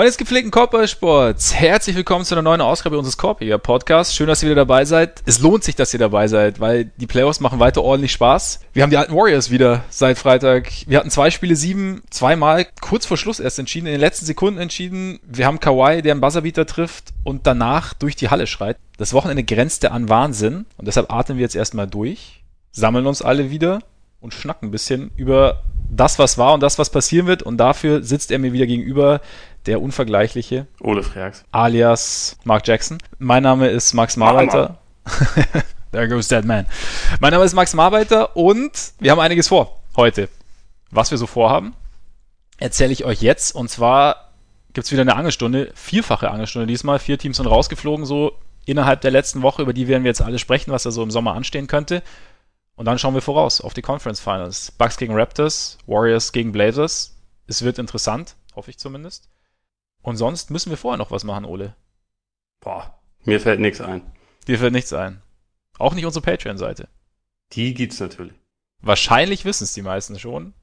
Freunde des gepflegten Korbballsports, herzlich willkommen zu einer neuen Ausgabe unseres Korbiger Podcasts. Schön, dass ihr wieder dabei seid. Es lohnt sich, dass ihr dabei seid, weil die Playoffs machen weiter ordentlich Spaß. Wir haben die alten Warriors wieder seit Freitag. Wir hatten zwei Spiele sieben, zweimal kurz vor Schluss erst entschieden, in den letzten Sekunden entschieden. Wir haben Kawhi, der einen Buzzerbeater trifft und danach durch die Halle schreit. Das Wochenende grenzte an Wahnsinn und deshalb atmen wir jetzt erstmal durch, sammeln uns alle wieder und schnacken ein bisschen über das, was war und das, was passieren wird. Und dafür sitzt er mir wieder gegenüber, der unvergleichliche Ole Freaks. alias Mark Jackson. Mein Name ist Max Marbeiter. There goes that man. Mein Name ist Max Marbeiter und wir haben einiges vor heute. Was wir so vorhaben, erzähle ich euch jetzt. Und zwar gibt's wieder eine Angelstunde, vierfache Angelstunde diesmal. Vier Teams sind rausgeflogen, so innerhalb der letzten Woche. Über die werden wir jetzt alle sprechen, was da so im Sommer anstehen könnte. Und dann schauen wir voraus auf die Conference Finals. Bucks gegen Raptors, Warriors gegen Blazers. Es wird interessant, hoffe ich zumindest. Und sonst müssen wir vorher noch was machen, Ole. Boah, mir fällt nichts ein. Dir fällt nichts ein. Auch nicht unsere Patreon-Seite. Die gibt's natürlich. Wahrscheinlich wissen es die meisten schon.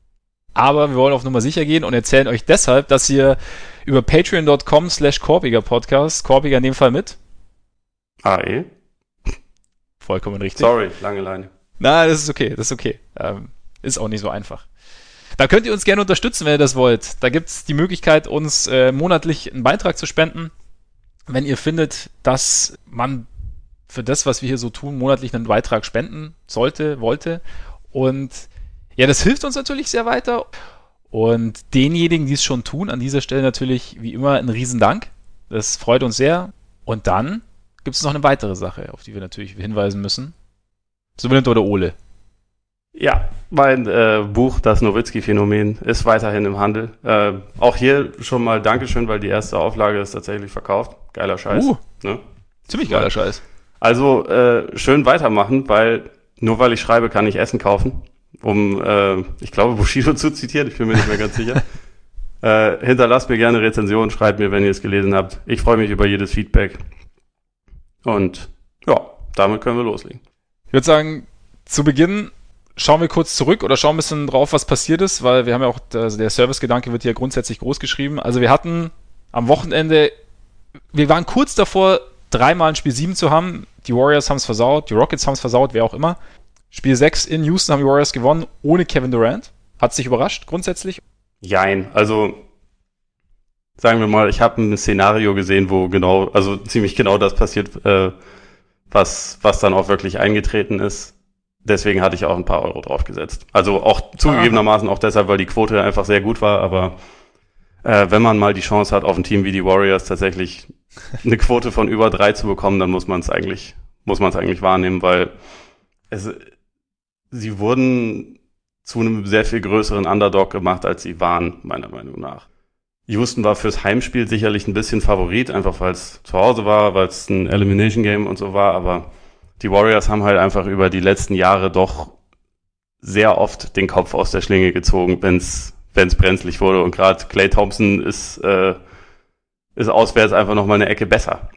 Aber wir wollen auf Nummer sicher gehen und erzählen euch deshalb, dass ihr über patreon.com slash Korbiger Podcast, Korbiger in dem Fall mit, AE? vollkommen richtig. Sorry, lange Leine. Na, das ist okay, das ist okay. Ähm, ist auch nicht so einfach. Da könnt ihr uns gerne unterstützen, wenn ihr das wollt. Da gibt's die Möglichkeit, uns äh, monatlich einen Beitrag zu spenden. Wenn ihr findet, dass man für das, was wir hier so tun, monatlich einen Beitrag spenden sollte, wollte. Und ja, das hilft uns natürlich sehr weiter. Und denjenigen, die es schon tun, an dieser Stelle natürlich wie immer ein Riesendank. Das freut uns sehr. Und dann gibt es noch eine weitere Sache, auf die wir natürlich hinweisen müssen. Benimmt oder Ole. Ja, mein äh, Buch Das Nowitzki-Phänomen ist weiterhin im Handel. Äh, auch hier schon mal Dankeschön, weil die erste Auflage ist tatsächlich verkauft. Geiler Scheiß. Uh. Ne? Ziemlich geiler Scheiß. Also äh, schön weitermachen, weil nur weil ich schreibe, kann ich Essen kaufen. Um, äh, ich glaube, Bushido zu zitieren, ich bin mir nicht mehr ganz sicher. Äh, hinterlasst mir gerne Rezensionen, schreibt mir, wenn ihr es gelesen habt. Ich freue mich über jedes Feedback. Und ja, damit können wir loslegen. Ich würde sagen, zu Beginn schauen wir kurz zurück oder schauen ein bisschen drauf, was passiert ist, weil wir haben ja auch, also der Servicegedanke wird hier grundsätzlich groß geschrieben. Also wir hatten am Wochenende, wir waren kurz davor, dreimal ein Spiel 7 zu haben. Die Warriors haben es versaut, die Rockets haben es versaut, wer auch immer. Spiel 6 in Houston haben die Warriors gewonnen, ohne Kevin Durant. Hat sich überrascht, grundsätzlich. Jein, also sagen wir mal, ich habe ein Szenario gesehen, wo genau, also ziemlich genau das passiert, äh, was, was dann auch wirklich eingetreten ist. Deswegen hatte ich auch ein paar Euro draufgesetzt. Also auch zugegebenermaßen auch deshalb, weil die Quote einfach sehr gut war, aber äh, wenn man mal die Chance hat, auf ein Team wie die Warriors tatsächlich eine Quote von über drei zu bekommen, dann muss man es eigentlich, muss man es eigentlich wahrnehmen, weil es, sie wurden zu einem sehr viel größeren Underdog gemacht, als sie waren, meiner Meinung nach. Houston war fürs Heimspiel sicherlich ein bisschen Favorit, einfach weil es zu Hause war, weil es ein Elimination Game und so war, aber die Warriors haben halt einfach über die letzten Jahre doch sehr oft den Kopf aus der Schlinge gezogen, wenn es brenzlig wurde. Und gerade Clay Thompson ist, äh, ist auswärts einfach nochmal eine Ecke besser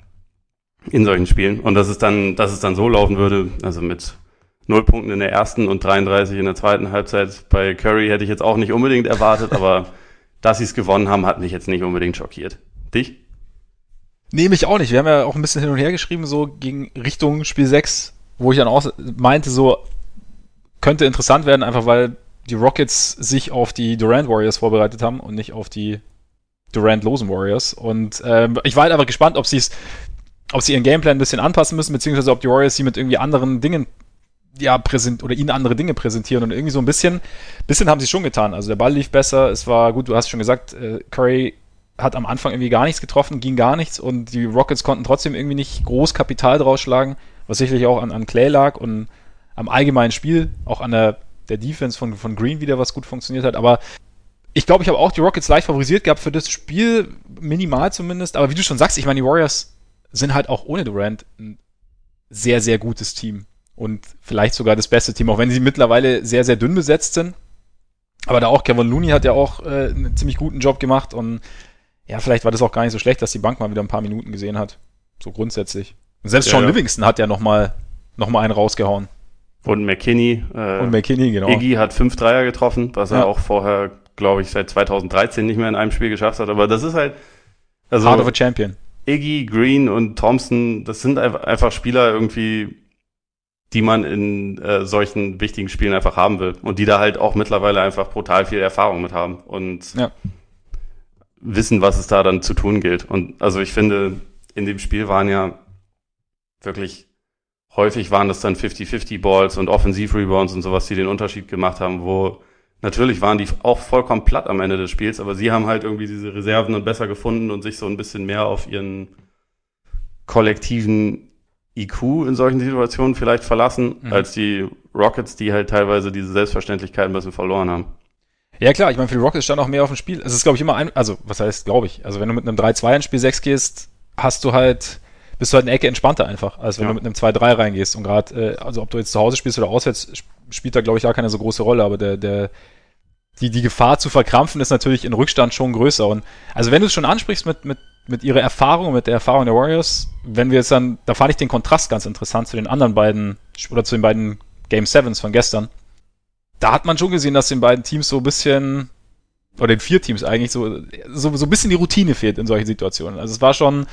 in solchen Spielen. Und dass es dann, dass es dann so laufen würde, also mit null Punkten in der ersten und 33 in der zweiten Halbzeit bei Curry hätte ich jetzt auch nicht unbedingt erwartet, aber dass sie es gewonnen haben, hat mich jetzt nicht unbedingt schockiert. Dich? Nee, mich auch nicht. Wir haben ja auch ein bisschen hin und her geschrieben, so gegen Richtung Spiel 6, wo ich dann auch meinte, so könnte interessant werden, einfach weil die Rockets sich auf die Durant Warriors vorbereitet haben und nicht auf die Durant-losen Warriors. Und ähm, ich war halt einfach gespannt, ob sie es, ob sie ihren Gameplan ein bisschen anpassen müssen, beziehungsweise ob die Warriors sie mit irgendwie anderen Dingen ja, präsent oder ihnen andere Dinge präsentieren und irgendwie so ein bisschen, bisschen haben sie schon getan. Also der Ball lief besser, es war gut, du hast schon gesagt, äh, Curry hat am Anfang irgendwie gar nichts getroffen, ging gar nichts und die Rockets konnten trotzdem irgendwie nicht groß Kapital draus schlagen, was sicherlich auch an, an Clay lag und am allgemeinen Spiel, auch an der, der Defense von, von Green wieder, was gut funktioniert hat. Aber ich glaube, ich habe auch die Rockets leicht favorisiert gehabt für das Spiel, minimal zumindest. Aber wie du schon sagst, ich meine, die Warriors sind halt auch ohne Durant ein sehr, sehr gutes Team und vielleicht sogar das beste Team, auch wenn sie mittlerweile sehr, sehr dünn besetzt sind. Aber da auch Kevin Looney hat ja auch äh, einen ziemlich guten Job gemacht und ja, vielleicht war das auch gar nicht so schlecht, dass die Bank mal wieder ein paar Minuten gesehen hat. So grundsätzlich. Und selbst Ja, Sean ja. Livingston hat ja nochmal noch mal einen rausgehauen. Und McKinney, äh, Und McKinney, genau. Iggy hat fünf Dreier getroffen, was Ja. er auch vorher, glaube ich, seit 2013 nicht mehr in einem Spiel geschafft hat. Aber das ist halt, Also Heart of a Champion. Iggy, Green und Thompson, das sind einfach Spieler irgendwie, die man in äh, solchen wichtigen Spielen einfach haben will und die da halt auch mittlerweile einfach brutal viel Erfahrung mit haben und Ja. Wissen, was es da dann zu tun gilt. Und also ich finde, in dem Spiel waren ja wirklich häufig waren das dann 50-50 Balls und Offensiv-Rebounds und sowas, die den Unterschied gemacht haben, wo natürlich waren die auch vollkommen platt am Ende des Spiels, aber sie haben halt irgendwie diese Reserven dann besser gefunden und sich so ein bisschen mehr auf ihren kollektiven IQ in solchen Situationen vielleicht verlassen, Mhm. als die Rockets, die halt teilweise diese Selbstverständlichkeit ein bisschen verloren haben. Ja klar, ich meine, für die Rockets stand auch mehr auf dem Spiel. Es ist, glaube ich, immer ein, also was heißt, glaube ich, also wenn du mit einem 3-2 in Spiel 6 gehst, hast du halt, bist du halt eine Ecke entspannter einfach, als wenn Ja. du mit einem 2-3 reingehst. Und gerade, äh, also ob du jetzt zu Hause spielst oder auswärts, sp- spielt da, glaube ich, gar keine so große Rolle, aber der, der, die, die Gefahr zu verkrampfen ist natürlich in Rückstand schon größer. Und also wenn du es schon ansprichst mit, mit, mit ihrer Erfahrung, mit der Erfahrung der Warriors, wenn wir jetzt dann, da fand ich den Kontrast ganz interessant zu den anderen beiden, oder zu den beiden Game Sevens von gestern. Da hat man schon gesehen, dass den beiden Teams so ein bisschen, oder den vier Teams eigentlich, so, so, so ein bisschen die Routine fehlt in solchen Situationen. Also es war schon,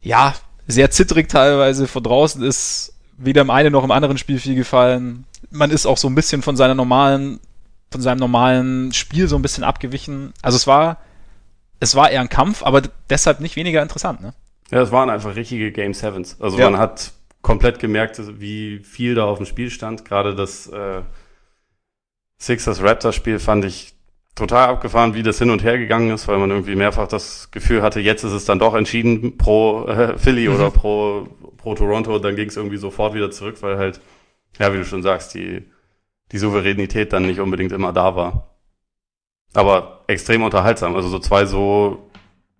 ja, sehr zittrig teilweise. Von draußen ist weder im einen noch im anderen Spiel viel gefallen. Man ist auch so ein bisschen von seiner normalen, von seinem normalen Spiel so ein bisschen abgewichen. Also es war, es war eher ein Kampf, aber deshalb nicht weniger interessant, ne? Ja, es waren einfach richtige Game Sevens. Also Ja. man hat komplett gemerkt, wie viel da auf dem Spiel stand. Gerade das äh, Sixers Raptors Spiel fand ich total abgefahren, wie das hin und her gegangen ist, weil man irgendwie mehrfach das Gefühl hatte, jetzt ist es dann doch entschieden pro äh, Philly Mhm. oder pro, pro Toronto. Dann ging es irgendwie sofort wieder zurück, weil halt, ja, wie du schon sagst, die, die Souveränität dann nicht unbedingt immer da war. Aber extrem unterhaltsam. Also so zwei so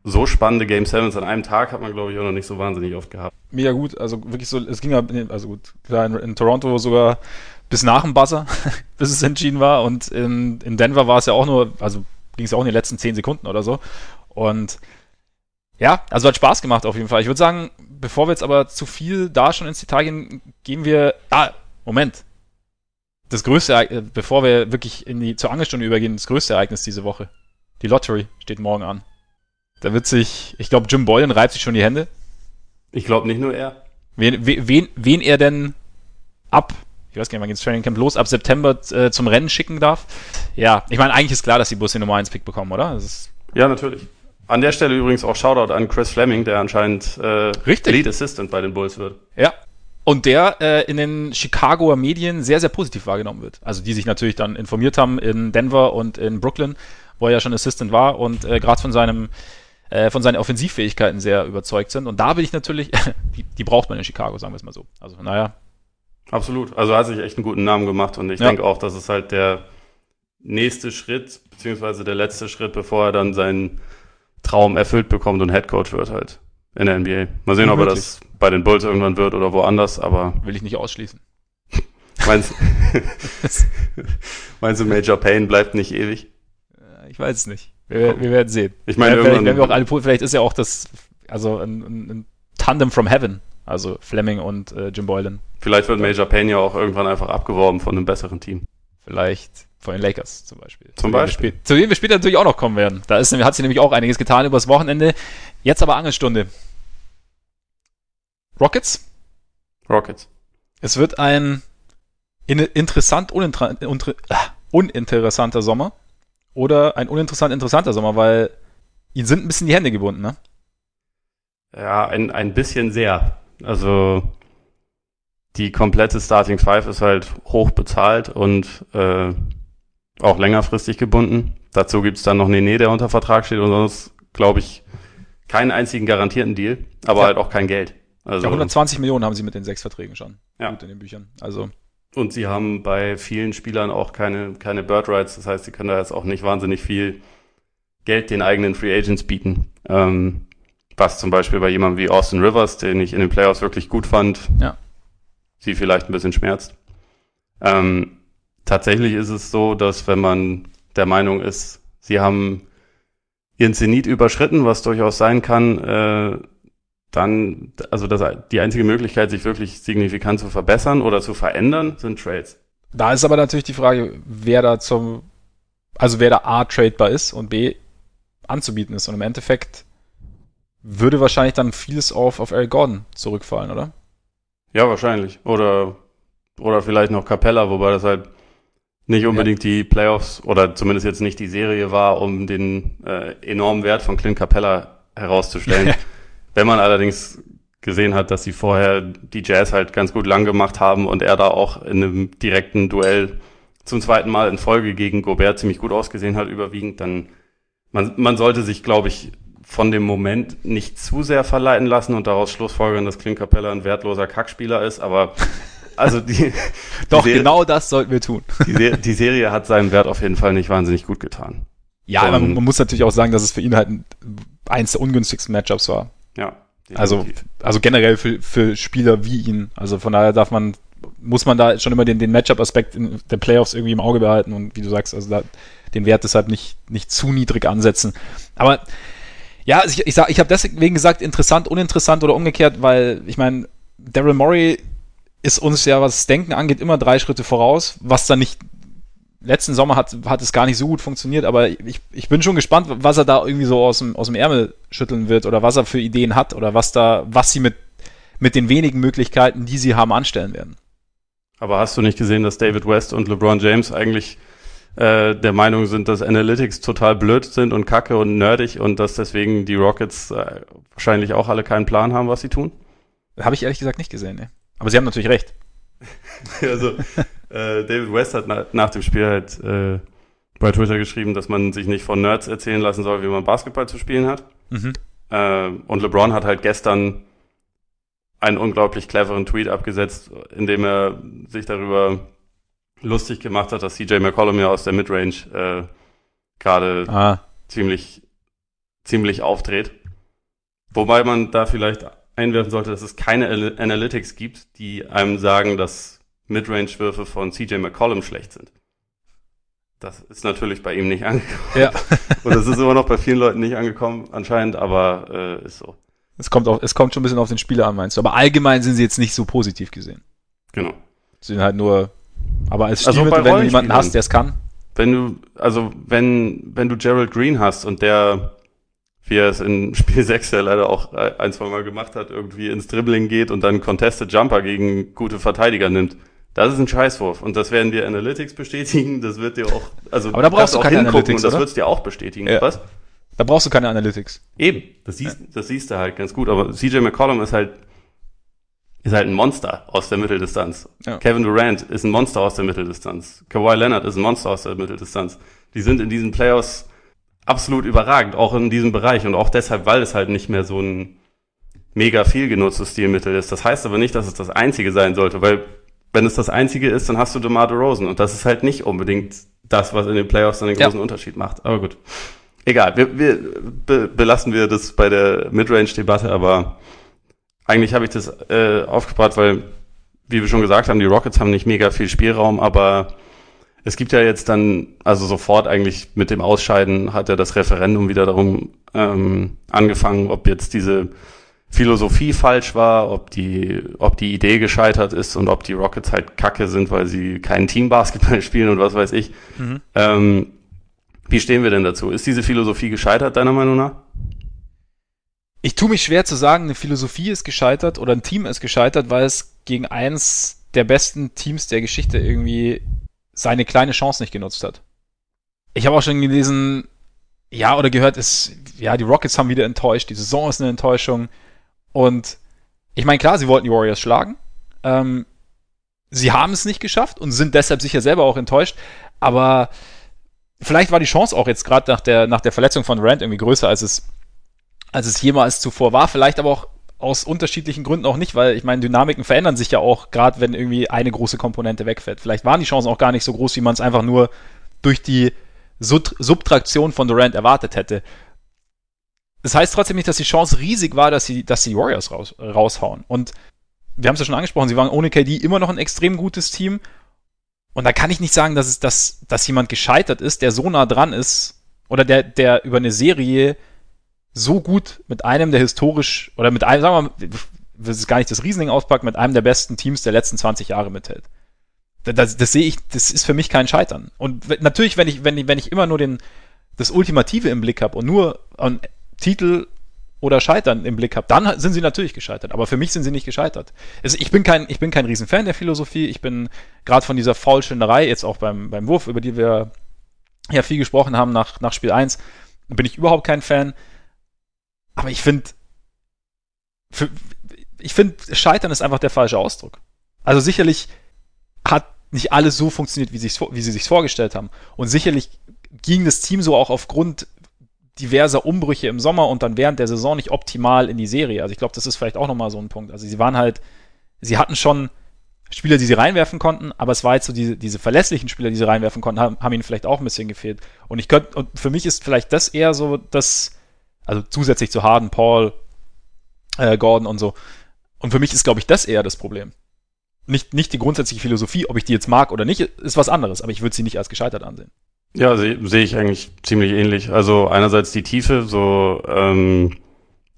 so spannende Game Sevens an einem Tag hat man, glaube ich, auch noch nicht so wahnsinnig oft gehabt. Mega gut, also wirklich so, es ging ja, also gut, klar, in, in Toronto sogar bis nach dem Buzzer, bis es entschieden war und in, in Denver war es ja auch nur, also ging es ja auch in den letzten zehn Sekunden oder so und ja, also hat Spaß gemacht auf jeden Fall. Ich würde sagen, bevor wir jetzt aber zu viel da schon ins Detail gehen, gehen wir, ah, Moment, das größte, äh, bevor wir wirklich in die, zur Angelstunde übergehen, das größte Ereignis diese Woche. Die Lottery steht morgen an. Da wird sich, ich glaube, Jim Boylan reibt sich schon die Hände. Ich glaube nicht nur er. Wen, wen, wen er denn ab, ich weiß gar nicht, wann geht's Training Camp los, ab September äh, zum Rennen schicken darf. Ja, ich meine, eigentlich ist klar, dass die Bus den Nummer 1 Pick bekommen, oder? Ja, natürlich. An der Stelle übrigens auch Shoutout an Chris Fleming, der anscheinend äh, Richtig. Lead Assistant bei den Bulls wird. ja. Und der äh, in den Chicagoer Medien sehr, sehr positiv wahrgenommen wird. Also die sich natürlich dann informiert haben in Denver und in Brooklyn, wo er ja schon Assistant war und äh, gerade von seinem äh, von seinen Offensivfähigkeiten sehr überzeugt sind. Und da bin ich natürlich, die, die braucht man in Chicago, sagen wir es mal so. Also daher, Absolut. Also hat sich echt einen guten Namen gemacht und ich Ja. denke auch, dass es halt der nächste Schritt, beziehungsweise der letzte Schritt, bevor er dann seinen Traum erfüllt bekommt und Headcoach wird halt in der NBA. Mal sehen, ob er das bei den Bulls irgendwann wird oder woanders, aber will ich nicht ausschließen. meinst, meinst du, Major Payne bleibt nicht ewig? Äh, Ich weiß es nicht. Wir, wir werden sehen. Ich meine, vielleicht, irgendwann- werden wir auch alle, vielleicht ist ja auch das, also ein, ein Tandem from Heaven, also Fleming und äh, Jim Boylan. Vielleicht wird Major Payne ja auch irgendwann einfach abgeworben von einem besseren Team. Vielleicht von den Lakers zum Beispiel. Zum Beispiel. Zu denen wir später natürlich auch noch kommen werden. Da ist, hat sich nämlich auch einiges getan übers Wochenende. Jetzt aber Angelstunde. Rockets. Rockets. Es wird ein in, interessant, uninter, ah, uninteressanter Sommer. Oder ein uninteressant interessanter Sommer, weil ihnen sind ein bisschen die Hände gebunden, ne? Ja, ein, ein bisschen sehr. Also die komplette Starting Five ist halt hoch bezahlt und äh, auch längerfristig gebunden. Dazu gibt's dann noch Nene, der unter Vertrag steht und sonst, glaube ich, keinen einzigen garantierten Deal, aber Ja. halt auch kein Geld. Also, Ja, 120 Millionen haben sie mit den sechs Verträgen schon. Ja. Gut in den Büchern. Also, Und sie haben bei vielen Spielern auch keine, keine Bird Rights, das heißt, sie können da jetzt auch nicht wahnsinnig viel Geld den eigenen Free Agents bieten. Ähm, was zum Beispiel bei jemandem wie Austin Rivers, den ich in den Playoffs wirklich gut fand, Ja. sie vielleicht ein bisschen schmerzt. Ähm, tatsächlich ist es so, dass wenn man der Meinung ist, sie haben ihren Zenit überschritten, was durchaus sein kann, äh, dann, also das, die einzige Möglichkeit, sich wirklich signifikant zu verbessern oder zu verändern, sind Trades. da ist aber natürlich die Frage, wer da zum, also wer da A tradebar ist und B anzubieten ist. Und im Endeffekt würde wahrscheinlich dann vieles auf, auf Eric Gordon zurückfallen, oder? Ja, wahrscheinlich. Oder, oder vielleicht noch Capella, wobei das halt nicht unbedingt ja. die Playoffs oder zumindest jetzt nicht die Serie war, um den äh, enormen Wert von Clint Capella herauszustellen. Wenn man allerdings gesehen hat, dass sie vorher die Jazz halt ganz gut lang gemacht haben und er da auch in einem direkten Duell zum zweiten Mal in Folge gegen Gobert ziemlich gut ausgesehen hat, überwiegend, dann man, man sollte sich, glaube ich, von dem Moment nicht zu sehr verleiten lassen und daraus schlussfolgern, dass Clint Capella ein wertloser Kackspieler ist, aber also die Doch, die genau das sollten wir tun. Die, die, Serie hat seinen Wert auf jeden Fall nicht wahnsinnig gut getan. Ja, aber man, man muss natürlich auch sagen, dass es für ihn halt eins der ungünstigsten Matchups war. Ja. Also, also generell für, für Spieler wie ihn. Also von daher darf man, muss man da schon immer den, den Matchup-Aspekt der Playoffs irgendwie im Auge behalten und wie du sagst, also da, den Wert deshalb nicht, nicht zu niedrig ansetzen. Aber ja, also ich, ich, ich habe deswegen gesagt, interessant, uninteressant oder umgekehrt, weil ich meine, Daryl Morey ist uns ja, was Denken angeht, immer drei Schritte voraus, was dann nicht letzten Sommer hat, hat es gar nicht so gut funktioniert, aber ich, ich bin schon gespannt, was er da irgendwie so aus dem, aus dem Ärmel schütteln wird oder was er für Ideen hat oder was da, was sie mit, mit den wenigen Möglichkeiten, die sie haben, anstellen werden. Aber hast du nicht gesehen, dass David West und LeBron James eigentlich äh, der Meinung sind, dass Analytics total blöd sind und kacke und nerdig und dass deswegen die Rockets äh, wahrscheinlich auch alle keinen Plan haben, was sie tun? Habe ich ehrlich gesagt nicht gesehen, ne? Aber sie haben natürlich recht. also, äh, David West hat na, nach dem Spiel halt äh, bei Twitter geschrieben, dass man sich nicht von Nerds erzählen lassen soll, wie man Basketball zu spielen hat. Mhm. Äh, und LeBron hat halt gestern einen unglaublich cleveren Tweet abgesetzt, in dem er sich darüber lustig gemacht hat, dass CJ McCollum ja aus der Midrange äh, gerade ah. ziemlich, ziemlich aufdreht. Wobei man da vielleicht einwerfen sollte, dass es keine Analytics gibt, die einem sagen, dass Midrange-Würfe von CJ McCollum schlecht sind. Das ist natürlich bei ihm nicht angekommen. Ja. Und das ist immer noch bei vielen Leuten nicht angekommen, anscheinend, aber äh, ist so. Es kommt, auch, es kommt schon ein bisschen auf den Spieler an, meinst du. Aber allgemein sind sie jetzt nicht so positiv gesehen. Genau. Sie sind halt nur, aber als also Stilmittel, wenn du jemanden hast, der es kann. Wenn du, also wenn, wenn du Gerald Green hast und der wie er es in Spiel 6 ja leider auch ein, zwei Mal gemacht hat, irgendwie ins Dribbling geht und dann Contested Jumper gegen gute Verteidiger nimmt. Das ist ein Scheißwurf und das werden dir Analytics bestätigen, das wird dir auch, also Aber da brauchst du keine Analytics, und das wird es dir auch bestätigen. Ja. Was? Da brauchst du keine Analytics. Eben, das siehst, das siehst du halt ganz gut, aber CJ McCollum ist halt ist halt ein Monster aus der Mitteldistanz. Ja. Kevin Durant ist ein Monster aus der Mitteldistanz. Kawhi Leonard ist ein Monster aus der Mitteldistanz. Die sind in diesen Playoffs absolut überragend, auch in diesem Bereich und auch deshalb, weil es halt nicht mehr so ein mega viel genutztes Stilmittel ist. Das heißt aber nicht, dass es das einzige sein sollte, weil wenn es das einzige ist, dann hast du DeMar Rosen und das ist halt nicht unbedingt das, was in den Playoffs dann den großen ja. Unterschied macht. Aber gut. Egal, wir, wir be belassen wir das bei der Midrange-Debatte, aber eigentlich habe ich das äh, aufgebracht, weil, wie wir schon gesagt haben, die Rockets haben nicht mega viel Spielraum, aber es gibt ja jetzt dann, also sofort eigentlich mit dem Ausscheiden hat ja das Referendum wieder darum ähm, angefangen, ob jetzt diese Philosophie falsch war, ob die, ob die Idee gescheitert ist und ob die Rockets halt kacke sind, weil sie keinen Teambasketball spielen und was weiß ich. Mhm. Ähm, wie stehen wir denn dazu? Ist diese Philosophie gescheitert, deiner Meinung nach? Ich tue mich schwer zu sagen, eine Philosophie ist gescheitert oder ein Team ist gescheitert, weil es gegen eins der besten Teams der Geschichte irgendwie seine kleine Chance nicht genutzt hat. Ich habe auch schon gelesen, ja, oder gehört, ist, ja, die Rockets haben wieder enttäuscht, die Saison ist eine Enttäuschung. Und ich meine, klar, sie wollten die Warriors schlagen. Ähm, sie haben es nicht geschafft und sind deshalb sicher selber auch enttäuscht. Aber vielleicht war die Chance auch jetzt gerade nach der, nach der Verletzung von Rand irgendwie größer, als es, als es jemals zuvor war. Vielleicht aber auch aus unterschiedlichen Gründen auch nicht, weil ich meine, Dynamiken verändern sich ja auch, gerade wenn irgendwie eine große Komponente wegfällt. Vielleicht waren die Chancen auch gar nicht so groß, wie man es einfach nur durch die Sub Subtraktion von Durant erwartet hätte. Das heißt trotzdem nicht, dass die Chance riesig war, dass sie, dass die Warriors raus, raushauen. Und wir haben es ja schon angesprochen, sie waren ohne KD immer noch ein extrem gutes Team. Und da kann ich nicht sagen, dass es, dass, dass jemand gescheitert ist, der so nah dran ist, oder der, der über eine Serie so gut mit einem der historisch, oder mit einem, sagen wir mal, will es gar nicht das Riesening auspacken, mit einem der besten Teams der letzten 20 Jahre mithält. Das, das sehe ich, das ist für mich kein Scheitern. Und natürlich, wenn ich, wenn ich, wenn ich immer nur den, das Ultimative im Blick habe und nur an Titel oder Scheitern im Blick habe, dann sind sie natürlich gescheitert. Aber für mich sind sie nicht gescheitert. Also ich bin kein, ich bin kein Riesenfan der Philosophie. Ich bin gerade von dieser Faulschinderei, jetzt auch beim, beim Wurf, über die wir ja viel gesprochen haben nach, nach Spiel 1, bin ich überhaupt kein Fan. Aber ich finde, ich finde, Scheitern ist einfach der falsche Ausdruck. Also sicherlich hat nicht alles so funktioniert, wie, wie sie sich vorgestellt haben. Und sicherlich ging das Team so auch aufgrund diverser Umbrüche im Sommer und dann während der Saison nicht optimal in die Serie. Also ich glaube, das ist vielleicht auch nochmal so ein Punkt. Also sie waren halt, sie hatten schon Spieler, die sie reinwerfen konnten, aber es war jetzt so diese, diese verlässlichen Spieler, die sie reinwerfen konnten, haben, haben ihnen vielleicht auch ein bisschen gefehlt. Und ich könnte, und für mich ist vielleicht das eher so das, also zusätzlich zu Harden, Paul, äh, Gordon und so. Und für mich ist, glaube ich, das eher das Problem. Nicht, nicht die grundsätzliche Philosophie, ob ich die jetzt mag oder nicht, ist was anderes, aber ich würde sie nicht als gescheitert ansehen. Ja, sehe seh ich eigentlich ziemlich ähnlich. Also einerseits die Tiefe, so ähm,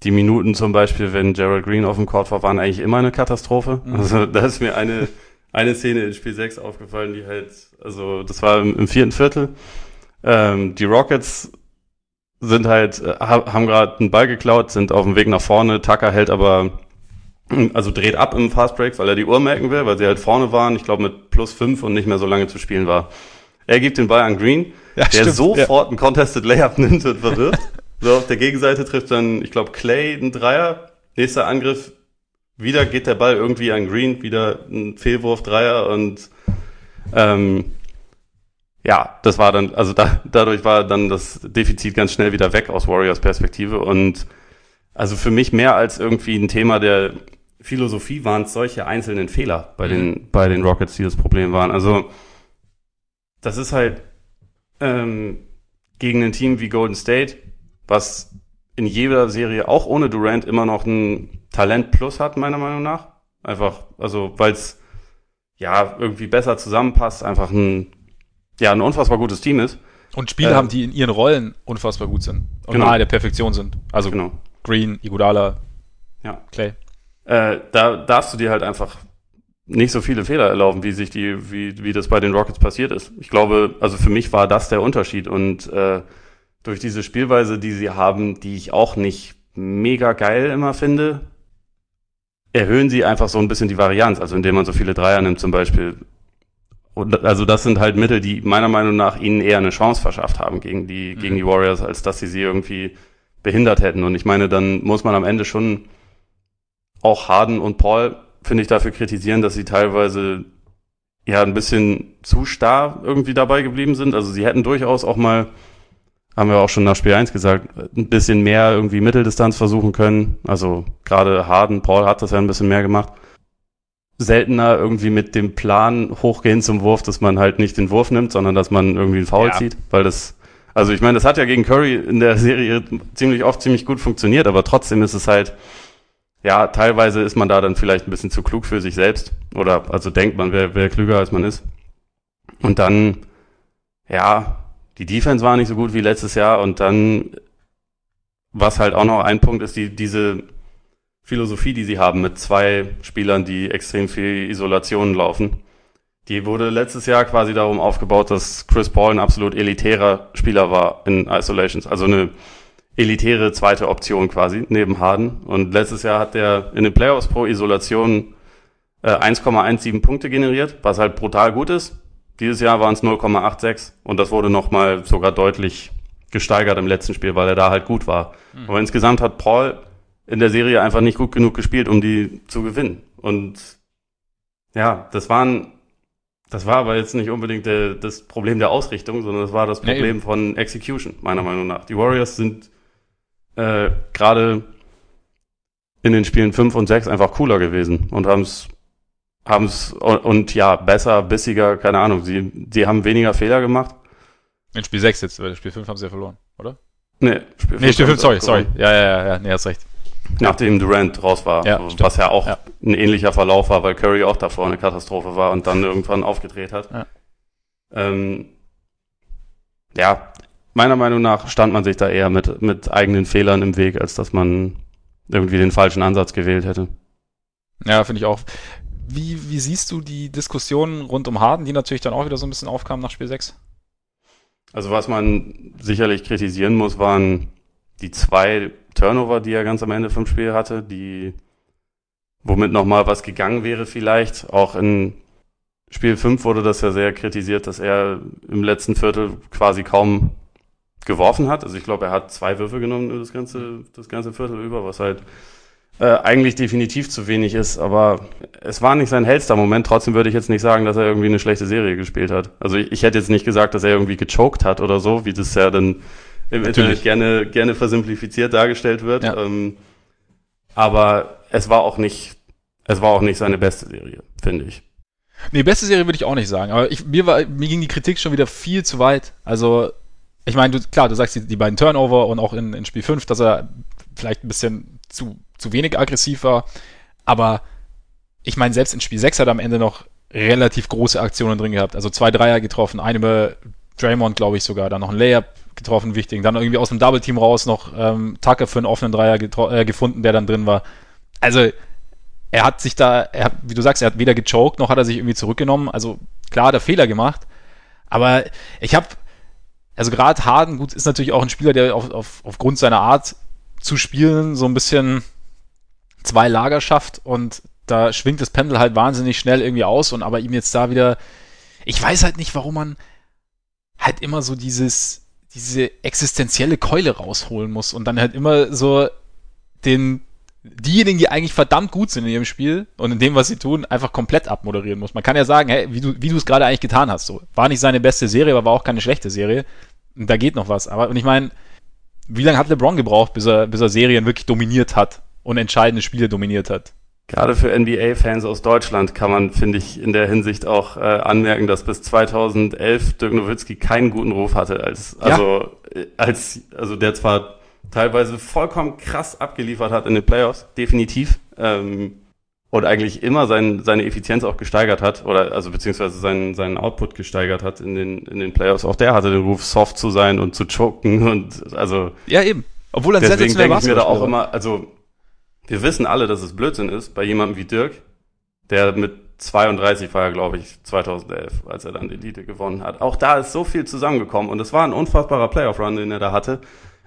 die Minuten zum Beispiel, wenn Gerald Green auf dem Court war, waren eigentlich immer eine Katastrophe. Mhm. Also da ist mir eine, eine Szene in Spiel 6 aufgefallen, die halt, also das war im, im vierten Viertel. Ähm, die Rockets sind halt, äh, haben gerade einen Ball geklaut, sind auf dem Weg nach vorne. Tucker hält aber, also dreht ab im Fastbreak, weil er die Uhr merken will, weil sie halt vorne waren, ich glaube mit plus fünf und nicht mehr so lange zu spielen war. Er gibt den Ball an Green, ja, der stimmt, sofort ja. einen Contested Layup nimmt und verwirft. so, auf der Gegenseite trifft dann, ich glaube, Clay einen Dreier. Nächster Angriff, wieder geht der Ball irgendwie an Green, wieder ein Fehlwurf Dreier und ähm, ja, das war dann, also da, dadurch war dann das Defizit ganz schnell wieder weg aus Warriors Perspektive und also für mich mehr als irgendwie ein Thema der Philosophie waren es solche einzelnen Fehler bei den, mhm. bei den Rockets, die das Problem waren. Also das ist halt ähm, gegen ein Team wie Golden State, was in jeder Serie auch ohne Durant immer noch ein Talent plus hat, meiner Meinung nach. Einfach, also weil es ja irgendwie besser zusammenpasst, einfach ein ja ein unfassbar gutes Team ist. Und Spieler äh, haben, die in ihren Rollen unfassbar gut sind und genau. nahe der Perfektion sind. Also genau. Green, Iguodala, ja. Clay. Äh, da darfst du dir halt einfach nicht so viele Fehler erlauben, wie sich die, wie, wie das bei den Rockets passiert ist. Ich glaube, also für mich war das der Unterschied und äh, durch diese Spielweise, die sie haben, die ich auch nicht mega geil immer finde, erhöhen sie einfach so ein bisschen die Varianz, also indem man so viele Dreier nimmt zum Beispiel. Und also das sind halt Mittel, die meiner Meinung nach ihnen eher eine Chance verschafft haben gegen die, mhm. gegen die Warriors, als dass sie sie irgendwie behindert hätten. Und ich meine, dann muss man am Ende schon auch Harden und Paul finde ich, dafür kritisieren, dass sie teilweise ja ein bisschen zu starr irgendwie dabei geblieben sind. Also sie hätten durchaus auch mal, haben wir auch schon nach Spiel 1 gesagt, ein bisschen mehr irgendwie Mitteldistanz versuchen können. Also gerade Harden, Paul hat das ja ein bisschen mehr gemacht. Seltener irgendwie mit dem Plan hochgehen zum Wurf, dass man halt nicht den Wurf nimmt, sondern dass man irgendwie einen Foul ja. zieht, weil das also ich meine, das hat ja gegen Curry in der Serie ziemlich oft ziemlich gut funktioniert, aber trotzdem ist es halt ja, teilweise ist man da dann vielleicht ein bisschen zu klug für sich selbst. Oder also denkt man, wer, wer klüger als man ist. Und dann, ja, die Defense war nicht so gut wie letztes Jahr. Und dann, was halt auch noch ein Punkt ist, die, diese Philosophie, die sie haben mit zwei Spielern, die extrem viel Isolation laufen. Die wurde letztes Jahr quasi darum aufgebaut, dass Chris Paul ein absolut elitärer Spieler war in Isolations. Also eine elitäre zweite Option quasi, neben Harden. Und letztes Jahr hat er in den Playoffs pro Isolation äh, 1,17 Punkte generiert, was halt brutal gut ist. Dieses Jahr waren es 0,86 und das wurde nochmal sogar deutlich gesteigert im letzten Spiel, weil er da halt gut war. Mhm. Aber insgesamt hat Paul in der Serie einfach nicht gut genug gespielt, um die zu gewinnen. Und ja, das waren, das war aber jetzt nicht unbedingt der, das Problem der Ausrichtung, sondern das war das Problem nee. von Execution, meiner Meinung nach. Die Warriors sind äh, gerade in den Spielen 5 und 6 einfach cooler gewesen und haben es haben es und, und, ja, besser, bissiger, keine Ahnung, sie, sie haben weniger Fehler gemacht. In Spiel 6 jetzt, weil Spiel 5 haben sie ja verloren, oder? Nee, Spiel 5, nee, Spiel 5 sorry, sorry. Ja, ja, ja, ja, nee, hast recht. Nachdem Durant raus war, ja, was ja auch ja. ein ähnlicher Verlauf war, weil Curry auch davor eine Katastrophe war und dann irgendwann aufgedreht hat. Ja, ähm, ja meiner Meinung nach stand man sich da eher mit, mit eigenen Fehlern im Weg, als dass man irgendwie den falschen Ansatz gewählt hätte. Ja, finde ich auch. Wie, wie siehst du die Diskussionen rund um Harden, die natürlich dann auch wieder so ein bisschen aufkamen nach Spiel 6? Also was man sicherlich kritisieren muss, waren die zwei Turnover, die er ganz am Ende vom Spiel hatte, die womit nochmal was gegangen wäre vielleicht. Auch in Spiel 5 wurde das ja sehr kritisiert, dass er im letzten Viertel quasi kaum geworfen hat. Also ich glaube, er hat zwei Würfe genommen das ganze, das ganze Viertel über, was halt äh, eigentlich definitiv zu wenig ist. Aber es war nicht sein hellster Moment. Trotzdem würde ich jetzt nicht sagen, dass er irgendwie eine schlechte Serie gespielt hat. Also ich, ich hätte jetzt nicht gesagt, dass er irgendwie gechoked hat oder so, wie das ja dann im Natürlich. Internet gerne, gerne versimplifiziert dargestellt wird. Ja. Ähm, aber es war auch nicht, es war auch nicht seine beste Serie, finde ich. Nee, beste Serie würde ich auch nicht sagen. Aber ich, mir, war, mir ging die Kritik schon wieder viel zu weit. Also, ich meine, du, klar, du sagst die, die beiden Turnover und auch in, in Spiel 5, dass er vielleicht ein bisschen zu, zu wenig aggressiv war. Aber ich meine, selbst in Spiel 6 hat er am Ende noch relativ große Aktionen drin gehabt. Also zwei Dreier getroffen, eine Draymond, glaube ich sogar, dann noch ein Layup getroffen, wichtig. Dann irgendwie aus dem Double Team raus noch ähm, Tucker für einen offenen Dreier äh, gefunden, der dann drin war. Also er hat sich da, hat, wie du sagst, er hat weder gechoked, noch hat er sich irgendwie zurückgenommen. Also klar hat er Fehler gemacht. Aber ich habe, also gerade Harden, gut, ist natürlich auch ein Spieler, der auf, auf, aufgrund seiner Art zu spielen so ein bisschen zwei Lager schafft und da schwingt das Pendel halt wahnsinnig schnell irgendwie aus und aber ihm jetzt da wieder, ich weiß halt nicht, warum man halt immer so dieses, diese existenzielle Keule rausholen muss und dann halt immer so den diejenigen, die eigentlich verdammt gut sind in ihrem Spiel und in dem, was sie tun, einfach komplett abmoderieren muss. Man kann ja sagen, hey, wie du, wie du es gerade eigentlich getan hast. So. War nicht seine beste Serie, aber war auch keine schlechte Serie. Und da geht noch was. Aber und ich meine, wie lange hat LeBron gebraucht, bis er, bis er Serien wirklich dominiert hat und entscheidende Spiele dominiert hat? Gerade für NBA-Fans aus Deutschland kann man, finde ich, in der Hinsicht auch äh, anmerken, dass bis 2011 Dirk Nowitzki keinen guten Ruf hatte als, also, ja. Äh, als, also der zwar teilweise vollkommen krass abgeliefert hat in den Playoffs, definitiv. Ähm, und eigentlich immer sein, seine Effizienz auch gesteigert hat, oder also beziehungsweise seinen, seinen Output gesteigert hat in den, in den Playoffs. Auch der hatte den Ruf, soft zu sein und zu choken und also. Ja, eben. Obwohl er deswegen denke ich mir da auch immer, also wir wissen alle, dass es Blödsinn ist, bei jemandem wie Dirk, der mit 32 war er, glaube ich, 2011, als er dann die Elite gewonnen hat. Auch da ist so viel zusammengekommen und es war ein unfassbarer Playoff-Run, den er da hatte.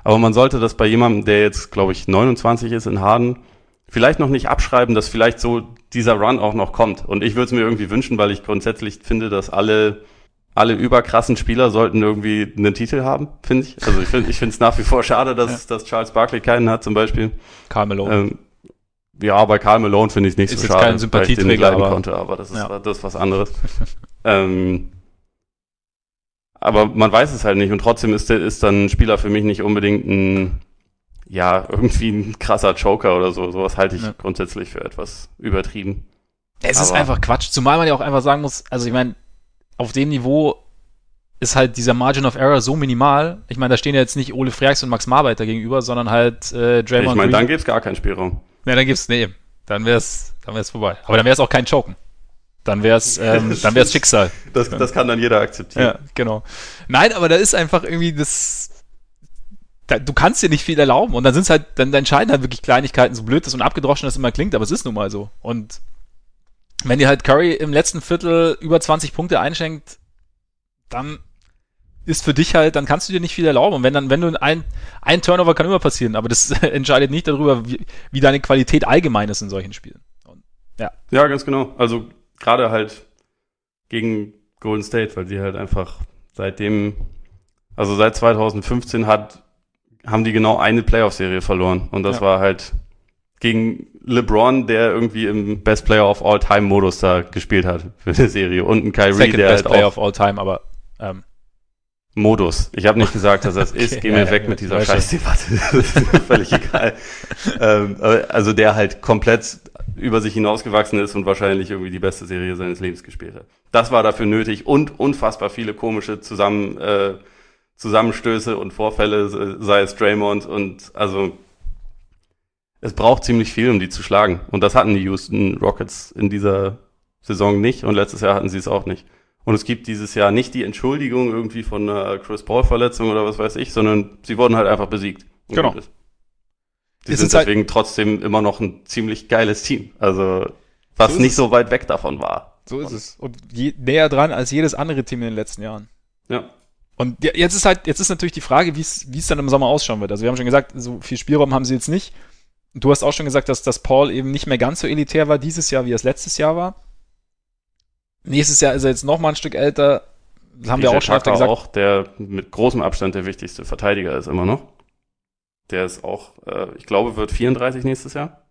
Aber man sollte das bei jemandem, der jetzt, glaube ich, 29 ist in Harden, vielleicht noch nicht abschreiben, dass vielleicht so dieser Run auch noch kommt. Und ich würde es mir irgendwie wünschen, weil ich grundsätzlich finde, dass alle alle überkrassen Spieler sollten irgendwie einen Titel haben, finde ich. Also ich finde ich finde es nach wie vor schade, dass, ja. dass Charles Barkley keinen hat, zum Beispiel. Karl Malone. Ähm, ja, bei Karl Malone finde ich es nicht ist so schade, kein weil ich den leiden aber, konnte, aber das ist, ja. das ist was anderes. ähm, aber man weiß es halt nicht und trotzdem ist, ist dann ein Spieler für mich nicht unbedingt ein, ja, irgendwie ein krasser Joker oder so. Sowas halte ich ja. grundsätzlich für etwas übertrieben. Es Aber ist einfach Quatsch, zumal man ja auch einfach sagen muss, also ich meine, auf dem Niveau ist halt dieser Margin of Error so minimal. Ich meine, da stehen ja jetzt nicht Ole Freaks und Max Marbeiter gegenüber, sondern halt äh, Draymond Ich meine, dann gibt's gar keinen Spielraum. Ne, dann gibt's, nee, dann wär's, dann wär's vorbei. Aber dann wär's auch kein Choken. Dann wär's, ähm, dann wär's Schicksal. Das, das kann dann jeder akzeptieren. Ja, genau. Nein, aber da ist einfach irgendwie das, da, du kannst dir nicht viel erlauben und dann sind's halt, dann, dann entscheiden halt wirklich Kleinigkeiten, so blöd das und abgedroschen das immer klingt, aber es ist nun mal so. Und wenn dir halt Curry im letzten Viertel über 20 Punkte einschenkt, dann ist für dich halt, dann kannst du dir nicht viel erlauben. Und wenn dann, wenn du ein, ein Turnover kann immer passieren, aber das entscheidet nicht darüber, wie, wie deine Qualität allgemein ist in solchen Spielen. Und, ja. Ja, ganz genau. Also gerade halt gegen Golden State, weil sie halt einfach seitdem, also seit 2015 hat, haben die genau eine Playoff-Serie verloren. Und das ja. war halt gegen LeBron, der irgendwie im Best Player of All Time Modus da gespielt hat für die Serie und ein Kyrie, Second der Best halt Player of All Time, aber ähm. Modus. Ich habe nicht gesagt, dass das okay, ist. Geh mir ja, weg ja, mit dieser Scheißdebatte. das ist völlig egal. ähm, also der halt komplett über sich hinausgewachsen ist und wahrscheinlich irgendwie die beste Serie seines Lebens gespielt hat. Das war dafür nötig und unfassbar viele komische Zusammen, äh, Zusammenstöße und Vorfälle, sei es Draymond und also es braucht ziemlich viel, um die zu schlagen. Und das hatten die Houston Rockets in dieser Saison nicht und letztes Jahr hatten sie es auch nicht. Und es gibt dieses Jahr nicht die Entschuldigung irgendwie von einer Chris Paul Verletzung oder was weiß ich, sondern sie wurden halt einfach besiegt. Genau. Sie sind halt deswegen halt trotzdem immer noch ein ziemlich geiles Team. Also, was so nicht es. so weit weg davon war. So ist es. Und je, näher dran als jedes andere Team in den letzten Jahren. Ja. Und jetzt ist halt, jetzt ist natürlich die Frage, wie es, wie es dann im Sommer ausschauen wird. Also wir haben schon gesagt, so viel Spielraum haben sie jetzt nicht. Du hast auch schon gesagt, dass, dass Paul eben nicht mehr ganz so elitär war dieses Jahr, wie es letztes Jahr war. Nächstes Jahr ist er jetzt noch mal ein Stück älter. Das haben wir auch schon öfter gesagt. auch, der mit großem Abstand der wichtigste Verteidiger ist immer noch. Der ist auch, äh, ich glaube, wird 34 nächstes Jahr.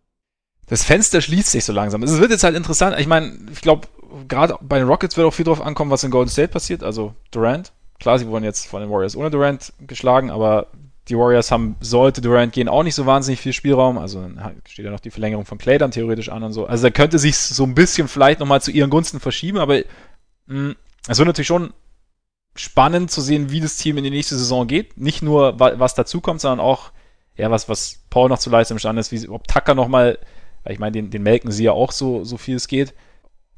Das Fenster schließt sich so langsam. Es wird jetzt halt interessant. Ich meine, ich glaube, gerade bei den Rockets wird auch viel drauf ankommen, was in Golden State passiert. Also Durant. Klar, sie wurden jetzt von den Warriors ohne Durant geschlagen, aber die Warriors haben, sollte Durant gehen, auch nicht so wahnsinnig viel Spielraum. Also steht ja noch die Verlängerung von Clay dann theoretisch an und so. Also da könnte sich so ein bisschen vielleicht nochmal zu ihren Gunsten verschieben, aber mh, mm, es wird natürlich schon spannend zu sehen, wie das Team in die nächste Saison geht. Nicht nur, was dazukommt, sondern auch, ja, was, was Paul noch zu leisten imstande ist, wie, ob Tucker nochmal, ich meine, den, den melken sie ja auch so, so viel es geht,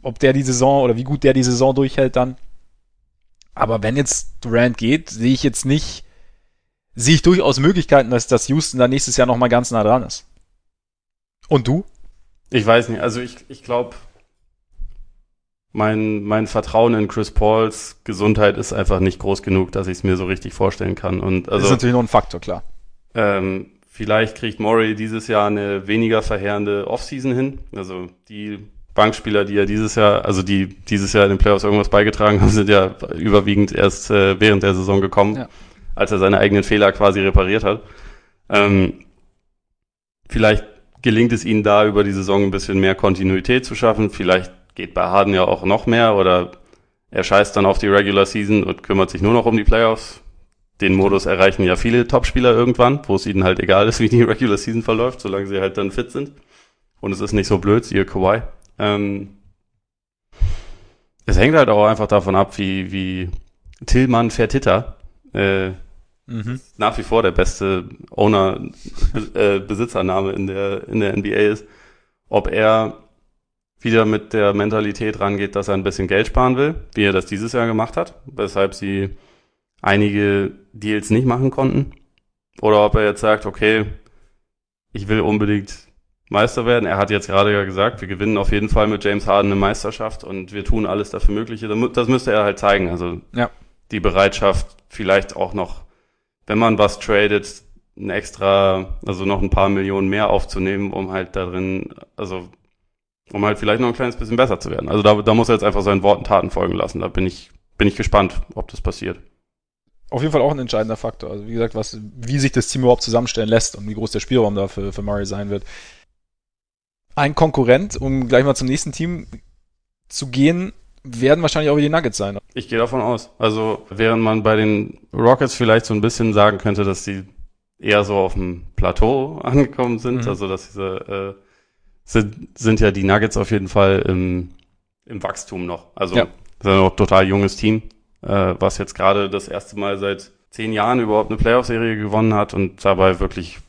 ob der die Saison oder wie gut der die Saison durchhält dann. Aber wenn jetzt Durant geht, sehe ich jetzt nicht, sehe ich durchaus Möglichkeiten, dass, dass Houston da nächstes Jahr nochmal ganz nah dran ist. Und du? Ich weiß nicht. Also ich, ich glaube, mein, mein Vertrauen in Chris Pauls Gesundheit ist einfach nicht groß genug, dass ich es mir so richtig vorstellen kann. Und also, das ist natürlich nur ein Faktor, klar. Ähm, vielleicht kriegt Murray dieses Jahr eine weniger verheerende Offseason hin. Also die Bankspieler, die ja dieses Jahr, also die dieses Jahr in den Playoffs irgendwas beigetragen haben, sind ja überwiegend erst äh, während der Saison gekommen. Ja als er seine eigenen Fehler quasi repariert hat. Ähm, vielleicht gelingt es ihnen da über die Saison ein bisschen mehr Kontinuität zu schaffen. Vielleicht geht bei Harden ja auch noch mehr oder er scheißt dann auf die Regular Season und kümmert sich nur noch um die Playoffs. Den Modus erreichen ja viele Topspieler irgendwann, wo es ihnen halt egal ist, wie die Regular Season verläuft, solange sie halt dann fit sind. Und es ist nicht so blöd, siehe Kawhi. Ähm, es hängt halt auch einfach davon ab, wie, wie Tillmann Fertitta äh, mhm. nach wie vor der beste Owner, äh, Besitzername in der, in der NBA ist, ob er wieder mit der Mentalität rangeht, dass er ein bisschen Geld sparen will, wie er das dieses Jahr gemacht hat, weshalb sie einige Deals nicht machen konnten. Oder ob er jetzt sagt, okay, ich will unbedingt Meister werden. Er hat jetzt gerade ja gesagt, wir gewinnen auf jeden Fall mit James Harden eine Meisterschaft und wir tun alles dafür Mögliche. Das müsste er halt zeigen. Also ja. die Bereitschaft, vielleicht auch noch wenn man was tradet, ein extra, also noch ein paar Millionen mehr aufzunehmen, um halt darin, also um halt vielleicht noch ein kleines bisschen besser zu werden. Also da, da muss er jetzt einfach seinen Worten Taten folgen lassen. Da bin ich, bin ich gespannt, ob das passiert. Auf jeden Fall auch ein entscheidender Faktor. Also wie gesagt, was, wie sich das Team überhaupt zusammenstellen lässt und wie groß der Spielraum da für, für Murray sein wird. Ein Konkurrent, um gleich mal zum nächsten Team zu gehen, werden wahrscheinlich auch wie die Nuggets sein. Ich gehe davon aus. Also während man bei den Rockets vielleicht so ein bisschen sagen könnte, dass die eher so auf dem Plateau angekommen sind, mhm. also dass diese äh, sind, sind ja die Nuggets auf jeden Fall im, im Wachstum noch. Also ja. sind noch ein total junges Team, äh, was jetzt gerade das erste Mal seit zehn Jahren überhaupt eine Playoff-Serie gewonnen hat und dabei wirklich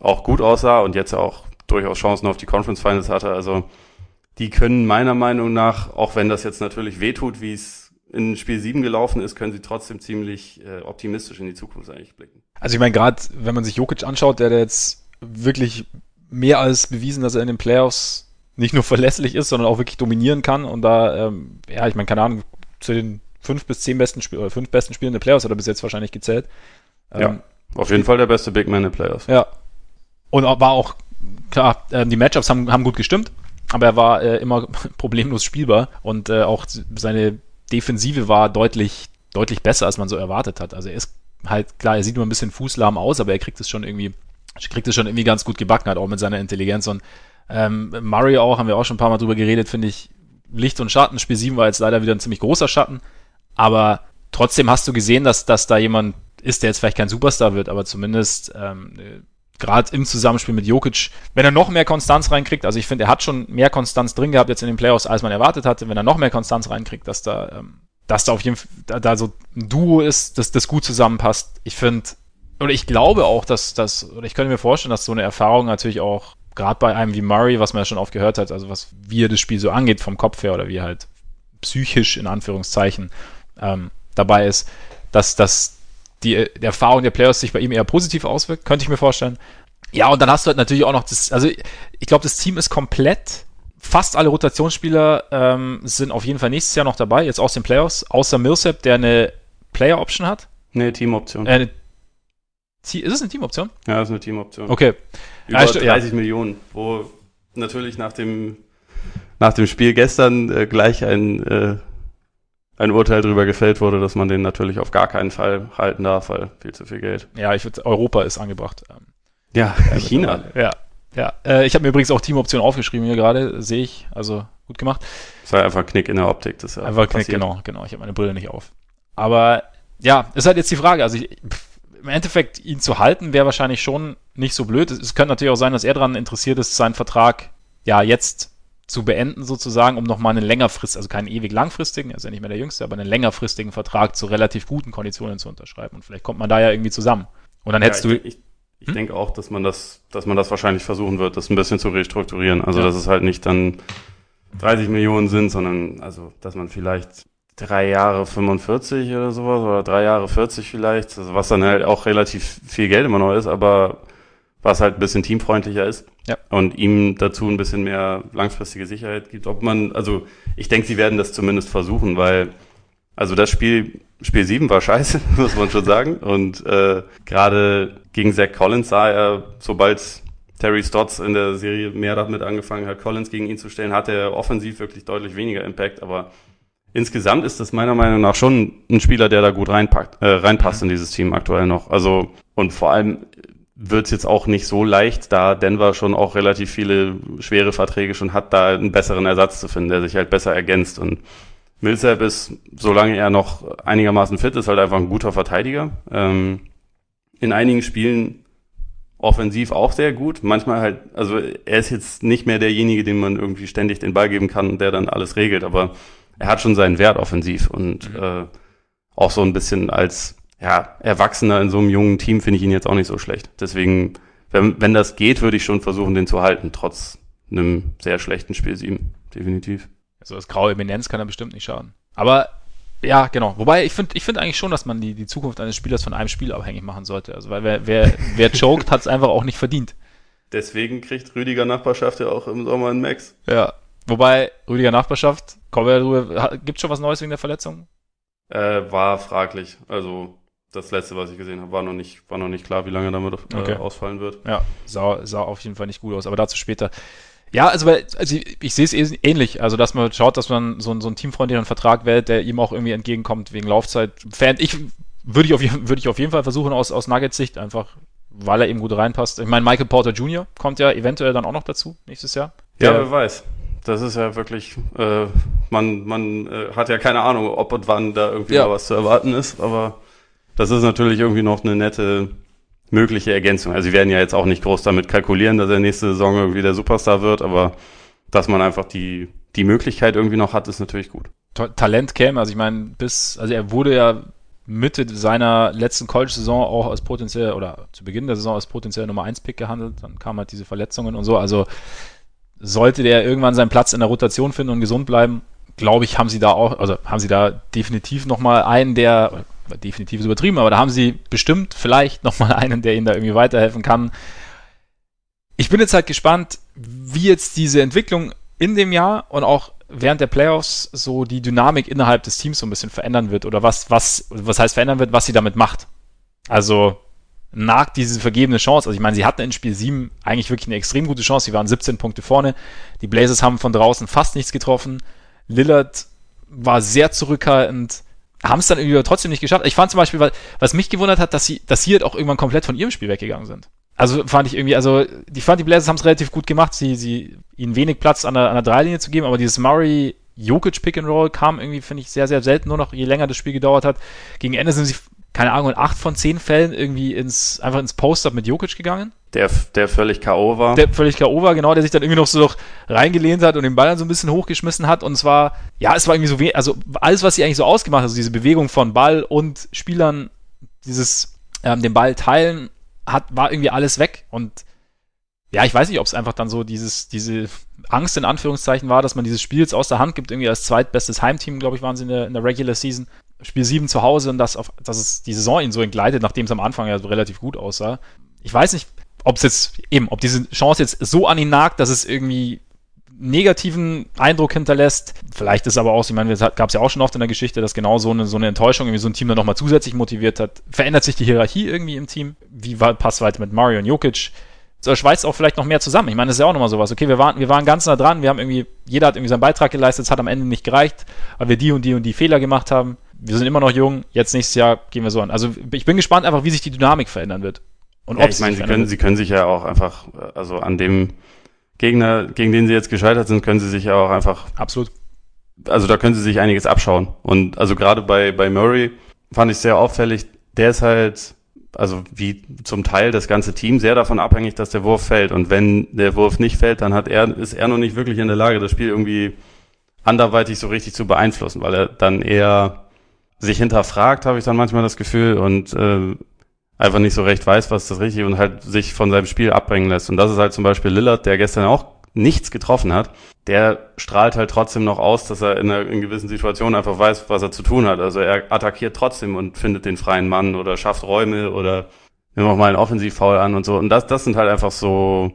auch gut aussah und jetzt auch durchaus Chancen auf die Conference Finals hatte. Also die können meiner Meinung nach, auch wenn das jetzt natürlich wehtut, wie es in Spiel 7 gelaufen ist, können sie trotzdem ziemlich äh, optimistisch in die Zukunft eigentlich blicken. Also ich meine, gerade wenn man sich Jokic anschaut, der, der jetzt wirklich mehr als bewiesen, dass er in den Playoffs nicht nur verlässlich ist, sondern auch wirklich dominieren kann und da, ähm, ja, ich meine, keine Ahnung, zu den fünf bis zehn besten Spielen oder fünf besten Spielen der Playoffs hat er bis jetzt wahrscheinlich gezählt. Ähm, ja, auf jeden Fall der beste Big Man in den Playoffs. Ja. Und war auch, klar, äh, die Matchups haben, haben gut gestimmt aber er war äh, immer problemlos spielbar und äh, auch seine Defensive war deutlich, deutlich besser, als man so erwartet hat. Also er ist halt, klar, er sieht nur ein bisschen fußlahm aus, aber er kriegt es schon irgendwie, kriegt es schon irgendwie ganz gut gebacken, halt auch mit seiner Intelligenz und ähm, Murray auch, haben wir auch schon ein paar Mal drüber geredet, finde ich, Licht und Schatten. Spiel 7 war jetzt leider wieder ein ziemlich großer Schatten, aber trotzdem hast du gesehen, dass, dass da jemand ist, der jetzt vielleicht kein Superstar wird, aber zumindest ähm, gerade im Zusammenspiel mit Jokic, wenn er noch mehr Konstanz reinkriegt, also ich finde, er hat schon mehr Konstanz drin gehabt jetzt in den Playoffs, als man erwartet hatte, wenn er noch mehr Konstanz reinkriegt, dass da, ähm, dass da auf jeden Fall da, da so ein Duo ist, dass das gut zusammenpasst. Ich finde, oder ich glaube auch, dass das, oder ich könnte mir vorstellen, dass so eine Erfahrung natürlich auch, gerade bei einem wie Murray, was man ja schon oft gehört hat, also was, wie er das Spiel so angeht vom Kopf her oder wie halt psychisch in Anführungszeichen ähm, dabei ist, dass, dass die, die Erfahrung der Playoffs sich bei ihm eher positiv auswirkt, könnte ich mir vorstellen. Ja, und dann hast du halt natürlich auch noch das, also ich glaube, das Team ist komplett. Fast alle Rotationsspieler ähm, sind auf jeden Fall nächstes Jahr noch dabei, jetzt aus den Playoffs, außer Millsap, der eine Player Option hat? Nee, Team-Option. Äh, ist es eine Team-Option? Ja, ist eine Team-Option. Okay. Über Ja, st- 30 Millionen, wo natürlich nach dem, nach dem Spiel gestern äh, gleich ein, äh, ein Urteil darüber gefällt wurde, dass man den natürlich auf gar keinen Fall halten darf, weil viel zu viel Geld. Ja, ich würde, Europa ist angebracht. Ähm, Ja, China. Ja. Ja. Äh, ich habe mir übrigens auch Team-Option aufgeschrieben hier gerade, sehe ich. Also gut gemacht. Das war einfach Knick in der Optik. Das ist ja Einfach Knick, passiert. genau, genau. Ich habe meine Brille nicht auf. Aber ja, ist halt jetzt die Frage. Also ich, im Endeffekt ihn zu halten wäre wahrscheinlich schon nicht so blöd. Es, es könnte natürlich auch sein, dass er daran interessiert ist, seinen Vertrag ja jetzt zu beenden sozusagen, um nochmal einen längerfristigen, also keinen ewig langfristigen, er ist ja nicht mehr der Jüngste, aber einen längerfristigen Vertrag zu relativ guten Konditionen zu unterschreiben. Und vielleicht kommt man da ja irgendwie zusammen. Und dann Ja, hättest ich, du, ich, ich Hm? denke auch, dass man das, dass man das wahrscheinlich versuchen wird, das ein bisschen zu restrukturieren. Also Ja. dass es halt nicht dann 30 Millionen sind, sondern also, dass man vielleicht drei Jahre 45 oder sowas oder drei Jahre 40 vielleicht, also was dann halt auch relativ viel Geld immer noch ist, aber was halt ein bisschen teamfreundlicher ist Ja. und ihm dazu ein bisschen mehr langfristige Sicherheit gibt. Ob man, also ich denke, sie werden das zumindest versuchen, weil also das Spiel, Spiel 7 war scheiße, muss man schon sagen. Und äh, gerade gegen Zach Collins sah er, sobald Terry Stotts in der Serie mehr damit angefangen hat, Collins gegen ihn zu stellen, hatte er offensiv wirklich deutlich weniger Impact. Aber insgesamt ist das meiner Meinung nach schon ein Spieler, der da gut reinpackt, äh, reinpasst in dieses Team aktuell noch. Also und vor allem wird es jetzt auch nicht so leicht, da Denver schon auch relativ viele schwere Verträge schon hat, da einen besseren Ersatz zu finden, der sich halt besser ergänzt. Und Millsap ist, solange er noch einigermaßen fit ist, halt einfach ein guter Verteidiger. Ähm, in einigen Spielen offensiv auch sehr gut. Manchmal halt, also er ist jetzt nicht mehr derjenige, dem man irgendwie ständig den Ball geben kann und der dann alles regelt, aber er hat schon seinen Wert offensiv und Mhm. äh, auch so ein bisschen als ja, Erwachsener in so einem jungen Team finde ich ihn jetzt auch nicht so schlecht. Deswegen, wenn, wenn das geht, würde ich schon versuchen, den zu halten, trotz einem sehr schlechten Spiel 7. Definitiv. also das graue Eminenz kann er bestimmt nicht schaden. Aber ja, genau. Wobei ich finde ich finde eigentlich schon, dass man die, die Zukunft eines Spielers von einem Spiel abhängig machen sollte. Also weil wer, wer, wer choked, hat es einfach auch nicht verdient. Deswegen kriegt Rüdiger Nachbarschaft ja auch im Sommer einen Max. Ja. Wobei, Rüdiger Nachbarschaft, kommen wir darüber, gibt schon was Neues wegen der Verletzung? Äh, war fraglich. Also das letzte, was ich gesehen habe, war noch nicht, war noch nicht klar, wie lange damit äh, Okay. ausfallen wird. Ja, sah, sah auf jeden Fall nicht gut aus, aber dazu später. Ja, also, weil, also ich, ich sehe es eh- ähnlich. Also, dass man schaut, dass man so, einen- so einen teamfreundlichen Vertrag wählt, der ihm auch irgendwie entgegenkommt wegen Laufzeit. Fan, ich würde ich, auf, jeden- würde ich auf jeden Fall versuchen aus, aus Nuggets Sicht, einfach weil er eben gut reinpasst. Ich meine, Michael Porter Jr. kommt ja eventuell dann auch noch dazu nächstes Jahr. Ja, wer weiß. Das ist ja wirklich, äh, man, man äh, hat ja keine Ahnung, ob und wann da irgendwie Ja. mal was zu erwarten ist, aber das ist natürlich irgendwie noch eine nette mögliche Ergänzung. Also sie werden ja jetzt auch nicht groß damit kalkulieren, dass er nächste Saison irgendwie der Superstar wird, aber dass man einfach die, die Möglichkeit irgendwie noch hat, ist natürlich gut. Ta- Talent käme. Also ich meine, bis, also er wurde ja Mitte seiner letzten College-Saison auch als potenziell oder zu Beginn der Saison als potenziell Nummer 1 Pick gehandelt. Dann kamen halt diese Verletzungen und so. Also sollte der irgendwann seinen Platz in der Rotation finden und gesund bleiben, glaube ich, haben sie da auch, also haben sie da definitiv nochmal einen, der, definitiv ist übertrieben, aber da haben sie bestimmt vielleicht nochmal einen, der ihnen da irgendwie weiterhelfen kann. Ich bin jetzt halt gespannt, wie jetzt diese Entwicklung in dem Jahr und auch während der Playoffs so die Dynamik innerhalb des Teams so ein bisschen verändern wird oder was, was, was heißt verändern wird, was sie damit macht. Also nagt diese vergebene Chance. Also ich meine, sie hatten in Spiel 7 eigentlich wirklich eine extrem gute Chance. Sie waren 17 Punkte vorne. Die Blazers haben von draußen fast nichts getroffen. Lillard war sehr zurückhaltend, haben es dann irgendwie trotzdem nicht geschafft. Ich fand zum Beispiel, was, was mich gewundert hat, dass sie, dass sie halt auch irgendwann komplett von ihrem Spiel weggegangen sind. Also fand ich irgendwie, also ich fand die Blazers haben es relativ gut gemacht, sie, sie ihnen wenig Platz an der, an der Dreilinie zu geben, aber dieses Murray Jokic Pick and Roll kam irgendwie, finde ich, sehr, sehr selten, nur noch je länger das Spiel gedauert hat. Gegen Ende sind sie, keine Ahnung, in acht von zehn Fällen irgendwie ins, einfach ins Post-Up mit Jokic gegangen. Der, der völlig K.O. war. Der völlig K.O. war, genau, der sich dann irgendwie noch so noch reingelehnt hat und den Ball dann so ein bisschen hochgeschmissen hat. Und es war, ja, es war irgendwie so, also alles, was sie eigentlich so ausgemacht hat, also diese Bewegung von Ball und Spielern, dieses, ähm, den Ball teilen, hat, war irgendwie alles weg. Und ja, ich weiß nicht, ob es einfach dann so dieses, diese Angst in Anführungszeichen war, dass man dieses Spiel jetzt aus der Hand gibt, irgendwie als zweitbestes Heimteam, glaube ich, waren sie in der, in der Regular Season. Spiel 7 zu Hause und das auf, dass es die Saison ihnen so entgleitet, nachdem es am Anfang ja so relativ gut aussah. Ich weiß nicht, ob es jetzt eben, ob diese Chance jetzt so an ihn nagt, dass es irgendwie negativen Eindruck hinterlässt. Vielleicht ist aber auch, ich meine, es gab es ja auch schon oft in der Geschichte, dass genau so eine, so eine Enttäuschung irgendwie so ein Team dann nochmal zusätzlich motiviert hat. Verändert sich die Hierarchie irgendwie im Team? Wie war, passt weiter mit Mario und Jokic? So schweißt auch vielleicht noch mehr zusammen. Ich meine, das ist ja auch nochmal sowas. Okay, wir waren, wir waren ganz nah dran, wir haben irgendwie, jeder hat irgendwie seinen Beitrag geleistet, es hat am Ende nicht gereicht, weil wir die und die und die Fehler gemacht haben. Wir sind immer noch jung, jetzt nächstes Jahr gehen wir so an. Also ich bin gespannt einfach, wie sich die Dynamik verändern wird. Und ja, ich meine, sie können, sie können sich ja auch einfach, also an dem Gegner, gegen den sie jetzt gescheitert sind, können sie sich ja auch einfach. Absolut. Also da können sie sich einiges abschauen. Und also gerade bei, bei Murray fand ich sehr auffällig, der ist halt, also wie zum Teil das ganze Team sehr davon abhängig, dass der Wurf fällt. Und wenn der Wurf nicht fällt, dann hat er, ist er noch nicht wirklich in der Lage, das Spiel irgendwie anderweitig so richtig zu beeinflussen, weil er dann eher sich hinterfragt, habe ich dann manchmal das Gefühl, und äh, einfach nicht so recht weiß, was das richtig und halt sich von seinem Spiel abbringen lässt. Und das ist halt zum Beispiel Lillard, der gestern auch nichts getroffen hat, der strahlt halt trotzdem noch aus, dass er in einer in gewissen Situation einfach weiß, was er zu tun hat. Also er attackiert trotzdem und findet den freien Mann oder schafft Räume oder nimmt auch mal einen Offensivfoul an und so. Und das, das sind halt einfach so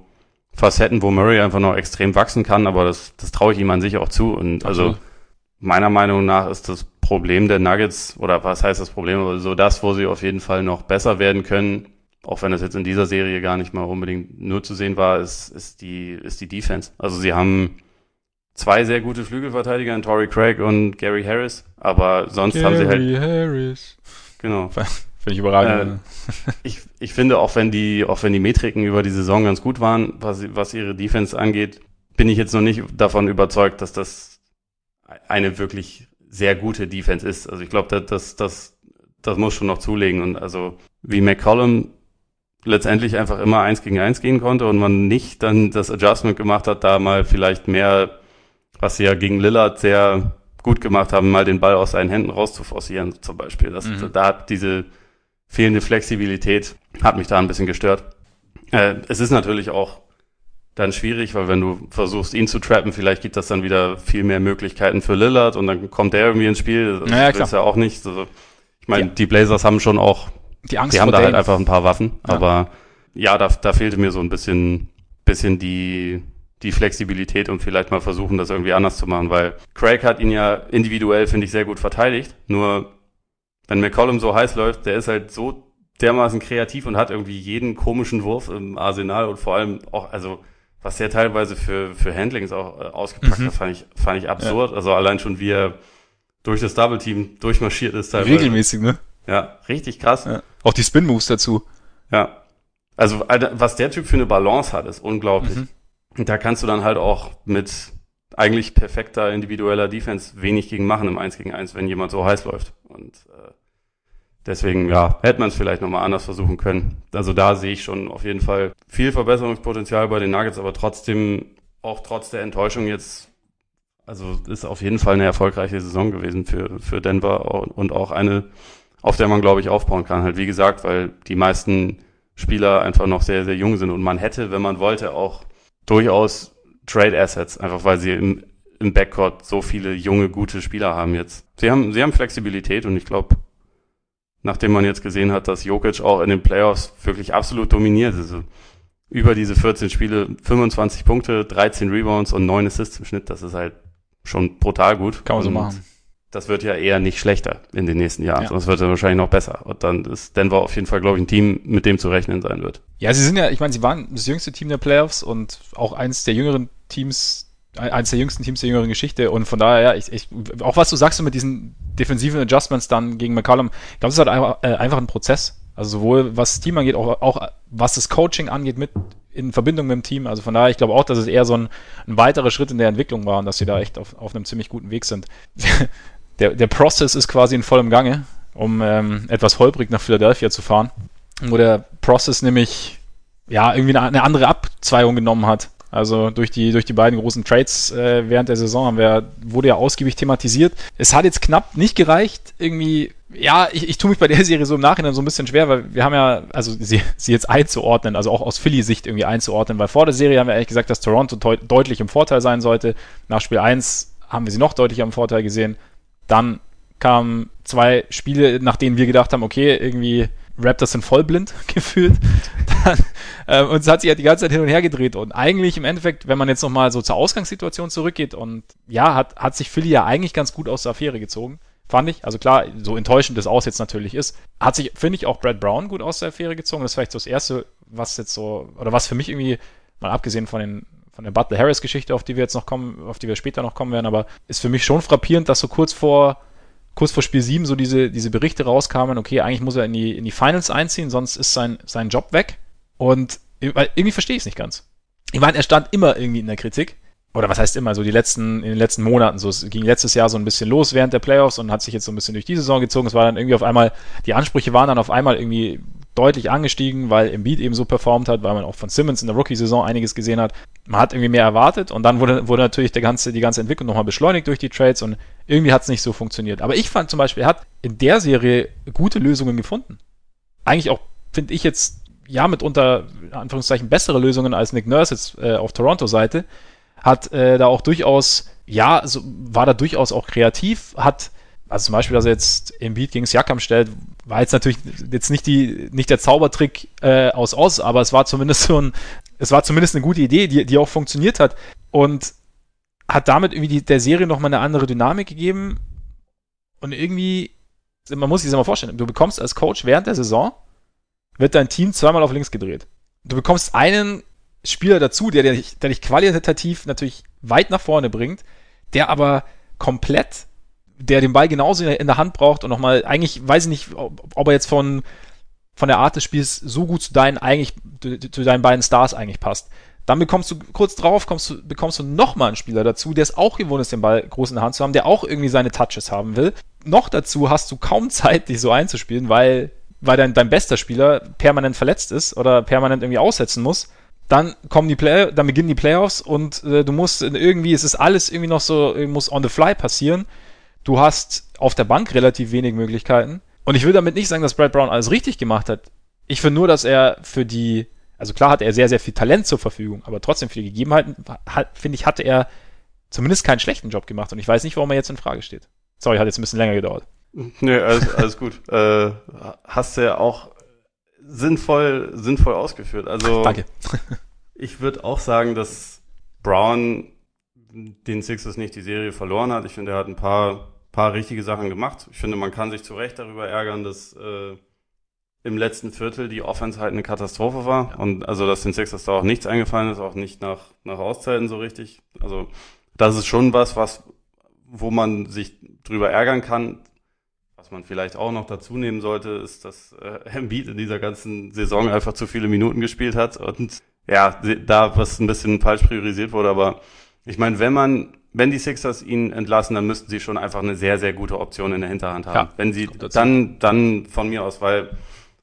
Facetten, wo Murray einfach noch extrem wachsen kann, aber das, das traue ich ihm an sich auch zu. Und also meiner Meinung nach ist das Problem der Nuggets, oder was heißt das Problem, so das, wo sie auf jeden Fall noch besser werden können, auch wenn das jetzt in dieser Serie gar nicht mal unbedingt nur zu sehen war, ist, ist, die, ist die Defense. Also sie haben zwei sehr gute Flügelverteidiger in Torrey Craig und Gary Harris, aber sonst Gary haben sie halt. Gary Harris. Genau. Finde ich überragend. Äh, ich, ich finde, auch wenn die, auch wenn die Metriken über die Saison ganz gut waren, was, was ihre Defense angeht, bin ich jetzt noch nicht davon überzeugt, dass das eine wirklich sehr gute Defense ist. Also ich glaube, das, das, das, das muss schon noch zulegen. Und also wie McCollum letztendlich einfach immer eins gegen eins gehen konnte und man nicht dann das Adjustment gemacht hat, da mal vielleicht mehr, was sie ja gegen Lillard sehr gut gemacht haben, mal den Ball aus seinen Händen rauszuforcieren, zum Beispiel. Das, mhm. Da hat diese fehlende Flexibilität, hat mich da ein bisschen gestört. Äh, es ist natürlich auch dann schwierig, weil wenn du versuchst, ihn zu trappen, vielleicht gibt das dann wieder viel mehr Möglichkeiten für Lillard und dann kommt der irgendwie ins Spiel. Das naja, klar. ist ja auch nicht. Also, ich meine, die, die Blazers haben schon auch, die, Angst die haben da halt einfach ein paar Waffen, ja. aber ja, da, da fehlte mir so ein bisschen, bisschen die, die Flexibilität und vielleicht mal versuchen, das irgendwie anders zu machen, weil Craig hat ihn ja individuell, finde ich, sehr gut verteidigt. Nur wenn McCollum so heiß läuft, der ist halt so dermaßen kreativ und hat irgendwie jeden komischen Wurf im Arsenal und vor allem auch, also was der teilweise für, für Handlings auch äh, ausgepackt mhm. hat, fand ich, fand ich absurd. Ja. Also allein schon, wie er durch das Double Team durchmarschiert ist teilweise. Regelmäßig, ne? Ja, richtig krass. Ja. Auch die Spin-Moves dazu. Ja. Also, was der Typ für eine Balance hat, ist unglaublich. Mhm. Und da kannst du dann halt auch mit eigentlich perfekter individueller Defense wenig gegen machen im 1 gegen 1, wenn jemand so heiß läuft. Und Deswegen, ja, hätte man es vielleicht nochmal anders versuchen können. Also da sehe ich schon auf jeden Fall viel Verbesserungspotenzial bei den Nuggets, aber trotzdem, auch trotz der Enttäuschung jetzt, also ist auf jeden Fall eine erfolgreiche Saison gewesen für, für Denver und auch eine, auf der man, glaube ich, aufbauen kann. Halt, wie gesagt, weil die meisten Spieler einfach noch sehr, sehr jung sind und man hätte, wenn man wollte, auch durchaus Trade Assets, einfach weil sie im, im Backcourt so viele junge, gute Spieler haben jetzt. Sie haben, sie haben Flexibilität und ich glaube, nachdem man jetzt gesehen hat, dass Jokic auch in den Playoffs wirklich absolut dominiert. Also über diese 14 Spiele 25 Punkte, 13 Rebounds und 9 Assists im Schnitt, das ist halt schon brutal gut. Kann man so machen. Das wird ja eher nicht schlechter in den nächsten Jahren, ja. sondern es wird dann wahrscheinlich noch besser. Und dann ist Denver auf jeden Fall, glaube ich, ein Team, mit dem zu rechnen sein wird. Ja, sie sind ja, ich meine, sie waren das jüngste Team der Playoffs und auch eines der jüngeren Teams eines der jüngsten Teams der jüngeren Geschichte und von daher, ja, ich, ich, auch was du sagst mit diesen defensiven Adjustments dann gegen McCollum, ich glaube, es ist halt einfach, äh, einfach ein Prozess. Also sowohl was das Team angeht, auch, auch was das Coaching angeht mit in Verbindung mit dem Team. Also von daher, ich glaube auch, dass es eher so ein, ein weiterer Schritt in der Entwicklung war und dass sie da echt auf, auf einem ziemlich guten Weg sind. der, der Prozess ist quasi in vollem Gange, um ähm, etwas holprig nach Philadelphia zu fahren, wo der Prozess nämlich ja irgendwie eine, eine andere Abzweigung genommen hat. Also durch die, durch die beiden großen Trades äh, während der Saison haben wir, wurde ja ausgiebig thematisiert. Es hat jetzt knapp nicht gereicht, irgendwie, ja, ich, ich tue mich bei der Serie so im Nachhinein so ein bisschen schwer, weil wir haben ja, also sie, sie jetzt einzuordnen, also auch aus Philly-Sicht irgendwie einzuordnen, weil vor der Serie haben wir eigentlich gesagt, dass Toronto deutlich im Vorteil sein sollte. Nach Spiel 1 haben wir sie noch deutlicher im Vorteil gesehen. Dann kamen zwei Spiele, nach denen wir gedacht haben, okay, irgendwie Raptors sind vollblind gefühlt. Dann, äh, und es hat sich ja die ganze Zeit hin und her gedreht. Und eigentlich im Endeffekt, wenn man jetzt nochmal so zur Ausgangssituation zurückgeht und ja, hat, hat sich Philly ja eigentlich ganz gut aus der Affäre gezogen. Fand ich. Also klar, so enttäuschend das aus jetzt natürlich ist, hat sich, finde ich, auch Brad Brown gut aus der Affäre gezogen. Das ist vielleicht so das Erste, was jetzt so, oder was für mich irgendwie, mal abgesehen von den von der Butler Harris Geschichte, auf die wir jetzt noch kommen, auf die wir später noch kommen werden, aber ist für mich schon frappierend, dass so kurz vor kurz vor Spiel 7 so diese, diese Berichte rauskamen, okay, eigentlich muss er in die, in die Finals einziehen, sonst ist sein, sein Job weg. Und irgendwie verstehe ich es nicht ganz. Ich meine, er stand immer irgendwie in der Kritik. Oder was heißt immer, so die letzten, in den letzten Monaten. So, es ging letztes Jahr so ein bisschen los während der Playoffs und hat sich jetzt so ein bisschen durch die Saison gezogen. Es war dann irgendwie auf einmal, die Ansprüche waren dann auf einmal irgendwie deutlich angestiegen, weil Embiid eben so performt hat, weil man auch von Simmons in der Rookie-Saison einiges gesehen hat. Man hat irgendwie mehr erwartet und dann wurde, wurde natürlich der ganze, die ganze Entwicklung nochmal beschleunigt durch die Trades und irgendwie hat es nicht so funktioniert. Aber ich fand zum Beispiel, er hat in der Serie gute Lösungen gefunden. Eigentlich auch, finde ich jetzt, ja, mitunter, in Anführungszeichen, bessere Lösungen als Nick Nurse jetzt äh, auf Toronto-Seite. Hat äh, da auch durchaus, ja, also war da durchaus auch kreativ, hat also zum Beispiel, dass er jetzt im Beat gegen Siakam stellt, war jetzt natürlich jetzt nicht die nicht der Zaubertrick äh, aus Oz, aber es war zumindest so ein, es war zumindest eine gute Idee, die, die auch funktioniert hat und hat damit irgendwie die, der Serie nochmal eine andere Dynamik gegeben und irgendwie, man muss sich das mal vorstellen, du bekommst als Coach während der Saison, wird dein Team zweimal auf links gedreht. Du bekommst einen Spieler dazu, der, der, dich, der dich qualitativ natürlich weit nach vorne bringt, der aber komplett der den Ball genauso in der Hand braucht und nochmal, eigentlich weiß ich nicht, ob, er jetzt von, von der Art des Spiels so gut zu deinen eigentlich, zu deinen beiden Stars eigentlich passt. Dann bekommst du kurz drauf, kommst du, bekommst du nochmal einen Spieler dazu, der es auch gewohnt ist, den Ball groß in der Hand zu haben, der auch irgendwie seine Touches haben will. Noch dazu hast du kaum Zeit, dich so einzuspielen, weil, weil dein, dein bester Spieler permanent verletzt ist oder permanent irgendwie aussetzen muss. Dann kommen die Play dann beginnen die Playoffs und äh, du musst irgendwie, es ist alles irgendwie noch so, muss on the fly passieren. Du hast auf der Bank relativ wenig Möglichkeiten. Und ich will damit nicht sagen, dass Brad Brown alles richtig gemacht hat. Ich finde nur, dass er für die, also klar hat er sehr, sehr viel Talent zur Verfügung, aber trotzdem für die Gegebenheiten, finde ich, hatte er zumindest keinen schlechten Job gemacht. Und ich weiß nicht, warum er jetzt in Frage steht. Sorry, hat jetzt ein bisschen länger gedauert. Nö, alles, alles gut. äh, hast du ja auch sinnvoll, sinnvoll ausgeführt. Also, Danke. ich würde auch sagen, dass Brown den Sixers nicht die Serie verloren hat. Ich finde, er hat ein paar, paar richtige Sachen gemacht. Ich finde, man kann sich zu Recht darüber ärgern, dass äh, im letzten Viertel die Offense halt eine Katastrophe war. Ja. Und also, dass den Sixers da auch nichts eingefallen ist, auch nicht nach, nach Auszeiten so richtig. Also, das ist schon was, was, wo man sich drüber ärgern kann. Was man vielleicht auch noch dazu nehmen sollte, ist, dass äh, Embiid in dieser ganzen Saison einfach zu viele Minuten gespielt hat und ja, da was ein bisschen falsch priorisiert wurde, aber ich meine, wenn man, wenn die Sixers ihn entlassen, dann müssten sie schon einfach eine sehr, sehr gute Option in der Hinterhand haben. Ja, wenn sie dann, dann von mir aus, weil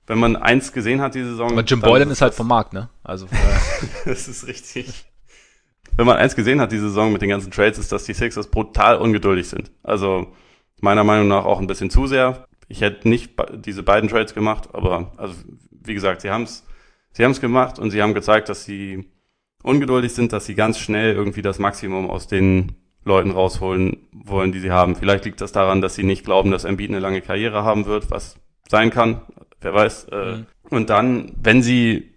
wenn man eins gesehen hat diese Saison. Aber Jim Boylan ist halt vom Markt, ne? Also. das ist richtig. Wenn man eins gesehen hat diese Saison mit den ganzen Trades, ist, dass die Sixers brutal ungeduldig sind. Also meiner Meinung nach auch ein bisschen zu sehr. Ich hätte nicht diese beiden Trades gemacht, aber also wie gesagt, sie haben es, sie haben es gemacht und sie haben gezeigt, dass sie ungeduldig sind, dass sie ganz schnell irgendwie das Maximum aus den Leuten rausholen wollen, die sie haben. Vielleicht liegt das daran, dass sie nicht glauben, dass Embiid eine lange Karriere haben wird, was sein kann, wer weiß. Äh, mhm. Und dann, wenn sie,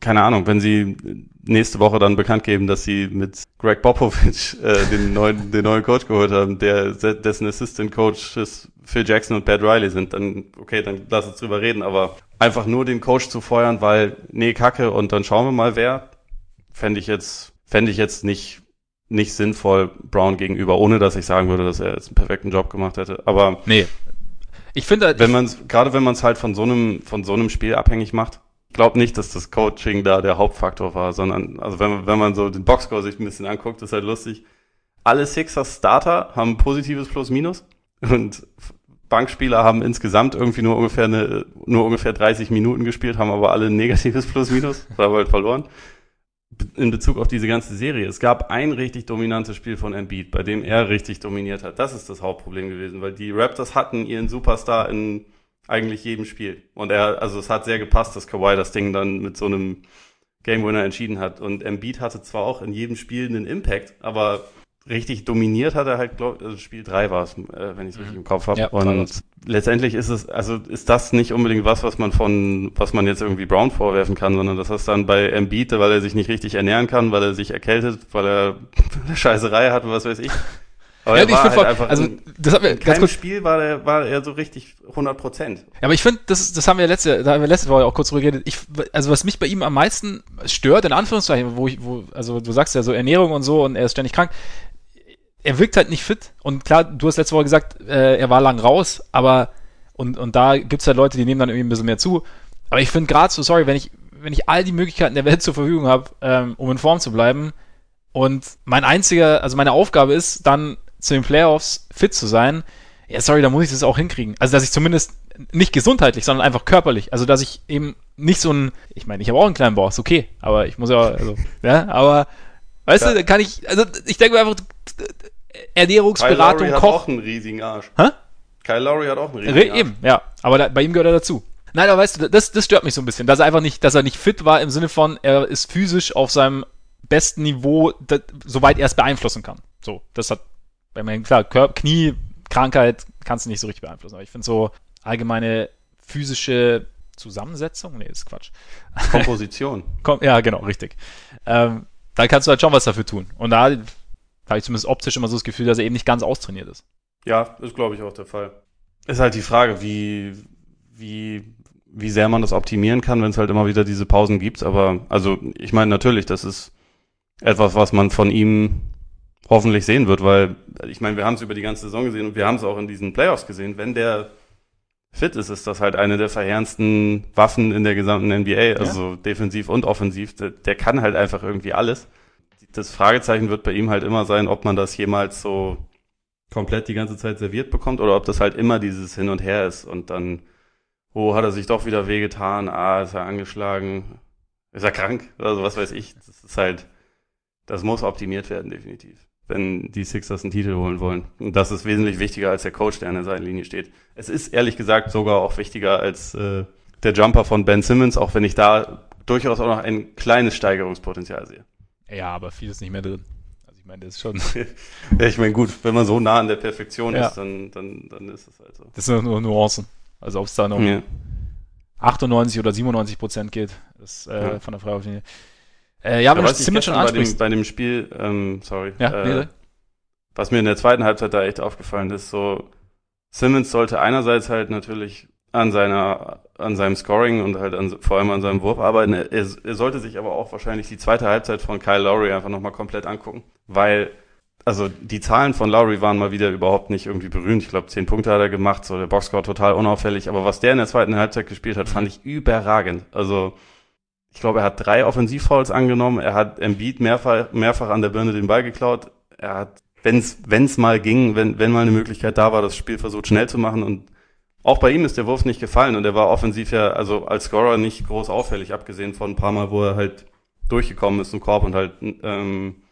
keine Ahnung, wenn sie nächste Woche dann bekannt geben, dass sie mit Greg Popovich äh, den neuen, den neuen Coach geholt haben, der dessen Assistant Coaches Phil Jackson und Pat Riley sind, dann okay, dann lass uns drüber reden. Aber einfach nur den Coach zu feuern, weil nee Kacke und dann schauen wir mal wer, fände ich jetzt, fände ich jetzt nicht, nicht sinnvoll Brown gegenüber, ohne dass ich sagen würde, dass er jetzt einen perfekten Job gemacht hätte. Aber nee. Ich finde, wenn man gerade wenn man es halt von so einem, von so einem Spiel abhängig macht, glaube nicht, dass das Coaching da der Hauptfaktor war, sondern, also wenn man, wenn man so den Boxscore sich ein bisschen anguckt, ist halt lustig. Alle Sixers Starter haben positives Plus-Minus und Bankspieler haben insgesamt irgendwie nur ungefähr eine, nur ungefähr 30 Minuten gespielt, haben aber alle ein negatives Plus-Minus, weil halt verloren in Bezug auf diese ganze Serie. Es gab ein richtig dominantes Spiel von Embiid, bei dem er richtig dominiert hat. Das ist das Hauptproblem gewesen, weil die Raptors hatten ihren Superstar in eigentlich jedem Spiel. Und er, also es hat sehr gepasst, dass Kawhi das Ding dann mit so einem Game Winner entschieden hat. Und Embiid hatte zwar auch in jedem Spiel einen Impact, aber richtig dominiert hat er halt, glaub, also Spiel 3 war es, äh, wenn ich es richtig Mhm. im Kopf habe. Ja, und letztendlich ist es, also ist das nicht unbedingt was, was man von, was man jetzt irgendwie Brown vorwerfen kann, sondern das ist dann bei Embiid, weil er sich nicht richtig ernähren kann, weil er sich erkältet, weil er eine Scheißerei hat, was weiß ich. Aber Ja, ich war find halt einfach also, das hat mir in ganz kurz, Spiel war er, war er so richtig 100 Prozent. Ja, aber ich finde, das, das haben wir letzte, da haben wir letzte Woche auch kurz drüber geredet. Ich, also was mich bei ihm am meisten stört, in Anführungszeichen, wo ich, wo, also du sagst ja so Ernährung und so und er ist ständig krank. Er wirkt halt nicht fit. Und klar, du hast letzte Woche gesagt, äh, er war lang raus, aber und, und da gibt's halt Leute, die nehmen dann irgendwie ein bisschen mehr zu. Aber ich finde gerade so, sorry, wenn ich, wenn ich all die Möglichkeiten der Welt zur Verfügung habe, ähm, um in Form zu bleiben, und mein einziger, also meine Aufgabe ist, dann zu den Playoffs fit zu sein, ja, sorry, da muss ich das auch hinkriegen. Also, dass ich zumindest nicht gesundheitlich, sondern einfach körperlich. Also, dass ich eben nicht so ein, ich meine, ich habe auch einen kleinen Bauch, ist okay, aber ich muss ja, also, ja, aber, weißt Ja. du, da kann ich, also, ich denke mir einfach, Kyle Ernährungsberatung, Lowry hat Koch, auch einen riesigen Arsch. Hä? Kyle Lowry hat auch einen riesigen Re Arsch. eben, ja, aber da, bei ihm gehört er dazu. Nein, aber weißt du, das, das stört mich so ein bisschen, dass er einfach nicht, dass er nicht fit war im Sinne von, er ist physisch auf seinem besten Niveau, da, soweit er es beeinflussen kann. So, das hat, bei mir, klar, Kör Knie, Krankheit kannst du nicht so richtig beeinflussen, aber ich finde so allgemeine physische Zusammensetzung, nee, ist Quatsch. Komposition. Komm, ja, genau, richtig. Ähm, da kannst du halt schon was dafür tun. Und da habe ich zumindest optisch immer so das Gefühl, dass er eben nicht ganz austrainiert ist. Ja, ist glaube ich auch der Fall. Ist halt die Frage, wie, wie, wie sehr man das optimieren kann, wenn es halt immer wieder diese Pausen gibt. Aber also ich meine natürlich, das ist etwas, was man von ihm hoffentlich sehen wird, weil ich meine, wir haben es über die ganze Saison gesehen und wir haben es auch in diesen Playoffs gesehen. Wenn der fit ist, ist das halt eine der verheerendsten Waffen in der gesamten NBA, also defensiv und offensiv. Der, der kann halt einfach irgendwie alles. Das Fragezeichen wird bei ihm halt immer sein, ob man das jemals so komplett die ganze Zeit serviert bekommt oder ob das halt immer dieses Hin und Her ist und dann, oh, hat er sich doch wieder wehgetan, ah, ist er angeschlagen, ist er krank, also was weiß ich. Das ist halt, das muss optimiert werden, definitiv, wenn die Sixers einen Titel holen wollen. Und das ist wesentlich wichtiger als der Coach, der an der Seitenlinie steht. Es ist ehrlich gesagt sogar auch wichtiger als äh, der Jumper von Ben Simmons, auch wenn ich da durchaus auch noch ein kleines Steigerungspotenzial sehe. Ja, aber viel ist nicht mehr drin. Also ich meine, das ist schon, Ja, ich meine, gut, wenn man so nah an der Perfektion Ja. ist, dann, dann, dann ist es halt so. das sind nur Nuancen. Also ob es da noch Ja. 98 oder 97 Prozent geht, ist äh, Ja. von der Freiwurflinie. Äh, ja, aber was Simmons schon gestern bei dem, ansprichst. bei dem Spiel, ähm, sorry, Ja, äh, nee, was mir in der zweiten Halbzeit da echt aufgefallen ist, so Simmons sollte einerseits halt natürlich an seiner, an seinem Scoring und halt an, vor allem an seinem Wurf arbeiten. Er, er sollte sich aber auch wahrscheinlich die zweite Halbzeit von Kyle Lowry einfach nochmal komplett angucken, weil also die Zahlen von Lowry waren mal wieder überhaupt nicht irgendwie berühmt. Ich glaube, zehn Punkte hat er gemacht, so der Boxscore total unauffällig. Aber was der in der zweiten Halbzeit gespielt hat, fand ich überragend. Also ich glaube, er hat drei Offensivfouls angenommen. Er hat Embiid mehrfach, mehrfach an der Birne den Ball geklaut. Er hat, wenn's wenn's mal ging, wenn, wenn mal eine Möglichkeit da war, das Spiel versucht schnell zu machen. Und auch bei ihm ist der Wurf nicht gefallen. Und er war offensiv ja, also als Scorer nicht groß auffällig, abgesehen von ein paar Mal, wo er halt durchgekommen ist im Korb und halt ähm,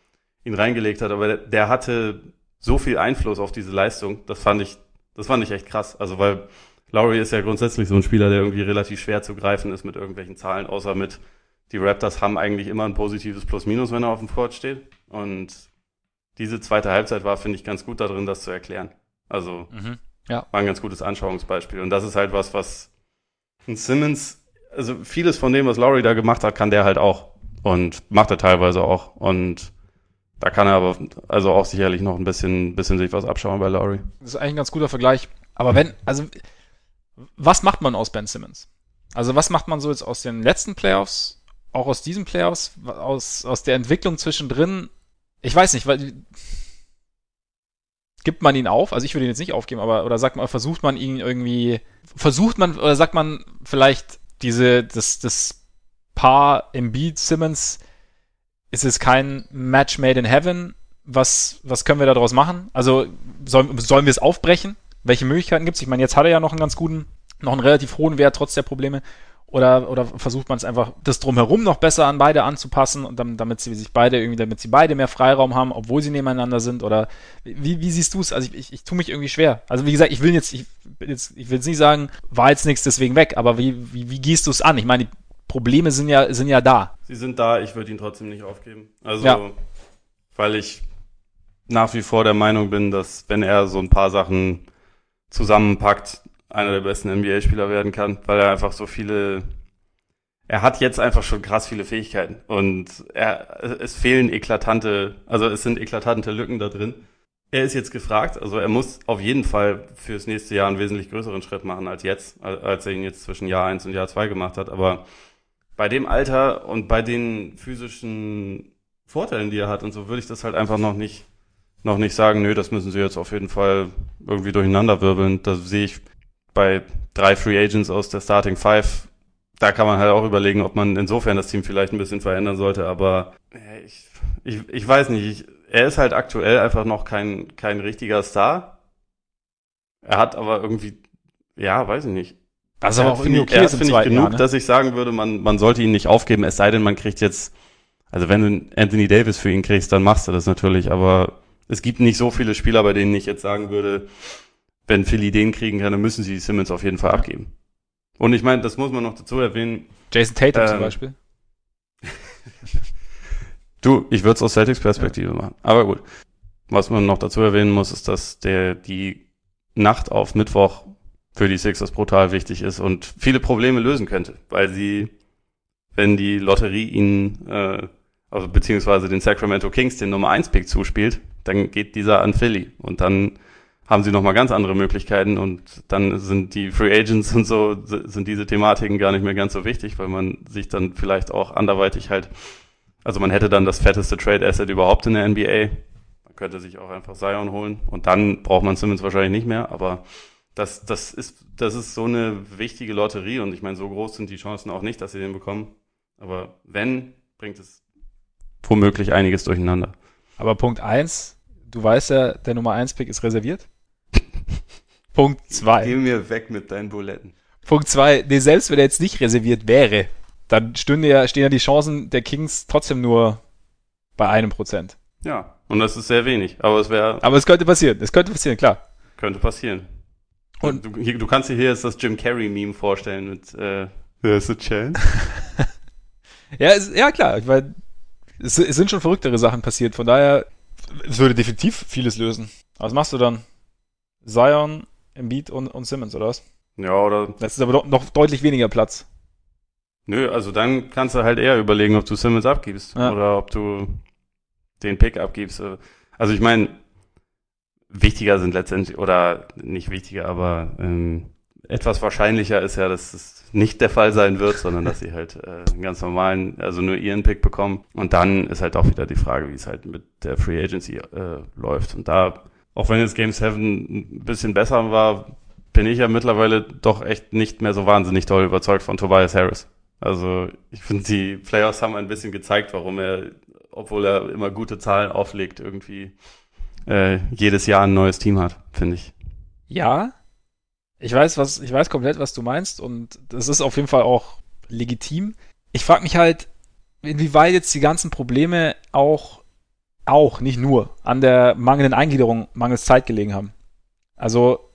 ihn reingelegt hat. Aber der, der hatte so viel Einfluss auf diese Leistung. Das fand ich, das fand ich echt krass. Also weil Lowry ist ja grundsätzlich so ein Spieler, der irgendwie relativ schwer zu greifen ist mit irgendwelchen Zahlen, außer mit die Raptors haben eigentlich immer ein positives Plus-Minus, wenn er auf dem Court steht. Und diese zweite Halbzeit war, finde ich, ganz gut darin, das zu erklären. Also Mhm. War ein ganz gutes Anschauungsbeispiel. Und das ist halt was, was ein Simmons, also vieles von dem, was Lowry da gemacht hat, kann der halt auch. Und macht er teilweise auch. Und da kann er aber also auch sicherlich noch ein bisschen, bisschen sich was abschauen bei Lowry. Das ist eigentlich ein ganz guter Vergleich. Aber wenn, also, was macht man aus Ben Simmons? Also, was macht man so jetzt aus den letzten Playoffs, auch aus diesen Playoffs, aus, aus der Entwicklung zwischendrin? Ich weiß nicht, weil, gibt man ihn auf? Also, ich würde ihn jetzt nicht aufgeben, aber, oder sagt man, versucht man ihn irgendwie, versucht man, oder sagt man vielleicht diese, das, das Paar Embiid Simmons, ist es kein Match made in heaven? Was, was können wir daraus machen? Also, sollen, sollen wir es aufbrechen? Welche Möglichkeiten gibt es? Ich meine, jetzt hat er ja noch einen ganz guten, noch einen relativ hohen Wert trotz der Probleme. Oder, oder versucht man es einfach, das drumherum noch besser an beide anzupassen und dann, damit sie sich beide irgendwie, damit sie beide mehr Freiraum haben, obwohl sie nebeneinander sind? Oder wie, wie siehst du es? Also ich, ich, ich tue mich irgendwie schwer. Also wie gesagt, ich will jetzt, ich, jetzt, ich will jetzt nicht sagen, war jetzt nichts deswegen weg, aber wie, wie, wie gehst du es an? Ich meine, die Probleme sind ja, sind ja da. Sie sind da, ich würde ihn trotzdem nicht aufgeben. Also, Ja. weil ich nach wie vor der Meinung bin, dass wenn er so ein paar Sachen zusammenpackt, einer der besten NBA-Spieler werden kann, weil er einfach so viele, er hat jetzt einfach schon krass viele Fähigkeiten und er, es fehlen eklatante, also es sind eklatante Lücken da drin. Er ist jetzt gefragt, also er muss auf jeden Fall fürs nächste Jahr einen wesentlich größeren Schritt machen als jetzt, als er ihn jetzt zwischen Jahr eins und Jahr zwei gemacht hat, aber bei dem Alter und bei den physischen Vorteilen, die er hat und so, würde ich das halt einfach noch nicht, noch nicht sagen, nö, das müssen sie jetzt auf jeden Fall irgendwie durcheinander wirbeln. Da sehe ich bei drei Free Agents aus der Starting Five, da kann man halt auch überlegen, ob man insofern das Team vielleicht ein bisschen verändern sollte, aber ich, ich, ich weiß nicht, ich, er ist halt aktuell einfach noch kein, kein richtiger Star. Er hat aber irgendwie, ja, weiß ich nicht. Das ist aber auch irgendwie okay. Er ist, finde ich, genug, Jahr, ne? dass ich sagen würde, man, man sollte ihn nicht aufgeben, es sei denn, man kriegt jetzt, also wenn du Anthony Davis für ihn kriegst, dann machst du das natürlich, aber es gibt nicht so viele Spieler, bei denen ich jetzt sagen würde, wenn Philly den kriegen kann, dann müssen sie Simmons auf jeden Fall abgeben. Und ich meine, das muss man noch dazu erwähnen. Jason Tatum ähm, zum Beispiel. du, ich würde es aus Celtics Perspektive ja. machen. Aber gut. Was man noch dazu erwähnen muss, ist, dass der die Nacht auf Mittwoch für die Sixers brutal wichtig ist und viele Probleme lösen könnte, weil sie, wenn die Lotterie ihnen, äh, also beziehungsweise den Sacramento Kings den Nummer 1 Pick zuspielt, dann geht dieser an Philly und dann haben sie nochmal ganz andere Möglichkeiten und dann sind die Free Agents und so, sind diese Thematiken gar nicht mehr ganz so wichtig, weil man sich dann vielleicht auch anderweitig halt, also man hätte dann das fetteste Trade Asset überhaupt in der NBA. Man könnte sich auch einfach Zion holen und dann braucht man Simmons wahrscheinlich nicht mehr, aber das, das ist, das ist so eine wichtige Lotterie und ich meine, so groß sind die Chancen auch nicht, dass sie den bekommen. Aber wenn, bringt es womöglich einiges durcheinander. Aber Punkt eins, du weißt ja, der Nummer eins Pick ist reserviert. Punkt 2. Geh mir weg mit deinen Buletten. Punkt 2. Nee, selbst wenn er jetzt nicht reserviert wäre, dann stünde ja, stehen ja die Chancen der Kings trotzdem nur bei einem Prozent. Ja, und das ist sehr wenig. Aber es wäre. Aber es könnte passieren. Es könnte passieren, klar. Könnte passieren. Und du, hier, du kannst dir hier jetzt das Jim Carrey-Meme vorstellen mit äh, There's a chance. ja, es, ja, klar. Ich meine, es, es sind schon verrücktere Sachen passiert. Von daher, es würde definitiv vieles lösen. Was machst du dann? Zion, Embiid und, und Simmons, oder was? Ja, oder. Das ist aber doch noch deutlich weniger Platz. Nö, also dann kannst du halt eher überlegen, ob du Simmons abgibst ja. oder ob du den Pick abgibst. Also ich meine, wichtiger sind letztendlich, oder nicht wichtiger, aber ähm, etwas wahrscheinlicher ist ja, dass es nicht der Fall sein wird, sondern dass sie halt äh, einen ganz normalen, also nur ihren Pick bekommen. Und dann ist halt auch wieder die Frage, wie es halt mit der Free Agency äh, läuft. Und da auch wenn jetzt Game 7 ein bisschen besser war, bin ich ja mittlerweile doch echt nicht mehr so wahnsinnig toll überzeugt von Tobias Harris. Also ich finde, die Playoffs haben ein bisschen gezeigt, warum er, obwohl er immer gute Zahlen auflegt, irgendwie äh, jedes Jahr ein neues Team hat, finde ich. Ja, ich weiß, was, ich weiß komplett, was du meinst und das ist auf jeden Fall auch legitim. Ich frage mich halt, inwieweit jetzt die ganzen Probleme auch auch, nicht nur, an der mangelnden Eingliederung, mangels Zeit gelegen haben. Also,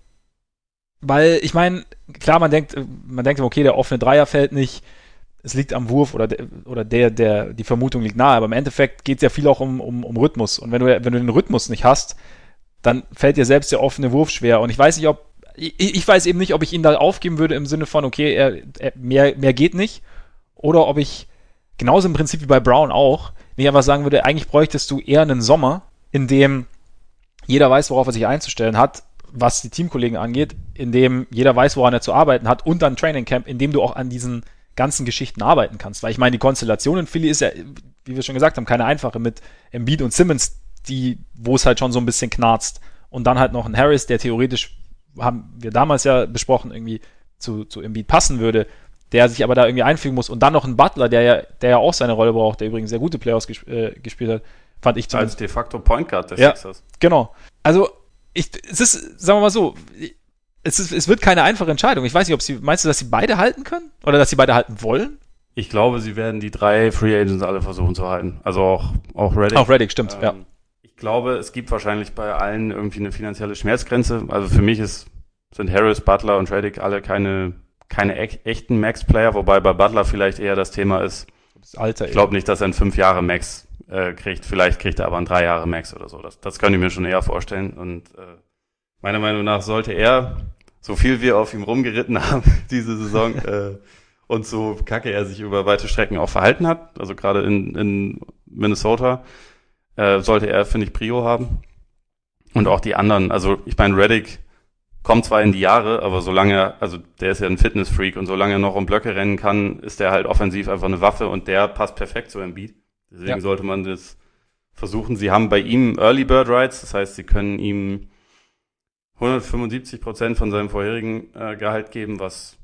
weil ich meine, klar, man denkt, man denkt, okay, der offene Dreier fällt nicht, es liegt am Wurf oder der, oder der, der, die Vermutung liegt nahe, aber im Endeffekt geht es ja viel auch um, um, um Rhythmus. Und wenn du, wenn du den Rhythmus nicht hast, dann fällt dir selbst der offene Wurf schwer. Und ich weiß nicht, ob, ich, ich weiß eben nicht, ob ich ihn da aufgeben würde im Sinne von, okay, er, er, mehr, mehr geht nicht, oder ob ich, genauso im Prinzip wie bei Brown auch, nicht einfach sagen würde, eigentlich bräuchtest du eher einen Sommer, in dem jeder weiß, worauf er sich einzustellen hat, was die Teamkollegen angeht, in dem jeder weiß, woran er zu arbeiten hat und dann Training Camp, in dem du auch an diesen ganzen Geschichten arbeiten kannst. Weil ich meine, die Konstellation in Philly ist ja, wie wir schon gesagt haben, keine einfache mit Embiid und Simmons, die, wo es halt schon so ein bisschen knarzt. Und dann halt noch ein Harris, der theoretisch, haben wir damals ja besprochen, irgendwie zu, zu Embiid passen würde der sich aber da irgendwie einfügen muss. Und dann noch ein Butler, der ja, der ja auch seine Rolle braucht, der übrigens sehr gute Playoffs gesp äh, gespielt hat, fand ich zumindest. Als de facto Point Guard des ja, Sixers. Genau. Also, ich, es ist, sagen wir mal so, es, ist, es wird keine einfache Entscheidung. Ich weiß nicht, ob sie, meinst du, dass sie beide halten können? Oder dass sie beide halten wollen? Ich glaube, sie werden die drei Free Agents alle versuchen zu halten. Also auch, auch Reddick. Auch Reddick, stimmt, ähm, ja. Ich glaube, es gibt wahrscheinlich bei allen irgendwie eine finanzielle Schmerzgrenze. Also für mich ist, sind Harris, Butler und Reddick alle keine keine echten Max-Player, wobei bei Butler vielleicht eher das Thema ist. Das Alter. Ich glaube nicht, dass er in fünf Jahre Max äh, kriegt. Vielleicht kriegt er aber einen drei Jahre Max oder so. Das, das könnte ich mir schon eher vorstellen. Und äh, meiner Meinung nach sollte er, so viel wir auf ihm rumgeritten haben diese Saison, äh, und so kacke er sich über weite Strecken auch verhalten hat, also gerade in, in Minnesota, äh, sollte er, finde ich, Prio haben. Und auch die anderen, also ich meine, Reddick kommt zwar in die Jahre, aber solange, also der ist ja ein Fitnessfreak und solange er noch um Blöcke rennen kann, ist der halt offensiv einfach eine Waffe und der passt perfekt zu Embiid. Deswegen ja. sollte man das versuchen. Sie haben bei ihm Early Bird Rights, das heißt, sie können ihm 175 Prozent von seinem vorherigen äh, Gehalt geben, was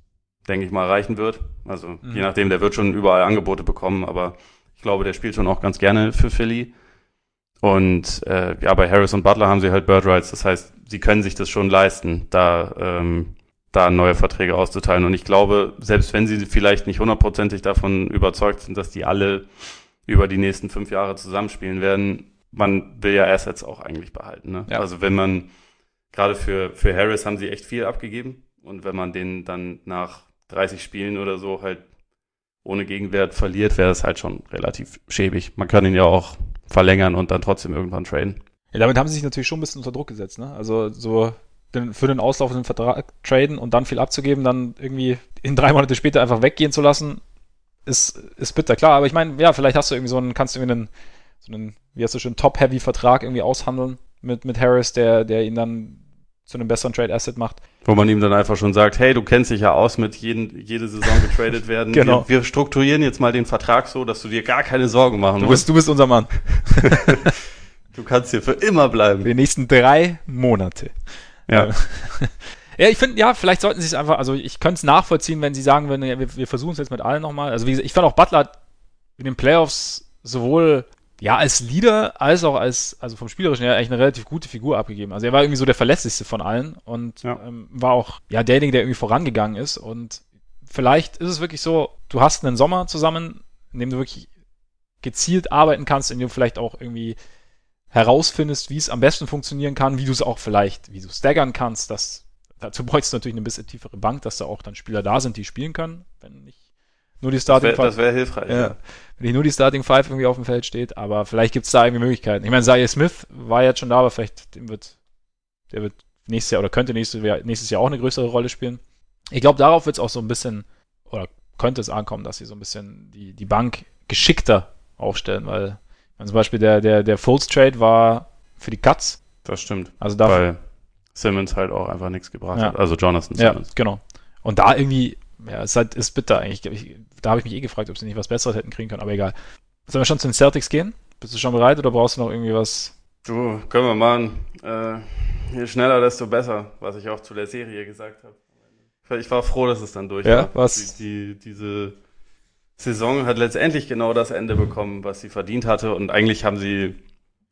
denke ich mal reichen wird. Also mhm. je nachdem, der wird schon überall Angebote bekommen, aber ich glaube, der spielt schon auch ganz gerne für Philly. Und äh, ja, bei Harris und Butler haben sie halt Bird Rights, das heißt, sie können sich das schon leisten, da ähm, da neue Verträge auszuteilen. Und ich glaube, selbst wenn sie vielleicht nicht hundertprozentig davon überzeugt sind, dass die alle über die nächsten fünf Jahre zusammenspielen werden, man will ja Assets auch eigentlich behalten. Ne? Ja. Also wenn man gerade für für Harris haben sie echt viel abgegeben und wenn man den dann nach 30 Spielen oder so halt ohne Gegenwert verliert, wäre das halt schon relativ schäbig. Man kann ihn ja auch verlängern und dann trotzdem irgendwann traden. Ja, damit haben sie sich natürlich schon ein bisschen unter Druck gesetzt, ne? Also so für den auslaufenden Vertrag traden und dann viel abzugeben, dann irgendwie in drei Monate später einfach weggehen zu lassen, ist, ist bitter, klar. Aber ich meine, ja, vielleicht hast du irgendwie so einen, kannst du irgendwie einen, so einen, wie hast du schon, Top-Heavy-Vertrag irgendwie aushandeln mit, mit Harris, der, der ihn dann zu einem besseren Trade-Asset macht. Wo man ihm dann einfach schon sagt, hey, du kennst dich ja aus mit jeden, jede Saison getradet werden. genau. Wir, wir, strukturieren jetzt mal den Vertrag so, dass du dir gar keine Sorgen machen du musst. Bist, du bist unser Mann. du kannst hier für immer bleiben. Die nächsten drei Monate. Ja. Ja, ich finde, ja, vielleicht sollten sie es einfach, also ich könnte es nachvollziehen, wenn sie sagen würden, ja, wir, wir versuchen es jetzt mit allen nochmal. Also wie gesagt, ich fand auch Butler in den Playoffs sowohl ja, als Leader als auch als, also vom Spielerischen her, eigentlich eine relativ gute Figur abgegeben. Also er war irgendwie so der verlässlichste von allen und ja. ähm, war auch, ja, derjenige, der irgendwie vorangegangen ist. Und vielleicht ist es wirklich so, du hast einen Sommer zusammen, in dem du wirklich gezielt arbeiten kannst, in dem du vielleicht auch irgendwie herausfindest, wie es am besten funktionieren kann, wie du es auch vielleicht, wie du staggern kannst, dass dazu bräuchst du natürlich eine bisschen tiefere Bank, dass da auch dann Spieler da sind, die spielen können, wenn nicht nur die Starting Five. Das wäre wär hilfreich. Ja. ja. Wenn nicht nur die Starting Five irgendwie auf dem Feld steht, aber vielleicht gibt es da irgendwie Möglichkeiten. Ich meine, Zaire Smith war jetzt schon da, aber vielleicht dem wird, der wird nächstes Jahr oder könnte nächstes Jahr, nächstes Jahr auch eine größere Rolle spielen. Ich glaube, darauf wird es auch so ein bisschen, oder könnte es ankommen, dass sie so ein bisschen die, die Bank geschickter aufstellen, weil meine, zum Beispiel der, der, der Fulls Trade war für die Cuts. Das stimmt. Also dafür, weil Simmons halt auch einfach nichts gebracht ja. hat. Also Jonathan Simmons. Ja, genau. Und da irgendwie ja, es ist, halt, ist bitter eigentlich. Ich, da habe ich mich eh gefragt, ob sie nicht was Besseres hätten kriegen können, aber egal. Sollen wir schon zu den Celtics gehen? Bist du schon bereit oder brauchst du noch irgendwie was? Du, können wir machen. Äh, je schneller, desto besser, was ich auch zu der Serie gesagt habe. Ich war froh, dass es dann durch ja, war. Was? Die, die, diese Saison hat letztendlich genau das Ende bekommen, was sie verdient hatte. Und eigentlich haben sie,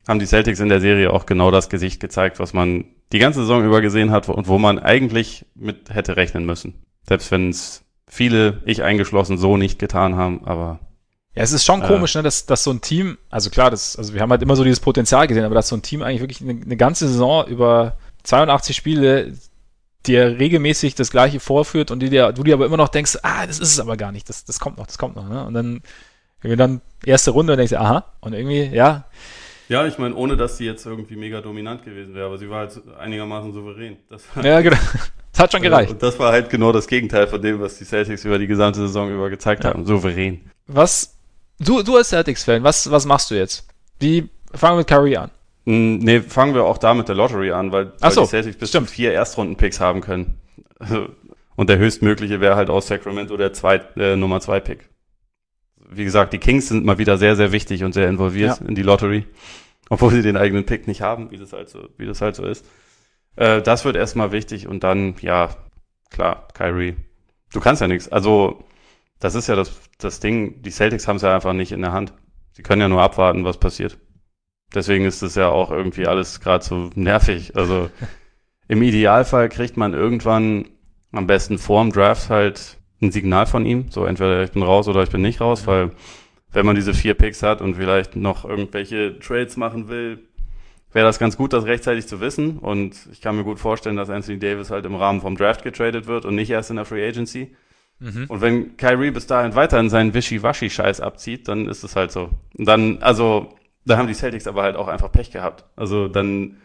haben die Celtics in der Serie auch genau das Gesicht gezeigt, was man die ganze Saison über gesehen hat und wo man eigentlich mit hätte rechnen müssen. Selbst wenn es viele, ich eingeschlossen, so nicht getan haben, aber. Ja, es ist schon äh, komisch, ne, dass, dass so ein Team, also klar, das, also wir haben halt immer so dieses Potenzial gesehen, aber dass so ein Team eigentlich wirklich eine, eine ganze Saison über 82 Spiele dir regelmäßig das gleiche vorführt und die dir, du dir aber immer noch denkst, ah, das ist es aber gar nicht, das, das kommt noch, das kommt noch, ne? Und dann, irgendwie dann erste Runde und denkst du, aha, und irgendwie, ja. Ja, ich meine, ohne dass sie jetzt irgendwie mega dominant gewesen wäre, aber sie war halt einigermaßen souverän. Das ja, genau. Das hat schon gereicht. Und das war halt genau das Gegenteil von dem, was die Celtics über die gesamte Saison über gezeigt ja. haben. Souverän. Was, du, du als Celtics-Fan, was, was machst du jetzt? Wie, fangen wir mit Curry an. Mm, nee, fangen wir auch da mit der Lottery an, weil, Ach so, die Celtics bis zu vier Erstrunden-Picks haben können. Und der höchstmögliche wäre halt aus Sacramento der zweit, äh, Nummer zwei Pick. Wie gesagt, die Kings sind mal wieder sehr, sehr wichtig und sehr involviert ja. in die Lottery. Obwohl sie den eigenen Pick nicht haben, wie das halt so, wie das halt so ist. Äh, das wird erstmal wichtig und dann, ja, klar, Kyrie. Du kannst ja nichts. Also, das ist ja das, das Ding, die Celtics haben es ja einfach nicht in der Hand. Sie können ja nur abwarten, was passiert. Deswegen ist es ja auch irgendwie alles gerade so nervig. Also im Idealfall kriegt man irgendwann am besten vorm Draft halt ein Signal von ihm. So entweder ich bin raus oder ich bin nicht raus, weil wenn man diese vier Picks hat und vielleicht noch irgendwelche Trades machen will, wäre das ganz gut, das rechtzeitig zu wissen. Und ich kann mir gut vorstellen, dass Anthony Davis halt im Rahmen vom Draft getradet wird und nicht erst in der Free Agency. Mhm. Und wenn Kyrie bis dahin weiterhin seinen Wischiwaschi-Scheiß abzieht, dann ist es halt so. Und dann, also, Da haben die Celtics aber halt auch einfach Pech gehabt. Also dann,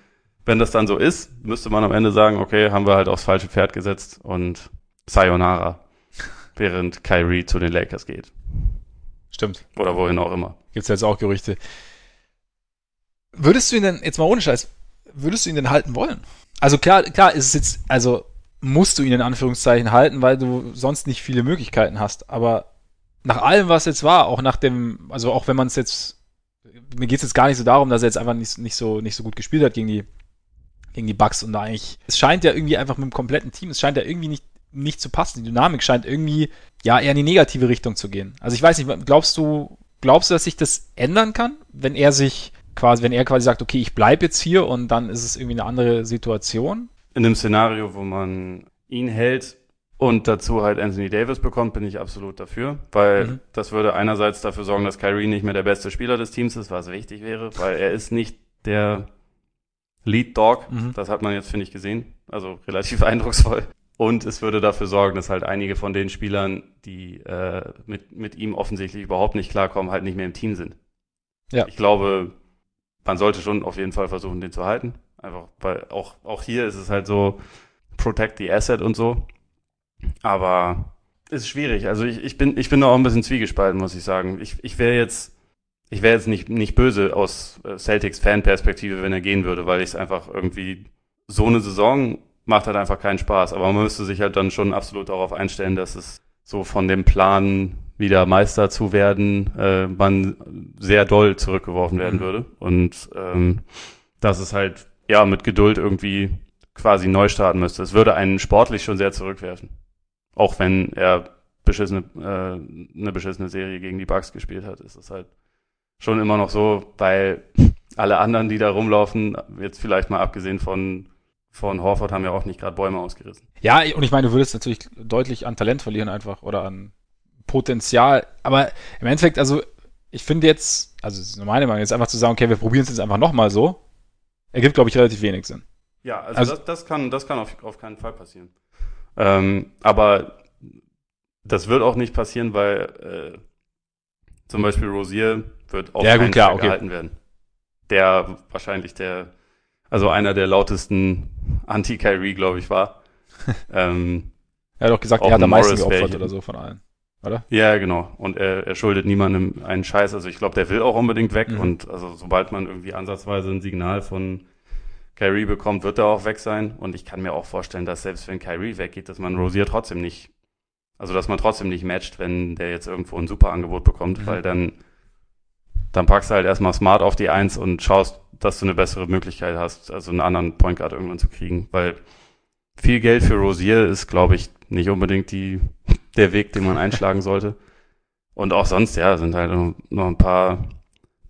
wenn das dann so ist, müsste man am Ende sagen, okay, haben wir halt aufs falsche Pferd gesetzt und Sayonara, während Kyrie zu den Lakers geht. Stimmt. Oder wohin auch immer. Gibt's jetzt auch Gerüchte. Würdest du ihn denn, jetzt mal ohne Scheiß, würdest du ihn denn halten wollen? Also klar, klar ist es jetzt, also musst du ihn in Anführungszeichen halten, weil du sonst nicht viele Möglichkeiten hast. Aber nach allem, was jetzt war, auch nach dem, also auch wenn man es jetzt, mir geht es jetzt gar nicht so darum, dass er jetzt einfach nicht, nicht, so, nicht so gut gespielt hat gegen die, gegen die Bugs und da eigentlich, es scheint ja irgendwie einfach mit dem kompletten Team, es scheint ja irgendwie nicht, nicht zu passen. Die Dynamik scheint irgendwie, ja, eher in die negative Richtung zu gehen. Also ich weiß nicht, glaubst du, glaubst du, dass sich das ändern kann, wenn er sich quasi, wenn er quasi sagt, okay, ich bleibe jetzt hier und dann ist es irgendwie eine andere Situation? In einem Szenario, wo man ihn hält und dazu halt Anthony Davis bekommt, bin ich absolut dafür, weil mhm. das würde einerseits dafür sorgen, dass Kyrie nicht mehr der beste Spieler des Teams ist, was wichtig wäre, weil er ist nicht der Lead Dog. Mhm. Das hat man jetzt, finde ich, gesehen. Also relativ eindrucksvoll. Und es würde dafür sorgen, dass halt einige von den Spielern, die äh, mit, mit ihm offensichtlich überhaupt nicht klarkommen, halt nicht mehr im Team sind. Ja. Ich glaube, man sollte schon auf jeden Fall versuchen, den zu halten. Einfach, weil auch, auch hier ist es halt so, protect the asset und so. Aber ist schwierig. Also ich, ich bin, ich bin da auch ein bisschen zwiegespalten, muss ich sagen. Ich, ich wäre jetzt, ich wäre jetzt nicht, nicht böse aus äh, Celtics Fan-Perspektive, wenn er gehen würde, weil ich es einfach irgendwie so eine Saison macht halt einfach keinen Spaß. Aber man müsste sich halt dann schon absolut darauf einstellen, dass es so von dem Plan, wieder Meister zu werden, äh, man sehr doll zurückgeworfen werden mhm. würde. Und ähm, dass es halt ja mit Geduld irgendwie quasi neu starten müsste. Es würde einen sportlich schon sehr zurückwerfen. Auch wenn er beschissene, äh, eine beschissene Serie gegen die Bucks gespielt hat, ist es halt schon immer noch so, weil alle anderen, die da rumlaufen, jetzt vielleicht mal abgesehen von von Horford haben ja auch nicht gerade Bäume ausgerissen. Ja, und ich meine, du würdest natürlich deutlich an Talent verlieren einfach oder an Potenzial. Aber im Endeffekt, also ich finde jetzt, also das ist nur meine Meinung, jetzt einfach zu sagen, okay, wir probieren es jetzt einfach nochmal so, ergibt, glaube ich, relativ wenig Sinn. Ja, also, also das, das, kann, das kann auf, auf keinen Fall passieren. Ähm, aber das wird auch nicht passieren, weil äh, zum Beispiel Rosier wird auch ja, gut, klar, okay. gehalten werden. Der wahrscheinlich der, also einer der lautesten Anti-Kyrie, glaube ich, war. ähm, er hat doch gesagt, er hat am meisten geopfert oder so von allen. Oder? Ja, genau. Und er, er schuldet niemandem einen Scheiß. Also ich glaube, der will auch unbedingt weg. Mhm. Und also sobald man irgendwie ansatzweise ein Signal von Kyrie bekommt, wird er auch weg sein. Und ich kann mir auch vorstellen, dass selbst wenn Kyrie weggeht, dass man Rosier trotzdem nicht, also dass man trotzdem nicht matcht, wenn der jetzt irgendwo ein super Angebot bekommt, mhm. weil dann, dann packst du halt erstmal smart auf die Eins und schaust, dass du eine bessere Möglichkeit hast, also einen anderen Point Guard irgendwann zu kriegen, weil viel Geld für Rosier ist, glaube ich, nicht unbedingt die, der Weg, den man einschlagen sollte. Und auch sonst, ja, sind halt noch ein paar,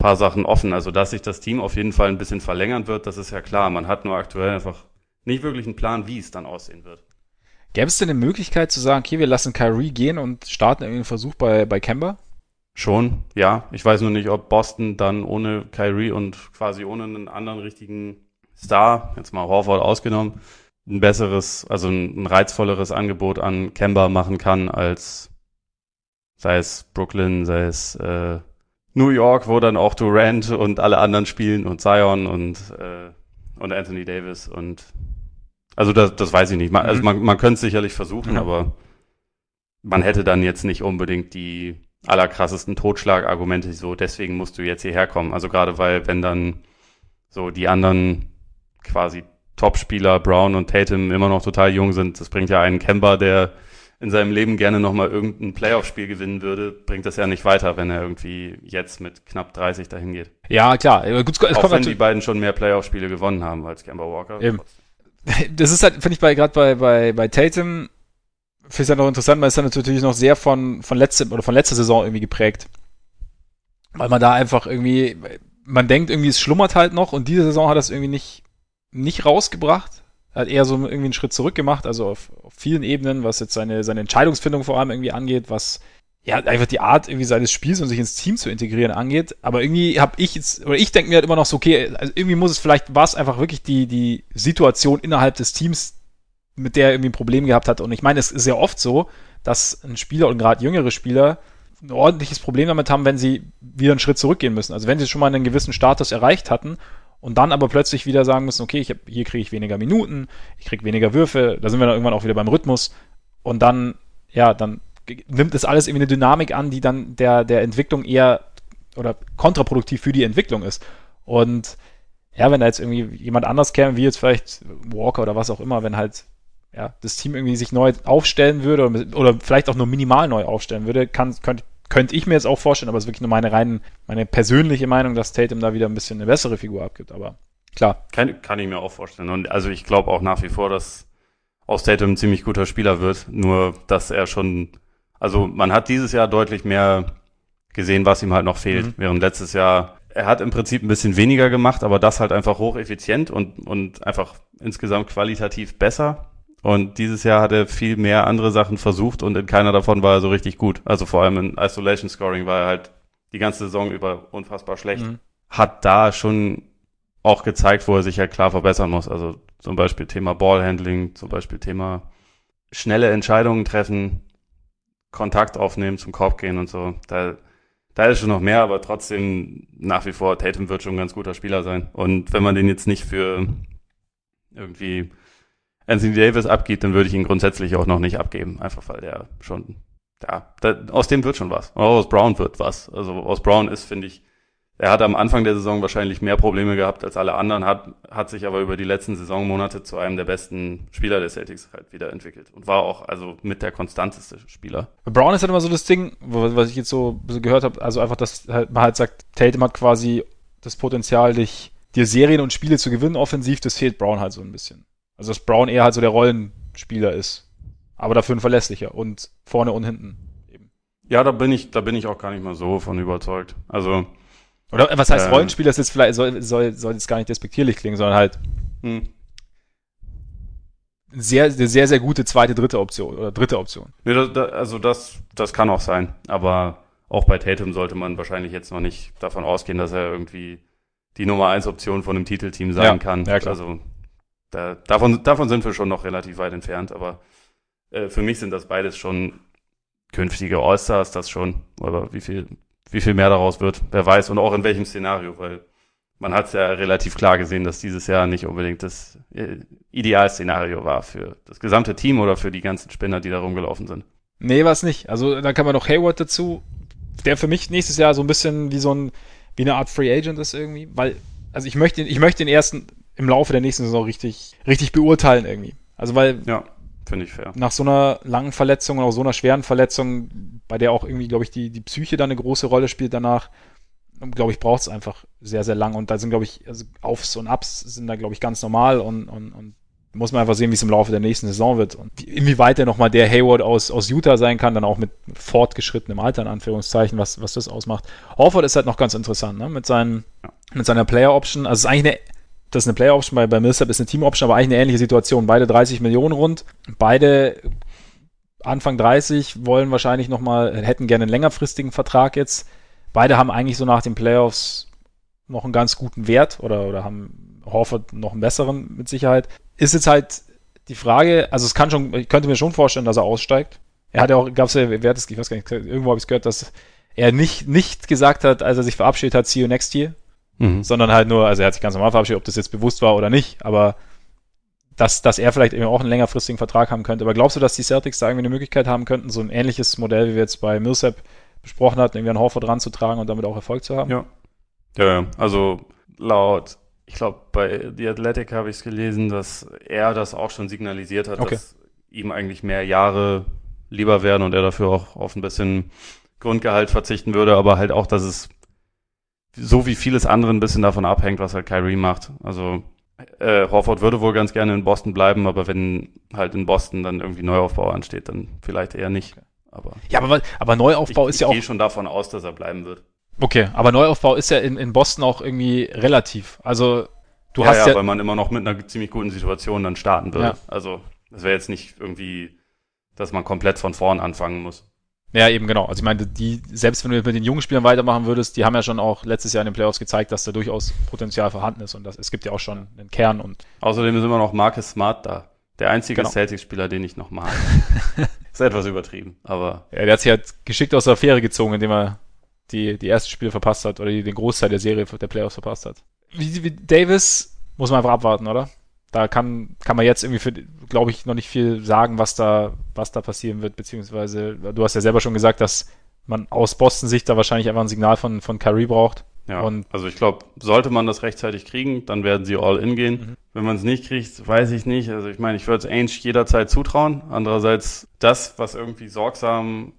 paar Sachen offen. Also, dass sich das Team auf jeden Fall ein bisschen verlängern wird, das ist ja klar. Man hat nur aktuell einfach nicht wirklich einen Plan, wie es dann aussehen wird. Gäbe es denn eine Möglichkeit zu sagen, okay, wir lassen Kyrie gehen und starten irgendwie einen Versuch bei, bei Kemba? Schon, ja. Ich weiß nur nicht, ob Boston dann ohne Kyrie und quasi ohne einen anderen richtigen Star, jetzt mal Horford ausgenommen, ein besseres, also ein, reizvolleres Angebot an Kemba machen kann als sei es Brooklyn, sei es äh, New York, wo dann auch Durant und alle anderen spielen und Zion und äh, und Anthony Davis und also das, das weiß ich nicht. Man, also mhm. man, man könnte es sicherlich versuchen, mhm. aber man hätte dann jetzt nicht unbedingt die allerkrassesten Totschlagargumente so, deswegen musst du jetzt hierher kommen. Also gerade weil, wenn dann so die anderen quasi Topspieler Brown und Tatum immer noch total jung sind. Das bringt ja einen Kemba, der in seinem Leben gerne nochmal irgendein Playoff-Spiel gewinnen würde, bringt das ja nicht weiter, wenn er irgendwie jetzt mit knapp 30 dahin geht. Ja, klar. Gut, es Auch wenn die beiden schon mehr Playoff-Spiele gewonnen haben als Kemba Walker. Eben. Das ist halt, finde ich, bei gerade bei, bei, bei Tatum, finde ich ja noch interessant, weil es dann natürlich noch sehr von, von letztem oder von letzter Saison irgendwie geprägt. Weil man da einfach irgendwie, man denkt irgendwie, es schlummert halt noch und diese Saison hat das irgendwie nicht, nicht rausgebracht. Hat eher so irgendwie einen Schritt zurück gemacht, also auf, auf vielen Ebenen, was jetzt seine, seine Entscheidungsfindung vor allem irgendwie angeht, was ja einfach die Art irgendwie seines Spiels und sich ins Team zu integrieren angeht. Aber irgendwie habe ich jetzt, oder ich denke mir halt immer noch so, okay, also irgendwie muss es vielleicht, war es einfach wirklich die, die Situation innerhalb des Teams, mit der er irgendwie ein Problem gehabt hat. Und ich meine, es ist ja oft so, dass ein Spieler und gerade jüngere Spieler ein ordentliches Problem damit haben, wenn sie wieder einen Schritt zurückgehen müssen. Also wenn sie schon mal einen gewissen Status erreicht hatten und dann aber plötzlich wieder sagen müssen, okay, ich hab, hier kriege ich weniger Minuten, ich kriege weniger Würfe, da sind wir dann irgendwann auch wieder beim Rhythmus und dann, ja, dann nimmt es alles irgendwie eine Dynamik an, die dann der, der Entwicklung eher oder kontraproduktiv für die Entwicklung ist. Und ja, wenn da jetzt irgendwie jemand anders käme, wie jetzt vielleicht Walker oder was auch immer, wenn halt ja, das Team irgendwie sich neu aufstellen würde oder, oder vielleicht auch nur minimal neu aufstellen würde, kann, könnte könnte ich mir jetzt auch vorstellen, aber es ist wirklich nur meine rein, meine persönliche Meinung, dass Tatum da wieder ein bisschen eine bessere Figur abgibt, aber klar. Kann, kann ich mir auch vorstellen. Und also ich glaube auch nach wie vor, dass aus Tatum ein ziemlich guter Spieler wird, nur dass er schon, also man hat dieses Jahr deutlich mehr gesehen, was ihm halt noch fehlt, mhm. während letztes Jahr er hat im Prinzip ein bisschen weniger gemacht, aber das halt einfach hocheffizient und, und einfach insgesamt qualitativ besser. Und dieses Jahr hat er viel mehr andere Sachen versucht und in keiner davon war er so richtig gut. Also vor allem in Isolation Scoring war er halt die ganze Saison über unfassbar schlecht. Mhm. Hat da schon auch gezeigt, wo er sich halt klar verbessern muss. Also zum Beispiel Thema Ballhandling, zum Beispiel Thema schnelle Entscheidungen treffen, Kontakt aufnehmen, zum Korb gehen und so. Da da ist schon noch mehr, aber trotzdem nach wie vor Tatum wird schon ein ganz guter Spieler sein. Und wenn man den jetzt nicht für irgendwie Anthony Davis abgibt, dann würde ich ihn grundsätzlich auch noch nicht abgeben. Einfach weil der schon, ja, da, aus dem wird schon was. Aus Brown wird was. Also aus Brown ist, finde ich, er hat am Anfang der Saison wahrscheinlich mehr Probleme gehabt als alle anderen, hat, hat sich aber über die letzten Saisonmonate zu einem der besten Spieler der Celtics halt wieder entwickelt und war auch also mit der konstanteste Spieler. Brown ist halt immer so das Ding, was ich jetzt so, so gehört habe, also einfach, dass halt, man halt sagt, Tatum hat quasi das Potenzial, dich, dir Serien und Spiele zu gewinnen offensiv, das fehlt Brown halt so ein bisschen. Also dass Brown eher halt so der Rollenspieler ist, aber dafür ein verlässlicher und vorne und hinten eben. Ja, da bin ich, da bin ich auch gar nicht mal so von überzeugt. Also oder was heißt ähm, Rollenspiel? Das ist vielleicht, soll, soll, soll jetzt gar nicht despektierlich klingen, sondern halt hm. sehr, sehr, sehr gute zweite, dritte Option oder dritte Option. Nee, das, das, also das, das kann auch sein. Aber auch bei Tatum sollte man wahrscheinlich jetzt noch nicht davon ausgehen, dass er irgendwie die Nummer eins Option von einem Titelteam sein ja, kann. Ja, klar. Also da, davon, davon sind wir schon noch relativ weit entfernt, aber äh, für mich sind das beides schon künftige All-Stars, das schon. Aber wie viel wie viel mehr daraus wird, wer weiß und auch in welchem Szenario, weil man hat es ja relativ klar gesehen, dass dieses Jahr nicht unbedingt das äh, Idealszenario war für das gesamte Team oder für die ganzen Spinner, die da rumgelaufen sind. Nee, war es nicht. Also da kann man noch Hayward dazu, der für mich nächstes Jahr so ein bisschen wie so ein, wie eine Art Free Agent ist irgendwie, weil, also ich möchte, ich möchte den ersten im Laufe der nächsten Saison richtig, richtig beurteilen irgendwie. Also weil, ja. Finde ich fair. Nach so einer langen Verletzung oder so einer schweren Verletzung, bei der auch irgendwie, glaube ich, die, die Psyche da eine große Rolle spielt danach, glaube ich, braucht es einfach sehr, sehr lang. Und da sind, glaube ich, also Aufs und Ups sind da, glaube ich, ganz normal und, und, und muss man einfach sehen, wie es im Laufe der nächsten Saison wird. Und inwieweit er nochmal der Hayward aus, aus Utah sein kann, dann auch mit fortgeschrittenem Alter, in Anführungszeichen, was, was das ausmacht. Horford ist halt noch ganz interessant, ne? Mit, seinen, mit seiner Player Option. Also es ist eigentlich eine das ist eine Player-Option, bei, bei Millsap ist eine Team-Option, aber eigentlich eine ähnliche Situation. Beide 30 Millionen rund, beide Anfang 30 wollen wahrscheinlich nochmal, hätten gerne einen längerfristigen Vertrag jetzt. Beide haben eigentlich so nach den Playoffs noch einen ganz guten Wert oder, oder haben Horford noch einen besseren mit Sicherheit. Ist jetzt halt die Frage, also es kann schon, ich könnte mir schon vorstellen, dass er aussteigt. Er hat ja auch, gab es ja, wer hat es, ich weiß gar nicht, irgendwo habe ich es gehört, dass er nicht, nicht gesagt hat, als er sich verabschiedet hat, see you next year, mhm. sondern halt nur, also er hat sich ganz normal verabschiedet, ob das jetzt bewusst war oder nicht, aber dass, dass er vielleicht eben auch einen längerfristigen Vertrag haben könnte. Aber glaubst du, dass die Celtics da irgendwie eine Möglichkeit haben könnten, so ein ähnliches Modell, wie wir jetzt bei Millsap besprochen hatten, irgendwie einen Horford ranzutragen und damit auch Erfolg zu haben? Ja. Ja, also laut, ich glaube, bei The Athletic habe ich es gelesen, dass er das auch schon signalisiert hat, okay. dass ihm eigentlich mehr Jahre lieber wären und er dafür auch auf ein bisschen Grundgehalt verzichten würde, aber halt auch, dass es so wie vieles andere ein bisschen davon abhängt, was halt Kyrie macht. Also äh, Horford würde wohl ganz gerne in Boston bleiben, aber wenn halt in Boston dann irgendwie Neuaufbau ansteht, dann vielleicht eher nicht. Aber ja, aber, aber Neuaufbau ich, ist ja auch. Ich gehe schon davon aus, dass er bleiben wird. Okay, aber Neuaufbau ist ja in, in Boston auch irgendwie relativ. Also du ja, hast ja, ja, weil man immer noch mit einer ziemlich guten Situation dann starten würde. Ja. Also das wäre jetzt nicht irgendwie, dass man komplett von vorn anfangen muss. Ja, eben genau. Also ich meine, die, selbst wenn du mit den jungen Spielern weitermachen würdest, die haben ja schon auch letztes Jahr in den Playoffs gezeigt, dass da durchaus Potenzial vorhanden ist und das, es gibt ja auch schon einen Kern und. Außerdem ist immer noch Marcus Smart da. Der einzige genau. Celtics-Spieler, den ich noch mag. ist etwas übertrieben, aber. Ja, der hat sich halt geschickt aus der Affäre gezogen, indem er die, die ersten Spiele verpasst hat oder die, den Großteil der Serie der Playoffs verpasst hat. Wie, wie Davis muss man einfach abwarten, oder? Da kann, kann man jetzt irgendwie für, glaube ich, noch nicht viel sagen, was da, was da passieren wird, beziehungsweise, du hast ja selber schon gesagt, dass man aus Boston-Sicht da wahrscheinlich einfach ein Signal von, von Kyrie braucht. Ja, und also ich glaube, sollte man das rechtzeitig kriegen, dann werden sie all in gehen. Mhm. Wenn man es nicht kriegt, weiß ich nicht. Also ich meine, ich würde es Ainge jederzeit zutrauen. Andererseits, das, was irgendwie sorgsam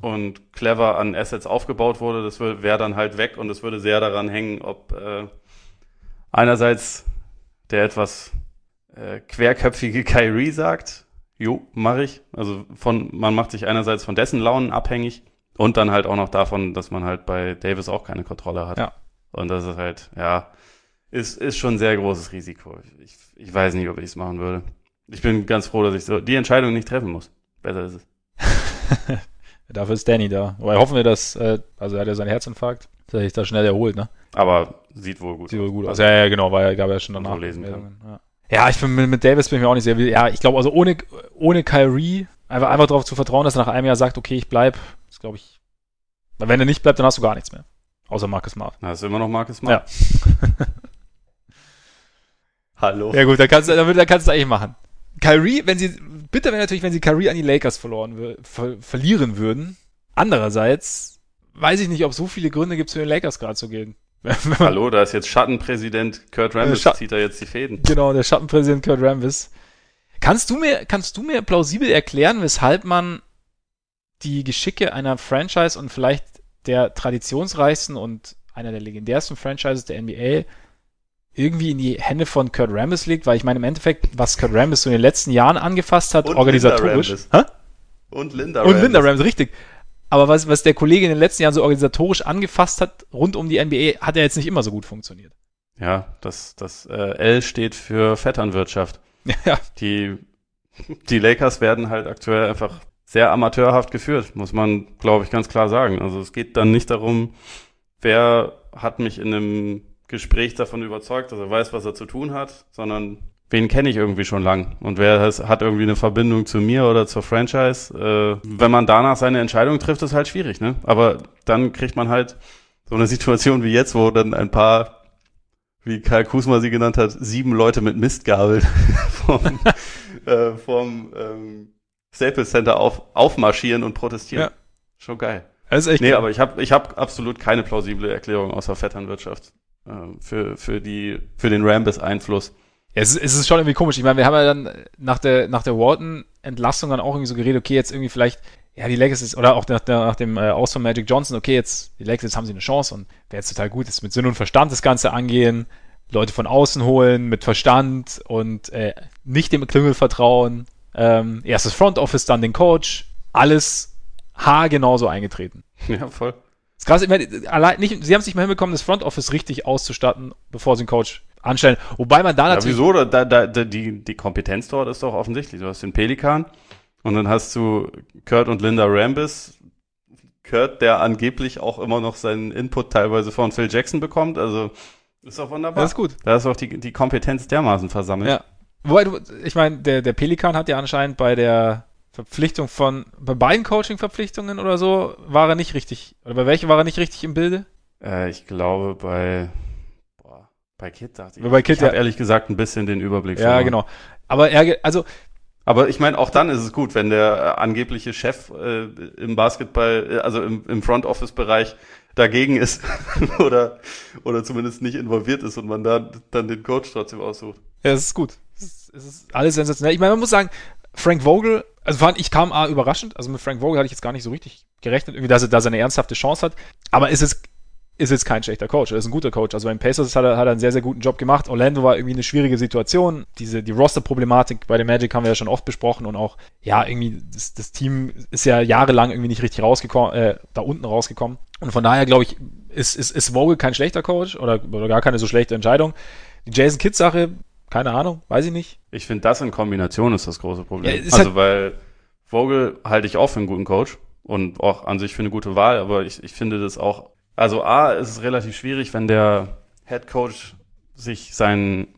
und clever an Assets aufgebaut wurde, das wäre dann halt weg und es würde sehr daran hängen, ob äh, einerseits der etwas äh, querköpfige Kyrie sagt, jo, mache ich. Also von, man macht sich einerseits von dessen Launen abhängig und dann halt auch noch davon, dass man halt bei Davis auch keine Kontrolle hat. Ja. Und das ist halt, ja, ist, ist schon ein sehr großes Risiko. Ich, ich weiß nicht, ob ich es machen würde. Ich bin ganz froh, dass ich so die Entscheidung nicht treffen muss. Besser ist es. Dafür ist Danny da. Aber hoffen wir, dass, äh, also er hat ja seinen Herzinfarkt, dass er sich da schnell erholt, ne? Aber sieht wohl gut Sieht wohl gut aus. Ja, ja, genau, weil er gab ja schon danach. lesen kann. Ja. Ja, ich bin mit, Davis bin ich mir auch nicht sehr, ja, ich glaube, also ohne, ohne Kyrie, einfach, einfach darauf zu vertrauen, dass er nach einem Jahr sagt, okay, ich bleib, ist glaube ich, weil wenn er nicht bleibt, dann hast du gar nichts mehr. Außer Marcus Smart. Na, ist immer noch Marcus Smart. Ja. Hallo. Ja gut, dann kannst, du, dann, dann kannst du eigentlich machen. Kyrie, wenn sie, bitte wäre natürlich, wenn sie Kyrie an die Lakers verloren, ver, verlieren würden. Andererseits weiß ich nicht, ob so viele Gründe gibt, zu den Lakers gerade zu gehen. Hallo, da ist jetzt Schattenpräsident Kurt Rambis, Schatten, zieht da jetzt die Fäden. Genau, der Schattenpräsident Kurt Rambis. Kannst du mir, kannst du mir plausibel erklären, weshalb man die Geschicke einer Franchise und vielleicht der traditionsreichsten und einer der legendärsten Franchises der NBA irgendwie in die Hände von Kurt Rambis liegt, weil ich meine im Endeffekt, was Kurt Rambis so in den letzten Jahren angefasst hat, und organisatorisch. Linda und Linda Rambis. Und Linda Rambis, richtig. Aber was, was der Kollege in den letzten Jahren so organisatorisch angefasst hat, rund um die NBA, hat er jetzt nicht immer so gut funktioniert. Ja, das, das äh, L steht für Vetternwirtschaft. Ja. Die, die Lakers werden halt aktuell einfach sehr amateurhaft geführt, muss man, glaube ich, ganz klar sagen. Also es geht dann nicht darum, wer hat mich in einem Gespräch davon überzeugt, dass er weiß, was er zu tun hat, sondern wen kenne ich irgendwie schon lang und wer hat irgendwie eine Verbindung zu mir oder zur Franchise. Äh, wenn man danach seine Entscheidung trifft, ist halt schwierig, ne? Aber dann kriegt man halt so eine Situation wie jetzt, wo dann ein paar, wie Karl Kusma sie genannt hat, sieben Leute mit Mistgabel vom, äh, vom ähm, Staples Center auf, aufmarschieren und protestieren. Ja. Schon geil. Das ist echt nee, geil. aber ich habe ich hab absolut keine plausible Erklärung außer Vetternwirtschaft äh, für, für, die, für den Rambis-Einfluss. Ja, es, ist, es ist schon irgendwie komisch. Ich meine, wir haben ja dann nach der, nach der Wharton-Entlassung dann auch irgendwie so geredet, okay, jetzt irgendwie vielleicht, ja, die Lakers ist, oder auch nach, nach dem äh, Aus von Magic Johnson, okay, jetzt, die Lakers, jetzt haben sie eine Chance und wäre jetzt total gut, jetzt mit Sinn und Verstand das Ganze angehen, Leute von außen holen, mit Verstand und äh, nicht dem Klüngel vertrauen. Ähm, erst das Front Office, dann den Coach, alles haargenau so eingetreten. Ja, voll. Das ist krass, ich meine, allein nicht, sie haben es nicht mehr hinbekommen, das Front Office richtig auszustatten, bevor sie einen Coach anstellen. Wobei man da natürlich. Ja, wieso? Da, da, da, die, die Kompetenz dort ist doch offensichtlich. Du hast den Pelikan und dann hast du Kurt und Linda Rambis. Kurt, der angeblich auch immer noch seinen Input teilweise von Phil Jackson bekommt. Also ist doch wunderbar. Das ist gut. Da ist auch die, die Kompetenz dermaßen versammelt. Ja. Wobei du, ich meine, der, der Pelikan hat ja anscheinend bei der Verpflichtung von, bei beiden Coaching-Verpflichtungen oder so, war er nicht richtig, oder bei welchen war er nicht richtig im Bilde? Äh, ich glaube bei, bei Kid dachte ich. Bei Kid, ich ja. habe ehrlich gesagt ein bisschen den Überblick Ja, verloren. genau. Aber er, also. Aber ich meine, auch dann ist es gut, wenn der äh, angebliche Chef äh, im Basketball, äh, also im, im Front Office Bereich dagegen ist oder oder zumindest nicht involviert ist und man da dann den Coach trotzdem aussucht. Ja, es ist gut. Es ist, es ist alles sensationell. Ich meine, man muss sagen, Frank Vogel, also fand ich kam A überraschend, also mit Frank Vogel hatte ich jetzt gar nicht so richtig gerechnet, irgendwie, dass er da seine ernsthafte Chance hat. Aber ist es ist jetzt kein schlechter Coach, er ist ein guter Coach. Also beim Pacers hat er, hat er einen sehr, sehr guten Job gemacht. Orlando war irgendwie eine schwierige Situation. Diese, die Roster-Problematik bei den Magic haben wir ja schon oft besprochen und auch, ja, irgendwie, das, das Team ist ja jahrelang irgendwie nicht richtig rausgekommen, äh, da unten rausgekommen. Und von daher, glaube ich, ist, ist, ist Vogel kein schlechter Coach oder, oder gar keine so schlechte Entscheidung. Die Jason Kidd-Sache, keine Ahnung, weiß ich nicht. Ich finde, das in Kombination ist das große Problem. Ja, also, halt weil Vogel halte ich auch für einen guten Coach und auch an sich für eine gute Wahl, aber ich, ich finde das auch also A, ist es relativ schwierig, wenn der Head Coach sich seinen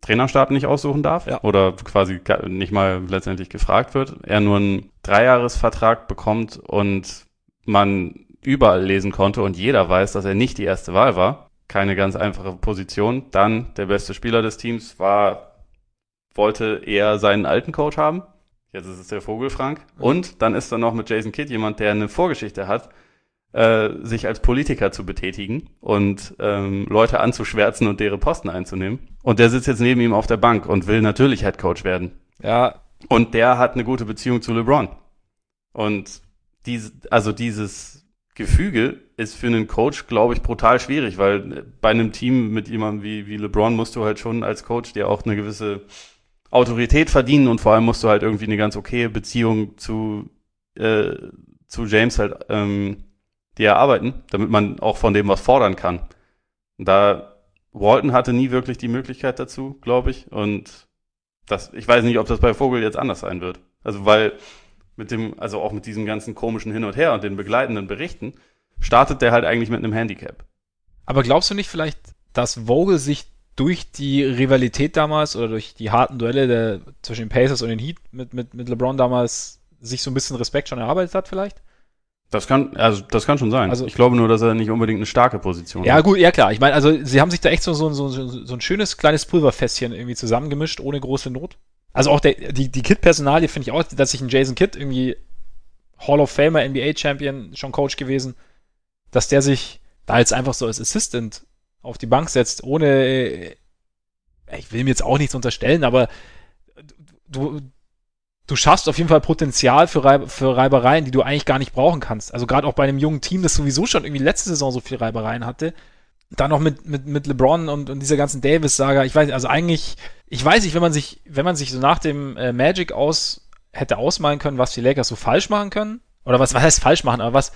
Trainerstab nicht aussuchen darf ja. oder quasi nicht mal letztendlich gefragt wird, er nur ein Dreijahresvertrag bekommt und man überall lesen konnte und jeder weiß, dass er nicht die erste Wahl war, keine ganz einfache Position, dann der beste Spieler des Teams war, wollte eher seinen alten Coach haben. Jetzt ist es der Vogelfrank. Mhm. Und dann ist da noch mit Jason Kidd jemand, der eine Vorgeschichte hat, äh, sich als Politiker zu betätigen und ähm, Leute anzuschwärzen und deren Posten einzunehmen. Und der sitzt jetzt neben ihm auf der Bank und will natürlich Head Coach werden. Ja. Und der hat eine gute Beziehung zu LeBron. Und diese, also dieses Gefüge ist für einen Coach, glaube ich, brutal schwierig, weil bei einem Team mit jemandem wie, wie LeBron musst du halt schon als Coach dir auch eine gewisse Autorität verdienen und vor allem musst du halt irgendwie eine ganz okaye Beziehung zu, äh, zu James halt ähm, dir erarbeiten, damit man auch von dem was fordern kann. Da Walton hatte nie wirklich die Möglichkeit dazu, glaube ich. Und das, ich weiß nicht, ob das bei Vogel jetzt anders sein wird. Also weil mit dem, also auch mit diesem ganzen komischen Hin und Her und den begleitenden Berichten, startet der halt eigentlich mit einem Handicap. Aber glaubst du nicht vielleicht, dass Vogel sich durch die Rivalität damals oder durch die harten Duelle der, zwischen den Pacers und den Heat mit, mit, mit LeBron damals sich so ein bisschen Respekt schon erarbeitet hat vielleicht? Das kann, also das kann schon sein. Also, ich glaube nur, dass er nicht unbedingt eine starke Position ja, hat. Ja, gut, ja klar. Ich meine, also sie haben sich da echt so, so, so, so ein schönes kleines Pulverfässchen irgendwie zusammengemischt, ohne große Not. Also auch der, die, die Kid-Personalie finde ich auch, dass sich ein Jason Kidd irgendwie Hall of Famer, NBA-Champion, schon Coach gewesen, dass der sich da jetzt einfach so als Assistant auf die Bank setzt, ohne, äh, ich will ihm jetzt auch nichts unterstellen, aber du, du schaffst auf jeden Fall Potenzial für, Reib für Reibereien, die du eigentlich gar nicht brauchen kannst. Also gerade auch bei einem jungen Team, das sowieso schon irgendwie letzte Saison so viel Reibereien hatte. Dann noch mit, mit, mit LeBron und, und dieser ganzen Davis-Saga. Ich weiß, also eigentlich, ich weiß nicht, wenn man sich, wenn man sich so nach dem äh, Magic aus hätte ausmalen können, was die Lakers so falsch machen können, oder was, was heißt falsch machen, aber was,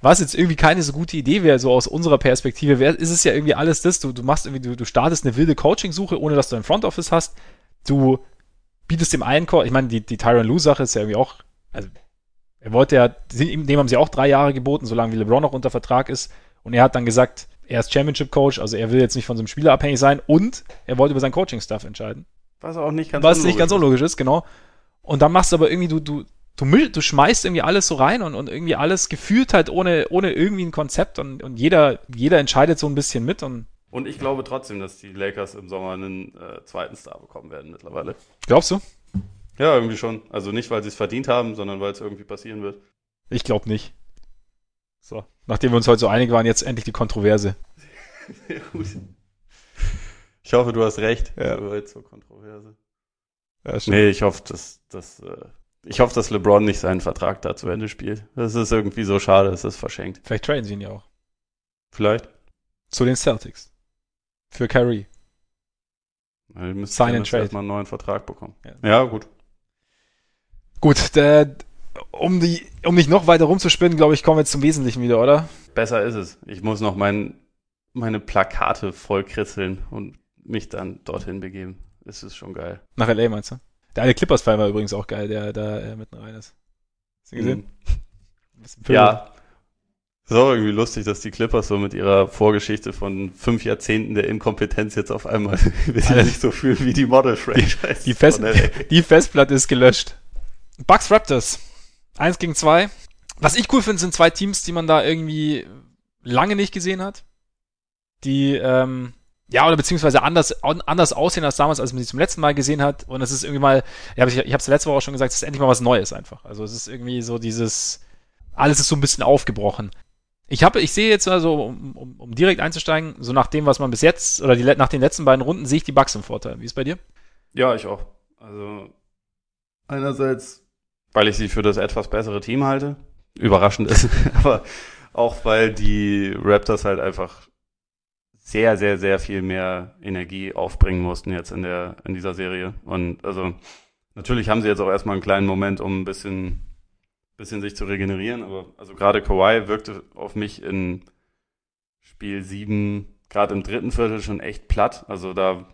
was jetzt irgendwie keine so gute Idee wäre, so aus unserer Perspektive, wär, ist es ja irgendwie alles das, du, du machst irgendwie, du, du startest eine wilde Coaching-Suche, ohne dass du ein Front Office hast. Du bietest dem einen Core, ich meine, die, die Tyron Lue-Sache ist ja irgendwie auch, also er wollte ja, dem haben sie auch drei Jahre geboten, solange wie LeBron noch unter Vertrag ist. Und er hat dann gesagt, er ist Championship-Coach, also er will jetzt nicht von so einem Spieler abhängig sein und er wollte über sein Coaching-Stuff entscheiden. Was auch nicht ganz Was nicht ganz unlogisch ist, genau. Und dann machst du aber irgendwie, du, du, du, du schmeißt irgendwie alles so rein und, und irgendwie alles gefühlt halt ohne, ohne irgendwie ein Konzept und, und jeder, jeder entscheidet so ein bisschen mit und und ich glaube trotzdem, dass die Lakers im Sommer einen äh, zweiten Star bekommen werden mittlerweile. Glaubst du? Ja, irgendwie schon. Also nicht, weil sie es verdient haben, sondern weil es irgendwie passieren wird. Ich glaube nicht. So, nachdem wir uns heute so einig waren, jetzt endlich die Kontroverse. ja, gut. Ich hoffe, du hast recht. Ja. Du zur Kontroverse. Ja, nee, ich hoffe, dass, dass, äh, ich hoffe, dass LeBron nicht seinen Vertrag da zu Ende spielt. Das ist irgendwie so schade, es ist verschenkt. Vielleicht traden sie ihn ja auch. Vielleicht. Zu den Celtics. Für. Ja, die müssen Sign and Trade. erstmal einen neuen Vertrag bekommen. Ja, ja gut. Gut, der, um, die, um nicht noch weiter rumzuspinnen, glaube ich, kommen wir jetzt zum Wesentlichen wieder, oder? Besser ist es. Ich muss noch mein, meine Plakate vollkritzeln und mich dann dorthin begeben. Das ist schon geil. Nach L.A. meinst du? Der eine Clippers-Fall war übrigens auch geil, der da äh, mitten rein ist. Hast du gesehen? Mhm. Ja, ist auch irgendwie lustig, dass die Clippers so mit ihrer Vorgeschichte von fünf Jahrzehnten der Inkompetenz jetzt auf einmal sich so fühlen wie die Model-Franchise. Die, die, Fest, die Festplatte ist gelöscht. Bucks Raptors. Eins gegen zwei. Was ich cool finde, sind zwei Teams, die man da irgendwie lange nicht gesehen hat. Die, ähm, ja, oder beziehungsweise anders, anders aussehen als damals, als man sie zum letzten Mal gesehen hat. Und es ist irgendwie mal, ja, ich, ich habe es letzte Woche auch schon gesagt, es ist endlich mal was Neues einfach. Also es ist irgendwie so dieses, alles ist so ein bisschen aufgebrochen. Ich habe, ich sehe jetzt also, um, um, um, direkt einzusteigen, so nach dem, was man bis jetzt, oder die, nach den letzten beiden Runden, sehe ich die Bugs im Vorteil. Wie ist bei dir? Ja, ich auch. Also, einerseits, weil ich sie für das etwas bessere Team halte. Überraschend ist. aber auch weil die Raptors halt einfach sehr, sehr, sehr viel mehr Energie aufbringen mussten jetzt in der, in dieser Serie. Und also, natürlich haben sie jetzt auch erstmal einen kleinen Moment, um ein bisschen bisschen sich zu regenerieren, aber also gerade Kawhi wirkte auf mich in Spiel 7, gerade im dritten Viertel schon echt platt. Also da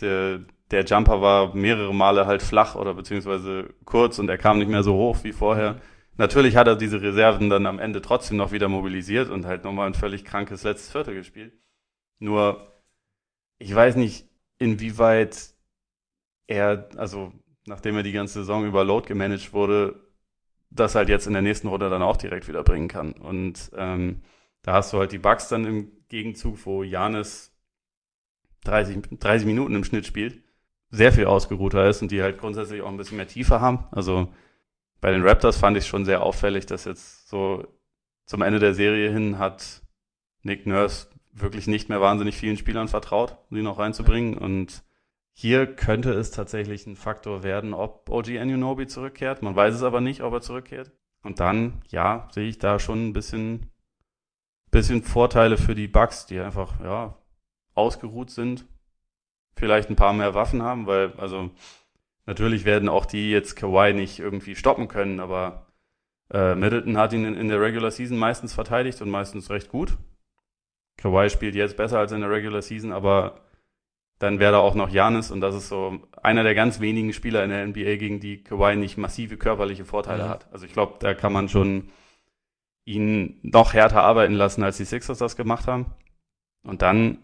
der, der Jumper war mehrere Male halt flach oder beziehungsweise kurz und er kam nicht mehr so hoch wie vorher. Natürlich hat er diese Reserven dann am Ende trotzdem noch wieder mobilisiert und halt nochmal ein völlig krankes letztes Viertel gespielt. Nur, ich weiß nicht, inwieweit er, also nachdem er die ganze Saison über Load gemanagt wurde, das halt jetzt in der nächsten Runde dann auch direkt wieder bringen kann. Und ähm, da hast du halt die Bugs dann im Gegenzug, wo Janis 30, 30 Minuten im Schnitt spielt, sehr viel ausgeruhter ist und die halt grundsätzlich auch ein bisschen mehr Tiefe haben. Also bei den Raptors fand ich schon sehr auffällig, dass jetzt so zum Ende der Serie hin hat Nick Nurse wirklich nicht mehr wahnsinnig vielen Spielern vertraut, um die noch reinzubringen. Und hier könnte es tatsächlich ein Faktor werden, ob OG Anunobi zurückkehrt. Man weiß es aber nicht, ob er zurückkehrt. Und dann, ja, sehe ich da schon ein bisschen, bisschen Vorteile für die Bugs, die einfach, ja, ausgeruht sind. Vielleicht ein paar mehr Waffen haben, weil, also, natürlich werden auch die jetzt Kawhi nicht irgendwie stoppen können, aber äh, Middleton hat ihn in, in der Regular Season meistens verteidigt und meistens recht gut. Kawhi spielt jetzt besser als in der Regular Season, aber dann wäre da auch noch Janis und das ist so einer der ganz wenigen Spieler in der NBA, gegen die Kawhi nicht massive körperliche Vorteile mhm. hat. Also ich glaube, da kann man schon ihn noch härter arbeiten lassen, als die Sixers das gemacht haben. Und dann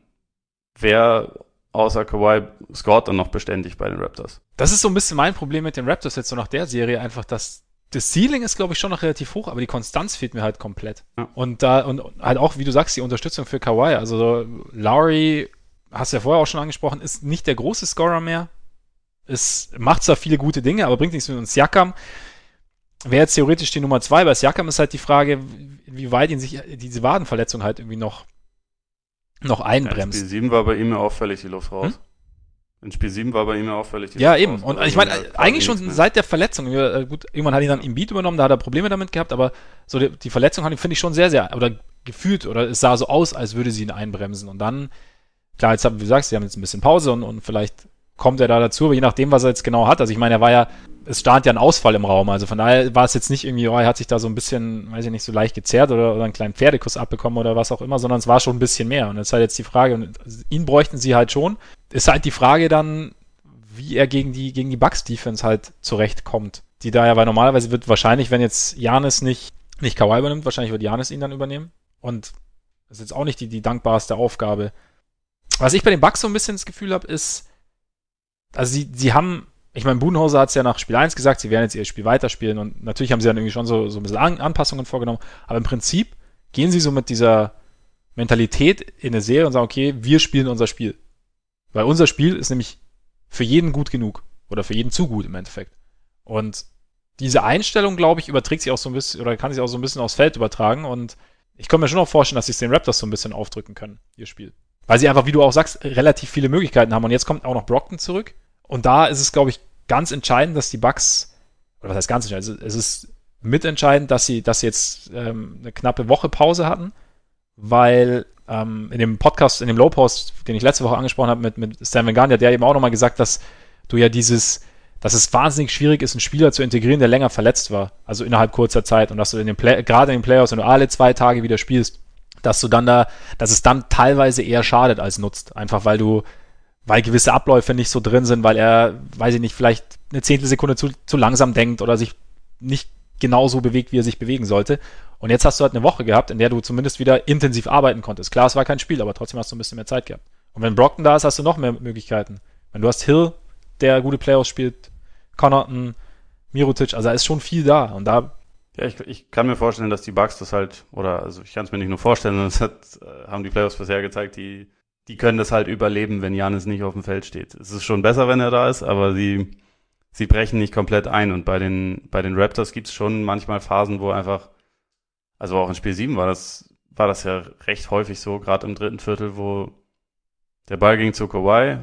wäre außer Kawhi Scott dann noch beständig bei den Raptors. Das ist so ein bisschen mein Problem mit den Raptors jetzt so nach der Serie, einfach, dass das Ceiling ist, glaube ich, schon noch relativ hoch, aber die Konstanz fehlt mir halt komplett. Ja. Und da, und halt auch, wie du sagst, die Unterstützung für Kawhi. Also Lowry, hast du ja vorher auch schon angesprochen, ist nicht der große Scorer mehr. Es macht zwar viele gute Dinge, aber bringt nichts mit uns. Siakam wäre jetzt theoretisch die Nummer zwei. Bei Siakam ist halt die Frage, wie weit ihn sich diese Wadenverletzung halt irgendwie noch, noch einbremst. Ja, Spiel 7 war bei ihm ja auffällig die Luft raus. Hm? In Spiel 7 war bei ihm ja auffällig. Ja, eben. Und ich meine, eigentlich schon seit der Verletzung. Äh, gut, irgendwann hat ihn dann im Beat übernommen, da hat er Probleme damit gehabt, aber so die, die Verletzung finde ich schon sehr, sehr, oder gefühlt, oder es sah so aus, als würde sie ihn einbremsen. Und dann, klar, jetzt haben, wie du sagst, sie haben jetzt ein bisschen Pause und, und vielleicht kommt er da dazu, aber je nachdem, was er jetzt genau hat. Also ich meine, er war ja, es stand ja ein Ausfall im Raum, also von daher war es jetzt nicht irgendwie, oh, er hat sich da so ein bisschen, weiß ich nicht, so leicht gezerrt oder, oder einen kleinen Pferdekuss abbekommen oder was auch immer, sondern es war schon ein bisschen mehr. Und jetzt halt jetzt die Frage, und ihn bräuchten sie halt schon. Ist halt die Frage dann, wie er gegen die, gegen die Bucks-Defense halt zurechtkommt. Die da ja, weil normalerweise wird wahrscheinlich, wenn jetzt Janis nicht, nicht Kawhi übernimmt, wahrscheinlich wird Janis ihn dann übernehmen. Und das ist jetzt auch nicht die, die dankbarste Aufgabe. Was ich bei den Bucks so ein bisschen das Gefühl habe, ist, also sie, sie haben, ich meine, Budenhauser hat es ja nach Spiel 1 gesagt, sie werden jetzt ihr Spiel weiterspielen und natürlich haben sie dann irgendwie schon so, so ein bisschen An Anpassungen vorgenommen, aber im Prinzip gehen sie so mit dieser Mentalität in eine Serie und sagen, okay, wir spielen unser Spiel. Weil unser Spiel ist nämlich für jeden gut genug oder für jeden zu gut im Endeffekt. Und diese Einstellung, glaube ich, überträgt sich auch so ein bisschen oder kann sich auch so ein bisschen aufs Feld übertragen und ich kann mir schon auch vorstellen, dass sie es den Raptors so ein bisschen aufdrücken können, ihr Spiel. Weil sie einfach, wie du auch sagst, relativ viele Möglichkeiten haben. Und jetzt kommt auch noch Brockton zurück. Und da ist es, glaube ich, ganz entscheidend, dass die Bucks, oder was heißt ganz entscheidend, es ist mitentscheidend, dass sie, dass sie jetzt ähm, eine knappe Woche Pause hatten, weil ähm, in dem Podcast, in dem Low Post, den ich letzte Woche angesprochen habe mit, mit Stan Van Gunn, der hat ja eben auch nochmal gesagt, dass du ja dieses, dass es wahnsinnig schwierig ist, einen Spieler zu integrieren, der länger verletzt war, also innerhalb kurzer Zeit und dass du in den Play gerade in den Playoffs, wenn du alle zwei Tage wieder spielst, dass du dann da, dass es dann teilweise eher schadet als nutzt. Einfach weil du, weil gewisse Abläufe nicht so drin sind, weil er, weiß ich nicht, vielleicht eine Zehntelsekunde zu, zu langsam denkt oder sich nicht genauso bewegt, wie er sich bewegen sollte. Und jetzt hast du halt eine Woche gehabt, in der du zumindest wieder intensiv arbeiten konntest. Klar, es war kein Spiel, aber trotzdem hast du ein bisschen mehr Zeit gehabt. Und wenn Brockton da ist, hast du noch mehr Möglichkeiten. Wenn du hast Hill, der gute Playoffs spielt, Connaughton, Mirotic, also da ist schon viel da. Und da ja, ich, ich kann mir vorstellen, dass die Bugs das halt, oder also ich kann es mir nicht nur vorstellen, das hat, äh, haben die Playoffs bisher gezeigt, die, die können das halt überleben, wenn Janis nicht auf dem Feld steht. Es ist schon besser, wenn er da ist, aber sie, sie brechen nicht komplett ein. Und bei den, bei den Raptors gibt's schon manchmal Phasen, wo einfach, also auch in Spiel 7 war das, war das ja recht häufig so, gerade im dritten Viertel, wo der Ball ging zu Kawhi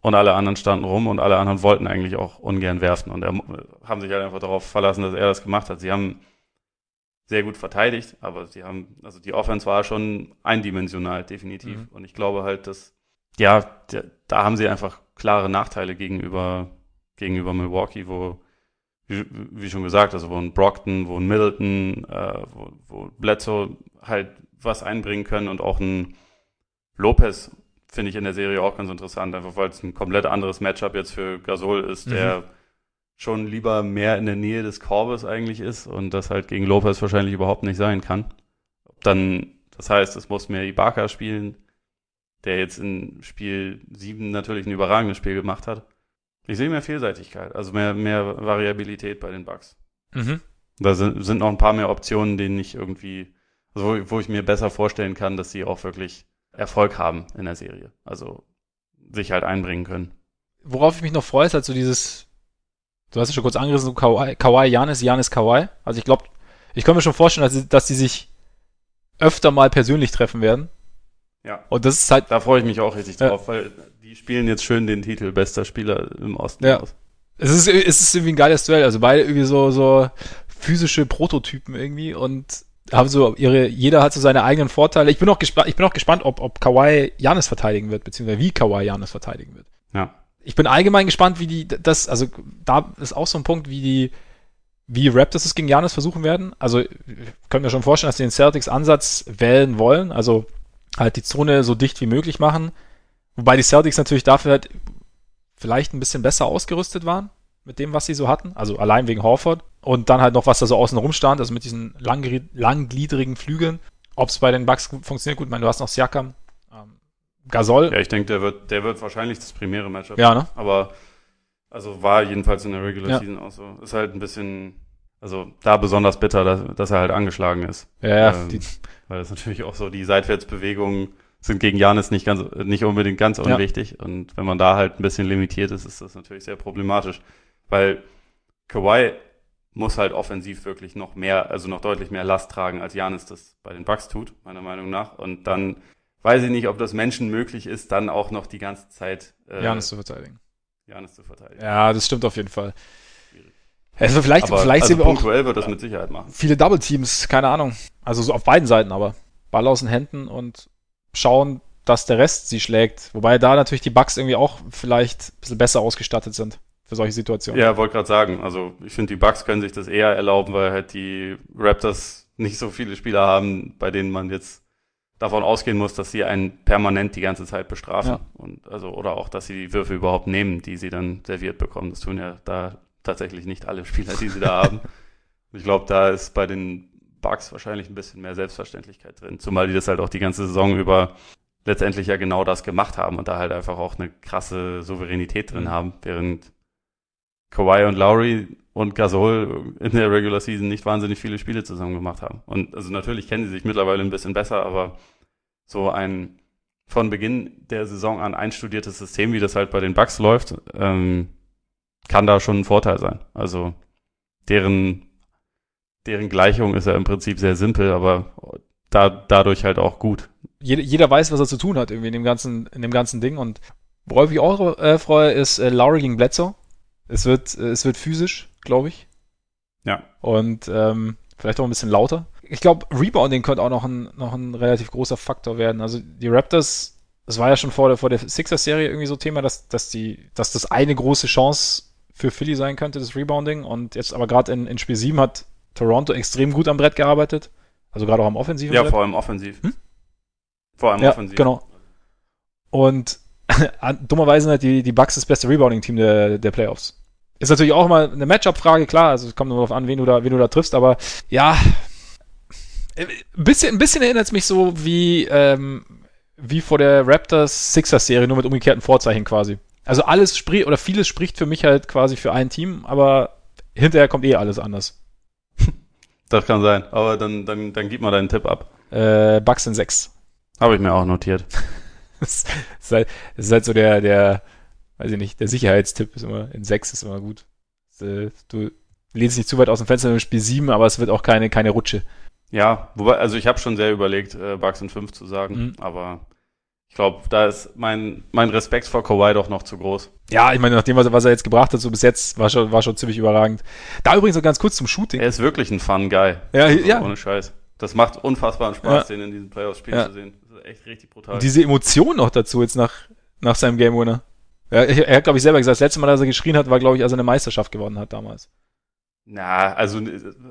und alle anderen standen rum und alle anderen wollten eigentlich auch ungern werfen und er, haben sich halt einfach darauf verlassen, dass er das gemacht hat. Sie haben sehr gut verteidigt, aber sie haben, also die Offense war schon eindimensional, definitiv. Mhm. Und ich glaube halt, dass, ja, da haben sie einfach klare Nachteile gegenüber, gegenüber Milwaukee, wo, wie, wie schon gesagt, also wo ein Brockton, wo ein Middleton, äh, wo, wo Bledsoe halt was einbringen können und auch ein Lopez finde ich in der Serie auch ganz interessant, einfach weil es ein komplett anderes Matchup jetzt für Gasol ist, mhm. der schon lieber mehr in der Nähe des Korbes eigentlich ist und das halt gegen Lopez wahrscheinlich überhaupt nicht sein kann. Dann, das heißt, es muss mehr Ibaka spielen, der jetzt in Spiel 7 natürlich ein überragendes Spiel gemacht hat. Ich sehe mehr Vielseitigkeit, also mehr, mehr Variabilität bei den Bugs. Mhm. Da sind, sind noch ein paar mehr Optionen, denen ich irgendwie, also wo, wo ich mir besser vorstellen kann, dass sie auch wirklich Erfolg haben in der Serie. Also sich halt einbringen können. Worauf ich mich noch freue, ist halt so dieses, du hast es schon kurz angerissen, so Kawhi, Kawhi Janis, Janis Kawhi. Also ich glaube, ich kann mir schon vorstellen, dass, dass die sich öfter mal persönlich treffen werden. Ja. Und das ist halt, Da freue ich mich auch richtig Ja. drauf, weil die spielen jetzt schön den Titel bester Spieler im Osten Ja. aus. es ist, es ist irgendwie ein geiles Duell. Also beide irgendwie so, so physische Prototypen irgendwie und haben so ihre, jeder hat so seine eigenen Vorteile. Ich bin auch gespannt, ich bin auch gespannt, ob, ob Kawhi Janis verteidigen wird, beziehungsweise wie Kawhi Janis verteidigen wird. Ja. Ich bin allgemein gespannt, wie die, das, also da ist auch so ein Punkt, wie die, wie Raptors es gegen Janis versuchen werden. Also können wir schon vorstellen, dass sie den Celtics Ansatz wählen wollen, also halt die Zone so dicht wie möglich machen. Wobei die Celtics natürlich dafür halt vielleicht ein bisschen besser ausgerüstet waren mit dem, was sie so hatten. Also allein wegen Horford. Und dann halt noch, was da so außen rum stand, also mit diesen langgri- langgliedrigen Flügeln. Ob es bei den gut funktioniert, gut, ich meine, du hast noch Siakam, ähm, Gasol. Ja, ich denke, der wird, der wird wahrscheinlich das primäre Matchup. Ja, ne? Aber, also war jedenfalls in der Regular Ja. Season auch so. Ist halt ein bisschen, also da besonders bitter, dass, dass er halt angeschlagen ist. Ja, ja, Ähm, die, Weil das natürlich auch so, die Seitwärtsbewegungen sind gegen Janis nicht ganz, nicht unbedingt ganz Ja. unwichtig. Und wenn man da halt ein bisschen limitiert ist, ist das natürlich sehr problematisch. Weil Kawhi muss halt offensiv wirklich noch mehr, also noch deutlich mehr Last tragen, als Janis das bei den Bucks tut, meiner Meinung nach. Und dann weiß ich nicht, ob das Menschen möglich ist, dann auch noch die ganze Zeit äh, Janis zu verteidigen. Janis zu verteidigen. Ja, das stimmt auf jeden Fall. Also vielleicht, Aber vielleicht also sehen wir auch punktuell wird das mit Sicherheit machen. viele Double Teams, keine Ahnung. Also so auf beiden Seiten aber. Ball aus den Händen und schauen, dass der Rest sie schlägt. Wobei da natürlich die Bugs irgendwie auch vielleicht ein bisschen besser ausgestattet sind für solche Situationen. Ja, wollte gerade sagen. Also ich finde, die Bucks können sich das eher erlauben, weil halt die Raptors nicht so viele Spieler haben, bei denen man jetzt davon ausgehen muss, dass sie einen permanent die ganze Zeit bestrafen. Ja. Und also, oder auch, dass sie die Würfe überhaupt nehmen, die sie dann serviert bekommen. Das tun ja da tatsächlich nicht alle Spieler, die sie da haben. Ich glaube, da ist bei den Bucks wahrscheinlich ein bisschen mehr Selbstverständlichkeit drin. Zumal die das halt auch die ganze Saison über letztendlich ja genau das gemacht haben und da halt einfach auch eine krasse Souveränität drin Mhm. haben, während Kawhi und Lowry und Gasol in der Regular Season nicht wahnsinnig viele Spiele zusammen gemacht haben. Und also natürlich kennen sie sich mittlerweile ein bisschen besser, aber so ein von Beginn der Saison an einstudiertes System, wie das halt bei den Bucks läuft, ähm, kann da schon ein Vorteil sein. Also deren, deren Gleichung ist ja im Prinzip sehr simpel, aber da, dadurch halt auch gut. Jeder, weiß, was er zu tun hat irgendwie in dem ganzen, in dem ganzen Ding. Und worauf ich auch äh, freue, ist äh, Lowry gegen Bledsoe. Es wird, äh, es wird physisch, glaube ich. Ja. Und ähm, vielleicht auch ein bisschen lauter. Ich glaube, Rebounding könnte auch noch ein, noch ein relativ großer Faktor werden. Also die Raptors, das war ja schon vor der, vor der Sixers-Serie irgendwie so Thema, dass, dass, die, dass das eine große Chance für Philly sein könnte, das Rebounding. Und jetzt aber gerade in, in Spiel 7 hat Toronto extrem gut am Brett gearbeitet. Also gerade auch am offensiven Ja, Brett. vor allem offensiv. Hm? Vor allem Ja, offensiv. genau. Und dummerweise sind halt die, die Bucks das beste Rebounding-Team der, der Playoffs. Ist natürlich auch immer eine Matchup-Frage, klar, also es kommt nur darauf an, wen du da, wen du da triffst, aber ja, ein bisschen, ein bisschen erinnert es mich so wie, ähm, wie vor der Raptors Sixers-Serie, nur mit umgekehrten Vorzeichen quasi. Also alles spricht, oder vieles spricht für mich halt quasi für ein Team, aber hinterher kommt eh alles anders. Das kann sein. Aber dann, dann, dann gib mal deinen Tipp ab. Äh, Bucks in 6. Habe ich mir auch notiert. Das ist halt, das ist halt so der, der, weiß ich nicht, der Sicherheitstipp ist immer, in 6 ist immer gut. Äh, Du lehnst nicht zu weit aus dem Fenster im Spiel 7, aber es wird auch keine, keine Rutsche. Ja, wobei, also ich habe schon sehr überlegt, äh, Bucks in 5 zu sagen, Mhm. aber ich glaube, da ist mein, mein Respekt vor Kawhi doch noch zu groß. Ja, ich meine, nach dem, was er, was er jetzt gebracht hat, so bis jetzt, war schon, war schon ziemlich überragend. Da übrigens noch ganz kurz zum Shooting. Er ist wirklich ein Fun Guy. Ja, Also, ja. Ohne Scheiß. Das macht unfassbaren Spaß, Ja. den in diesen Playoffs spielen Ja. zu sehen. Das ist echt richtig brutal. Und diese Emotion noch dazu jetzt nach, nach seinem Game Winner. Ja, er hat, glaube ich, selber gesagt, das letzte Mal, dass er geschrien hat, war, glaube ich, als er eine Meisterschaft gewonnen hat damals. Na, also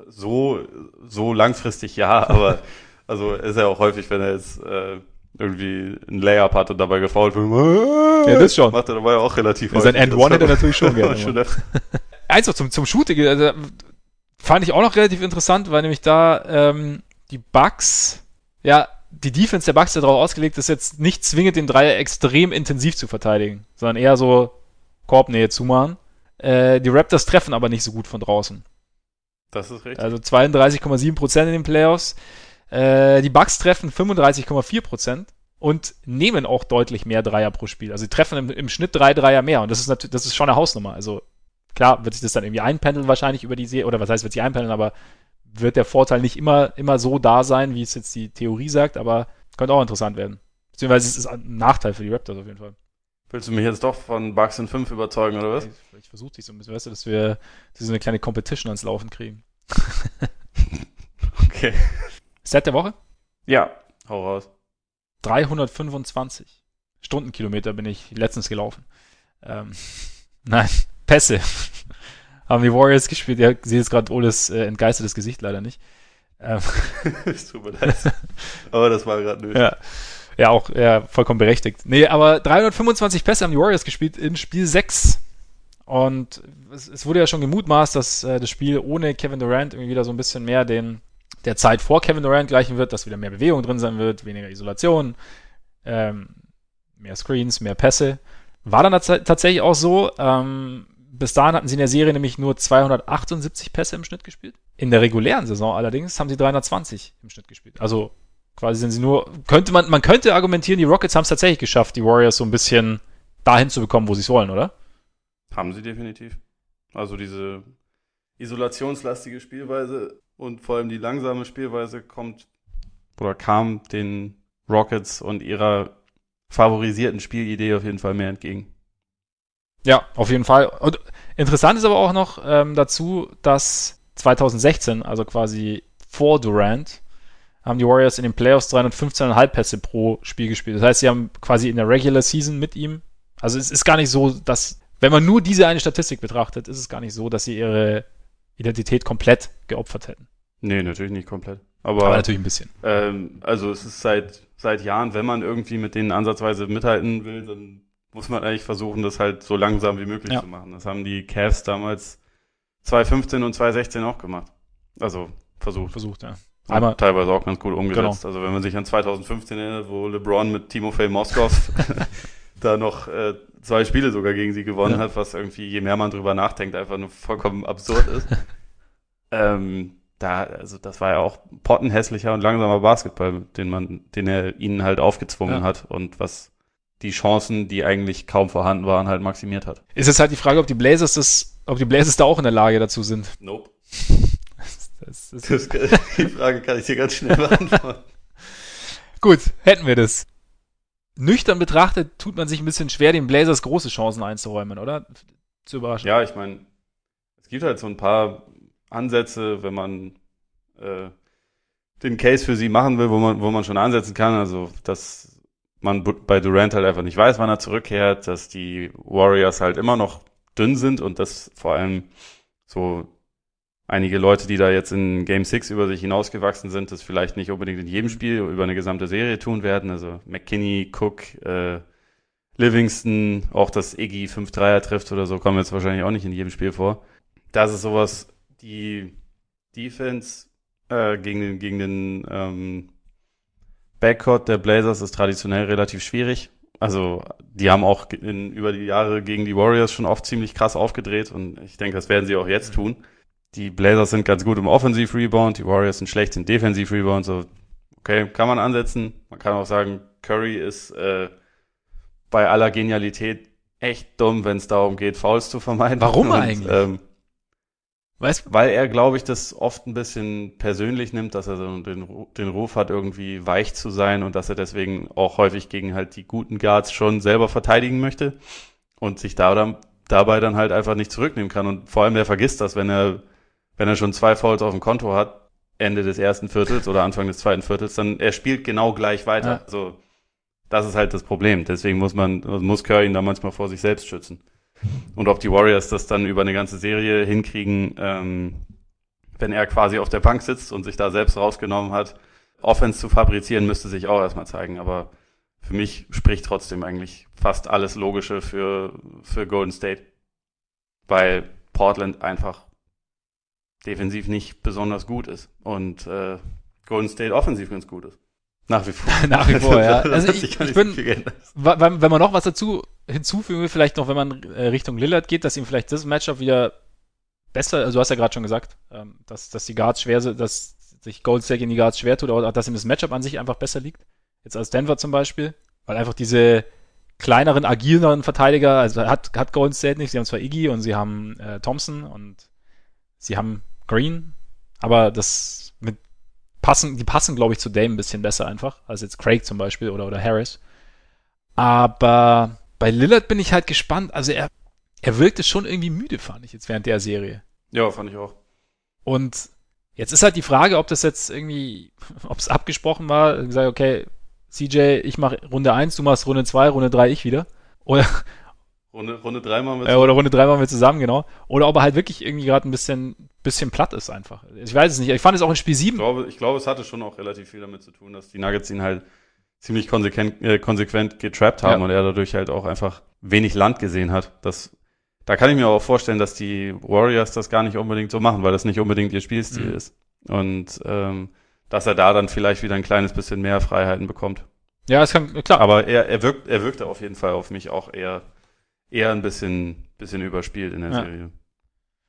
so, so langfristig ja, aber also ist ja auch häufig, wenn er jetzt äh, irgendwie ein Layup hat und dabei gefoult wird. Ja, das schon. Macht er dabei auch relativ Sein End One hätte er natürlich schon gerne. schon Eins noch zum, zum Shooting, also, fand ich auch noch relativ interessant, weil nämlich da ähm, die Bucks, ja, die Defense der Bucks ja darauf ausgelegt ist, jetzt nicht zwingend den Dreier extrem intensiv zu verteidigen, sondern eher so Korbnähe zumachen. Äh, die Raptors treffen aber nicht so gut von draußen. Das ist richtig. Also 32,7 Prozent in den Playoffs. Äh, die Bucks treffen 35,4 Prozent und nehmen auch deutlich mehr Dreier pro Spiel. Also sie treffen im, im Schnitt drei Dreier mehr und das ist natürlich, das ist schon eine Hausnummer. Also klar wird sich das dann irgendwie einpendeln wahrscheinlich über die Serie, oder was heißt wird sich einpendeln, aber wird der Vorteil nicht immer, immer so da sein, wie es jetzt die Theorie sagt, aber könnte auch interessant werden. Beziehungsweise es ist ein Nachteil für die Raptors auf jeden Fall. Willst du mich jetzt doch von Bucks in 5 überzeugen, oder was? Ich, ich versuche dich so ein bisschen, weißt du, dass wir dass wir so eine kleine Competition ans Laufen kriegen. okay. Set der Woche? Ja, hau raus. 325 Stundenkilometer bin ich letztens gelaufen. Ähm, nein, Pässe. Haben die Warriors gespielt. Ihr seht jetzt gerade Oles äh, entgeistertes Gesicht leider nicht. Ähm, es tut mir leid. Aber das war gerade nötig. Ja. Ja, auch ja, vollkommen berechtigt. Nee, aber 325 Pässe haben die Warriors gespielt in Spiel 6. Und es, es wurde ja schon gemutmaßt, dass äh, das Spiel ohne Kevin Durant irgendwie wieder so ein bisschen mehr den der Zeit vor Kevin Durant gleichen wird, dass wieder mehr Bewegung drin sein wird, weniger Isolation, ähm, mehr Screens, mehr Pässe. War dann tatsächlich auch so. Ähm, bis dahin hatten sie in der Serie nämlich nur 278 Pässe im Schnitt gespielt. In der regulären Saison allerdings haben sie 320 im Schnitt gespielt. Also quasi sind sie nur, könnte man, man könnte argumentieren, die Rockets haben es tatsächlich geschafft, die Warriors so ein bisschen dahin zu bekommen, wo sie es wollen, oder? Haben sie definitiv. Also diese isolationslastige Spielweise und vor allem die langsame Spielweise kommt oder kam den Rockets und ihrer favorisierten Spielidee auf jeden Fall mehr entgegen. Ja, auf jeden Fall. Und interessant ist aber auch noch ähm, dazu, dass 2016, also quasi vor Durant, haben die Warriors in den Playoffs 315,5 Pässe pro Spiel gespielt. Das heißt, sie haben quasi in der Regular Season mit ihm, also es ist gar nicht so, dass, wenn man nur diese eine Statistik betrachtet, ist es gar nicht so, dass sie ihre Identität komplett geopfert hätten. Nee, natürlich nicht komplett. Aber, Aber natürlich ein bisschen. Ähm, also es ist seit, seit Jahren, wenn man irgendwie mit denen ansatzweise mithalten will, dann muss man eigentlich versuchen, das halt so langsam wie möglich ja. zu machen. Das haben die Cavs damals 2015 und 2016 auch gemacht. Also versucht. Versucht, ja. Einmal, teilweise auch ganz gut umgesetzt. Genau. Also wenn man sich an 2015 erinnert, wo LeBron mit Timofey Moskov da noch äh, zwei Spiele sogar gegen sie gewonnen ja. hat, was irgendwie, je mehr man drüber nachdenkt, einfach nur vollkommen absurd ist. ähm, da, also das war ja auch pottenhässlicher und langsamer Basketball, den man, den er ihnen halt aufgezwungen ja. hat und was die Chancen, die eigentlich kaum vorhanden waren, halt maximiert hat. Ist jetzt halt die Frage, ob die Blazers das, ob die Blazers da auch in der Lage dazu sind. Nope. das, das, das, die Frage kann ich dir ganz schnell beantworten. Gut, hätten wir das. Nüchtern betrachtet tut man sich ein bisschen schwer, den Blazers große Chancen einzuräumen, oder? Zu überraschen. Ja, ich meine, es gibt halt so ein paar Ansätze, wenn man äh, den Case für sie machen will, wo man, wo man schon ansetzen kann. Also, dass man bei Durant halt einfach nicht weiß, wann er zurückkehrt, dass die Warriors halt immer noch dünn sind und dass vor allem so einige Leute, die da jetzt in Game 6 über sich hinausgewachsen sind, das vielleicht nicht unbedingt in jedem Spiel über eine gesamte Serie tun werden. Also McKinney, Cook, äh, Livingston, auch dass Iggy 5-3er trifft oder so, kommen jetzt wahrscheinlich auch nicht in jedem Spiel vor. Das ist sowas, die Defense äh, gegen den, gegen den ähm, Backcourt der Blazers ist traditionell relativ schwierig. Also die haben auch in, über die Jahre gegen die Warriors schon oft ziemlich krass aufgedreht und ich denke, das werden sie auch jetzt tun. Die Blazers sind ganz gut im Offensive Rebound, die Warriors sind schlecht im Defensive Rebound. So, okay, kann man ansetzen. Man kann auch sagen, Curry ist äh, bei aller Genialität echt dumm, wenn es darum geht, Fouls zu vermeiden. Warum und, eigentlich? Ähm, Weißt? Weil er, glaube ich, das oft ein bisschen persönlich nimmt, dass er so den, den Ruf hat, irgendwie weich zu sein und dass er deswegen auch häufig gegen halt die guten Guards schon selber verteidigen möchte und sich da dann, dabei dann halt einfach nicht zurücknehmen kann. Und vor allem, der vergisst das, wenn er, wenn er schon zwei Fouls auf dem Konto hat, Ende des ersten Viertels oder Anfang des zweiten Viertels, dann er spielt genau gleich weiter. Ja. Also, das ist halt das Problem. Deswegen muss man, muss Curry ihn da manchmal vor sich selbst schützen. Und ob die Warriors das dann über eine ganze Serie hinkriegen, ähm, wenn er quasi auf der Bank sitzt und sich da selbst rausgenommen hat, Offense zu fabrizieren, müsste sich auch erstmal zeigen. Aber für mich spricht trotzdem eigentlich fast alles Logische für, für Golden State. Weil Portland einfach defensiv nicht besonders gut ist und äh, Golden State offensiv ganz gut ist. Nach wie vor. Nach wie vor, ja. Also ich, ich, bin, wenn, wenn man noch was dazu hinzufügen will, vielleicht noch, wenn man äh, Richtung Lillard geht, dass ihm vielleicht das Matchup wieder besser, also du hast ja gerade schon gesagt, ähm, dass, dass die Guards schwer sind, dass sich Gold State in die Guards schwer tut, aber dass ihm das Matchup an sich einfach besser liegt. Jetzt als Denver zum Beispiel, weil einfach diese kleineren, agileren Verteidiger, also hat, hat Golden State nicht, sie haben zwar Iggy und sie haben äh, Thompson und sie haben Green, aber das passen, die passen, glaube ich, zu Dame ein bisschen besser einfach, als jetzt Craig zum Beispiel oder, oder Harris. Aber bei Lillard bin ich halt gespannt. Also er, er wirkte schon irgendwie müde, fand ich jetzt während der Serie. Ja, fand ich auch. Und jetzt ist halt die Frage, ob das jetzt irgendwie, ob es abgesprochen war, gesagt, okay, CJ, ich mache Runde 1, du machst Runde 2, Runde 3, ich wieder. Oder Runde, Runde 3 machen wir zusammen. Oder Runde 3 machen wir zusammen, genau. Oder ob er halt wirklich irgendwie gerade ein bisschen, bisschen platt ist einfach. Ich weiß es nicht. Ich fand es auch in Spiel 7. Ich glaube, ich glaube, es hatte schon auch relativ viel damit zu tun, dass die Nuggets ihn halt ziemlich konsequent, äh, konsequent getrappt haben ja. und er dadurch halt auch einfach wenig Land gesehen hat. Das, da kann ich mir auch vorstellen, dass die Warriors das gar nicht unbedingt so machen, weil das nicht unbedingt ihr Spielstil mhm. ist. Und ähm, dass er da dann vielleicht wieder ein kleines bisschen mehr Freiheiten bekommt. Ja, es kann, klar. Aber er, er wirkt, er wirkte auf jeden Fall auf mich auch eher, eher ein bisschen, bisschen überspielt in der ja. Serie.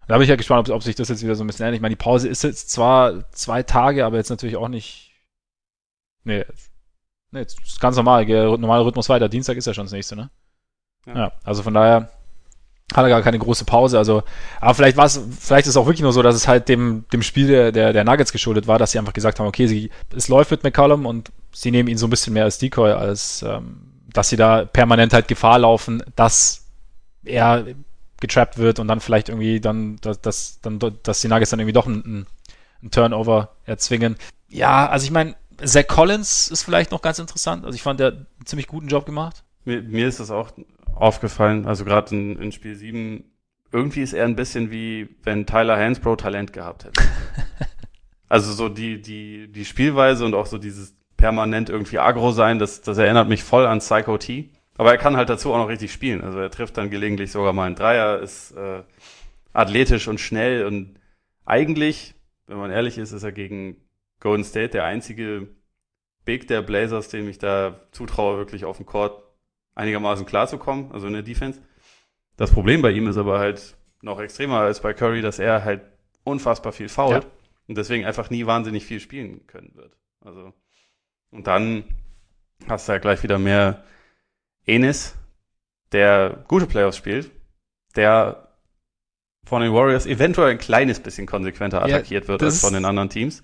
Da bin ich ja gespannt, ob, ob, sich das jetzt wieder so ein bisschen ändert. Ich meine, die Pause ist jetzt zwar zwei Tage, aber jetzt natürlich auch nicht. Nee, nee jetzt ist ganz normal, normaler Rhythmus weiter. Dienstag ist ja schon das nächste, ne? Ja. ja also von daher hat er gar keine große Pause. Also, aber vielleicht war es, vielleicht ist es auch wirklich nur so, dass es halt dem, dem Spiel der, der, der Nuggets geschuldet war, dass sie einfach gesagt haben, okay, sie, es läuft mit McCollum und sie nehmen ihn so ein bisschen mehr als Decoy, als ähm, dass sie da permanent halt Gefahr laufen, dass er getrappt wird und dann vielleicht irgendwie dann, dass, dass, dann, dass die Nuggets dann irgendwie doch einen, einen Turnover erzwingen. Ja, also ich meine, Zach Collins ist vielleicht noch ganz interessant. Also ich fand, der hat einen ziemlich guten Job gemacht. Mir, mir ist das auch aufgefallen, also gerade in, in Spiel 7, irgendwie ist er ein bisschen wie wenn Tyler Hansbrough Talent gehabt hätte. also so die, die, die Spielweise und auch so dieses permanent irgendwie agro sein, das, das erinnert mich voll an Psycho T. Aber er kann halt dazu auch noch richtig spielen. Also er trifft dann gelegentlich sogar mal einen Dreier, ist äh, athletisch und schnell und eigentlich, wenn man ehrlich ist, ist er gegen Golden State der einzige Big der Blazers, dem ich da zutraue, wirklich auf dem Court einigermaßen klarzukommen, also in der Defense. Das Problem bei ihm ist aber halt noch extremer als bei Curry, dass er halt unfassbar viel fault ja. und deswegen einfach nie wahnsinnig viel spielen können wird. Also und dann hast du halt gleich wieder mehr Enis, der gute Playoffs spielt, der von den Warriors eventuell ein kleines bisschen konsequenter attackiert ja, wird als von den anderen Teams.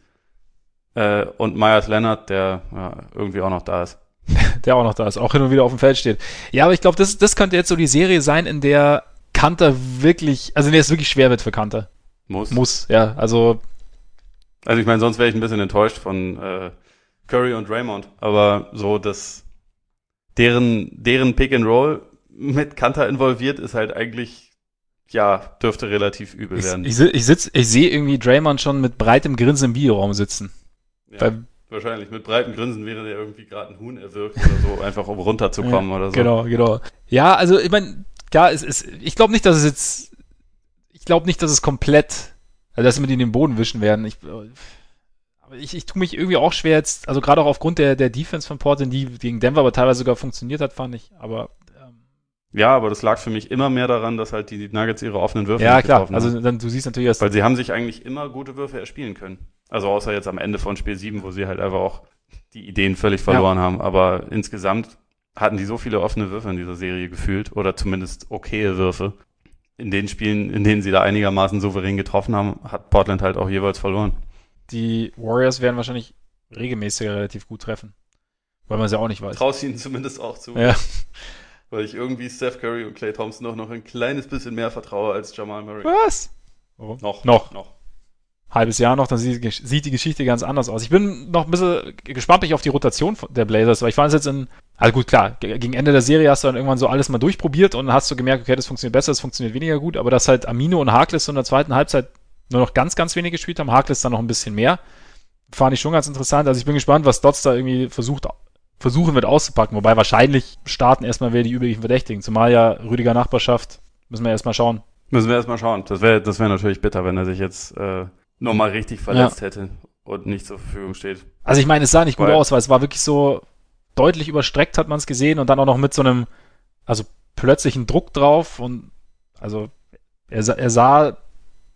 Äh, und Myers Leonard, der ja, irgendwie auch noch da ist. der auch noch da ist, auch hin und wieder auf dem Feld steht. Ja, aber ich glaube, das, das könnte jetzt so die Serie sein, in der Kanter wirklich, also in der es wirklich schwer wird für Kanter. Muss. Muss, ja. Also. Also ich meine, sonst wäre ich ein bisschen enttäuscht von äh, Curry und Raymond. Aber so, dass deren, deren Pick and Roll mit Kanter involviert ist halt eigentlich, ja, dürfte relativ übel ich, werden. Ich, ich, sitz, ich sehe irgendwie Draymond schon mit breitem Grinsen im Videoraum sitzen. Ja. Bei, Wahrscheinlich. Mit breitem Grinsen wäre der irgendwie gerade ein Huhn erwürgt oder so, einfach um runterzukommen ja, oder so. Genau, genau. Ja, also ich meine, ja, es ist, ich glaube nicht, dass es jetzt, ich glaube nicht, dass es komplett, also dass sie mit in den Boden wischen werden. Ich, ich, ich tue mich irgendwie auch schwer jetzt, also gerade auch aufgrund der, der Defense von Portland, die gegen Denver aber teilweise sogar funktioniert hat, fand ich, aber ähm, ja, aber das lag für mich immer mehr daran, dass halt die Nuggets ihre offenen Würfe ja, klar. Also dann, du siehst natürlich, dass weil sie haben sich eigentlich immer gute Würfe erspielen können. Also außer jetzt am Ende von Spiel 7, wo sie halt einfach auch die Ideen völlig verloren ja. haben. Aber insgesamt hatten die so viele offene Würfe in dieser Serie gefühlt oder zumindest okaye Würfe. In den Spielen, in denen sie da einigermaßen souverän getroffen haben, hat Portland halt auch jeweils verloren. Die Warriors werden wahrscheinlich regelmäßig relativ gut treffen. Weil man es ja auch nicht weiß. Traust ihnen zumindest auch zu. Ja. Weil ich irgendwie Steph Curry und Clay Thompson noch, noch ein kleines bisschen mehr vertraue als Jamal Murray. Was? Oh. Noch. Noch. Noch halbes Jahr noch, dann sieht, die Geschichte ganz anders aus. Ich bin noch ein bisschen gespannt auf die Rotation der Blazers, weil ich fand es jetzt in, also gut, klar, gegen Ende der Serie hast du dann irgendwann so alles mal durchprobiert und dann hast du gemerkt, okay, das funktioniert besser, das funktioniert weniger gut, aber dass halt Amino und Harkless so in der zweiten Halbzeit nur noch ganz, ganz wenig gespielt haben, Harkless dann noch ein bisschen mehr, fand ich schon ganz interessant. Also ich bin gespannt, was Dots da irgendwie versucht, versuchen wird auszupacken, wobei wahrscheinlich starten erstmal wer die üblichen Verdächtigen, zumal ja Rüdiger Nachbarschaft, müssen wir erstmal schauen. Müssen wir erstmal schauen. Das wäre das wäre natürlich bitter, wenn er sich jetzt äh, nochmal richtig verletzt ja. hätte. und nicht zur Verfügung steht. Also ich meine, es sah nicht gut Weil- aus, weil es war wirklich so deutlich überstreckt, hat man es gesehen und dann auch noch mit so einem, also plötzlichen Druck drauf und also er, er sah,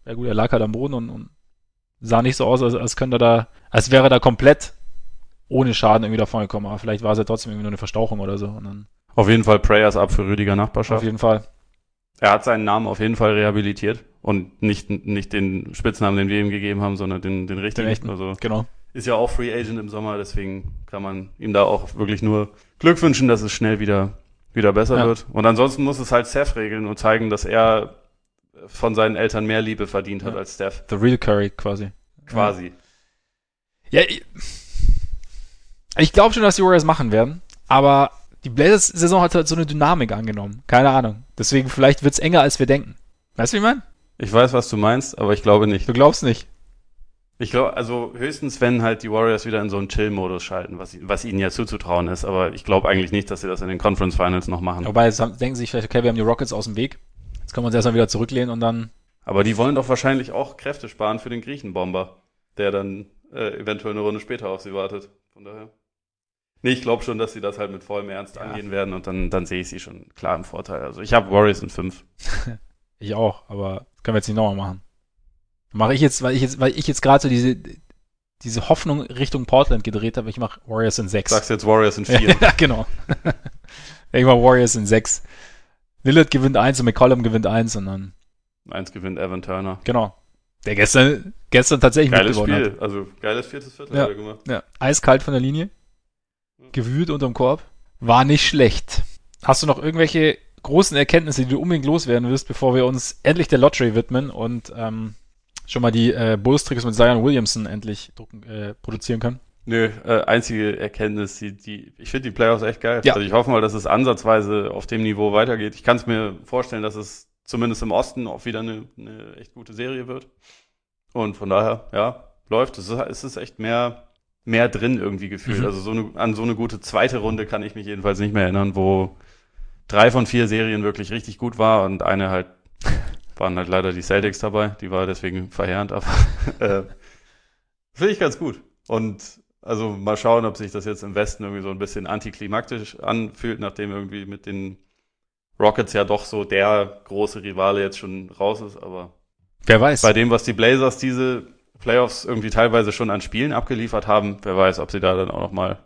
ja gut, er lag halt am Boden und, und sah nicht so aus, als, als könnte er da, als wäre er da komplett ohne Schaden irgendwie davon gekommen, aber vielleicht war es ja trotzdem irgendwie nur eine Verstauchung oder so und dann Auf jeden Fall Prayers ab für Rüdiger Nachbarschaft. auf jeden Fall. Er hat seinen Namen auf jeden Fall rehabilitiert und nicht, nicht den Spitznamen, den wir ihm gegeben haben, sondern den, den richtigen. Den echten. Also Genau. ist ja auch Free Agent im Sommer, deswegen kann man ihm da auch wirklich nur Glück wünschen, dass es schnell wieder, wieder besser Ja. wird. Und ansonsten muss es halt Steph regeln und zeigen, dass er von seinen Eltern mehr Liebe verdient hat Ja. als Steph. The real Curry quasi. Quasi. Ja, ich, ich glaube schon, dass die Warriors machen werden, aber die Blazers-Saison hat halt so eine Dynamik angenommen. Keine Ahnung. Deswegen vielleicht wird's enger, als wir denken. Weißt du, wie ich meine? Ich weiß, was du meinst, aber ich glaube nicht. Du glaubst nicht. Ich glaube, also höchstens, wenn halt die Warriors wieder in so einen Chill-Modus schalten, was, was ihnen ja zuzutrauen ist, aber ich glaube eigentlich nicht, dass sie das in den Conference Finals noch machen. Wobei, denken sie sich vielleicht, okay, wir haben die Rockets aus dem Weg. Jetzt können wir uns erstmal wieder zurücklehnen und dann. Aber die wollen doch wahrscheinlich auch Kräfte sparen für den Griechenbomber, der dann äh, eventuell eine Runde später auf sie wartet. Von daher. Nee, ich glaube schon, dass sie das halt mit vollem Ernst Ja. angehen werden und dann, dann sehe ich sie schon klar im Vorteil. Also ich habe Warriors in fünf. Ich auch, aber das können wir jetzt nicht nochmal machen. Mache ich jetzt, weil ich jetzt, weil ich jetzt gerade so diese, diese Hoffnung Richtung Portland gedreht habe, ich mache Warriors in sechs. Sagst jetzt Warriors in vier. ja, genau. ich mache Warriors in sechs. Lillard gewinnt eins und McCollum gewinnt eins und dann, Eins gewinnt Evan Turner. genau. Der gestern, gestern tatsächlich Geiles mitgewonnen Spiel. Also geiles viertes Viertel Ja. hat gemacht. hat. Ja, eiskalt von der Linie. Gewühlt unterm Korb. War nicht schlecht. Hast du noch irgendwelche großen Erkenntnisse, die du unbedingt loswerden wirst, bevor wir uns endlich der Lottery widmen und ähm, schon mal die äh, Bulls-Tricks mit Zion Williamson endlich drucken, äh, produzieren können? Nö, äh, einzige Erkenntnis, die, die ich finde die Playoffs echt geil. Ja. Also ich hoffe mal, dass es ansatzweise auf dem Niveau weitergeht. Ich kann es mir vorstellen, dass es zumindest im Osten auch wieder eine, eine echt gute Serie wird. Und von daher, ja, läuft. Es ist, es ist echt mehr, mehr drin irgendwie gefühlt. Mhm. Also so eine, an so eine gute zweite Runde kann ich mich jedenfalls nicht mehr erinnern, wo drei von vier Serien wirklich richtig gut war und eine halt waren halt leider die Celtics dabei. Die war deswegen verheerend, aber äh, finde ich ganz gut. Und also mal schauen, ob sich das jetzt im Westen irgendwie so ein bisschen antiklimaktisch anfühlt, nachdem irgendwie mit den Rockets ja doch so der große Rivale jetzt schon raus ist. Aber Wer weiß. bei dem, was die Blazers diese Playoffs irgendwie teilweise schon an Spielen abgeliefert haben, wer weiß, ob sie da dann auch noch mal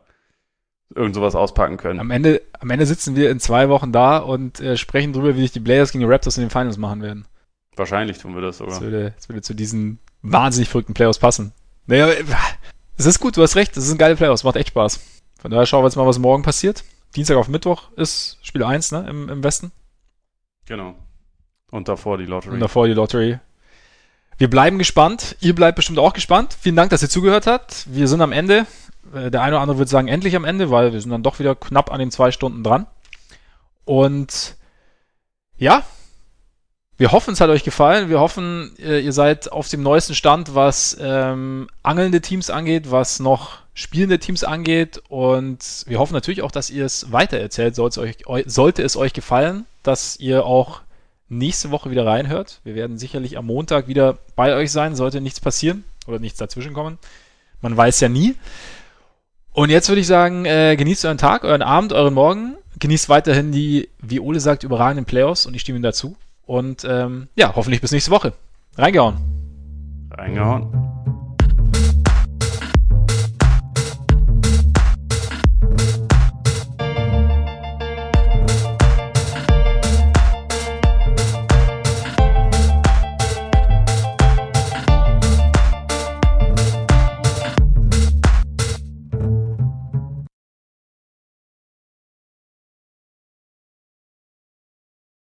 irgend sowas auspacken können. Am Ende, am Ende sitzen wir in zwei Wochen da und äh, sprechen drüber, wie sich die Blazers gegen die Raptors in den Finals machen werden. Wahrscheinlich tun wir das sogar. Das würde, das würde zu diesen wahnsinnig verrückten Playoffs passen. Naja, äh, es ist gut, du hast recht, es sind geile Playoffs, macht echt Spaß. Von daher schauen wir jetzt mal, was morgen passiert. Dienstag auf Mittwoch ist Spiel 1, ne, im, im Westen. Genau. Und davor die Lottery. Und davor die Lottery. Wir bleiben gespannt. Ihr bleibt bestimmt auch gespannt. Vielen Dank, dass ihr zugehört habt. Wir sind am Ende. Äh, Der eine oder andere wird sagen, endlich am Ende, weil wir sind dann doch wieder knapp an den zwei Stunden dran. Und ja, wir hoffen, es hat euch gefallen. Wir hoffen, äh, ihr seid auf dem neuesten Stand, was ähm, angelnde Teams angeht, was noch spielende Teams angeht. Und wir hoffen natürlich auch, dass ihr es weitererzählt, sollte euch, eu- sollte es euch gefallen, dass ihr auch nächste Woche wieder reinhört. Wir werden sicherlich am Montag wieder bei euch sein, sollte nichts passieren oder nichts dazwischen kommen. Man weiß ja nie. Und jetzt würde ich sagen, äh, genießt euren Tag, euren Abend, euren Morgen. Genießt weiterhin die, wie Ole sagt, überragenden Playoffs und ich stimme ihm dazu. Und ähm, ja, hoffentlich bis nächste Woche. Reingehauen. Reingehauen.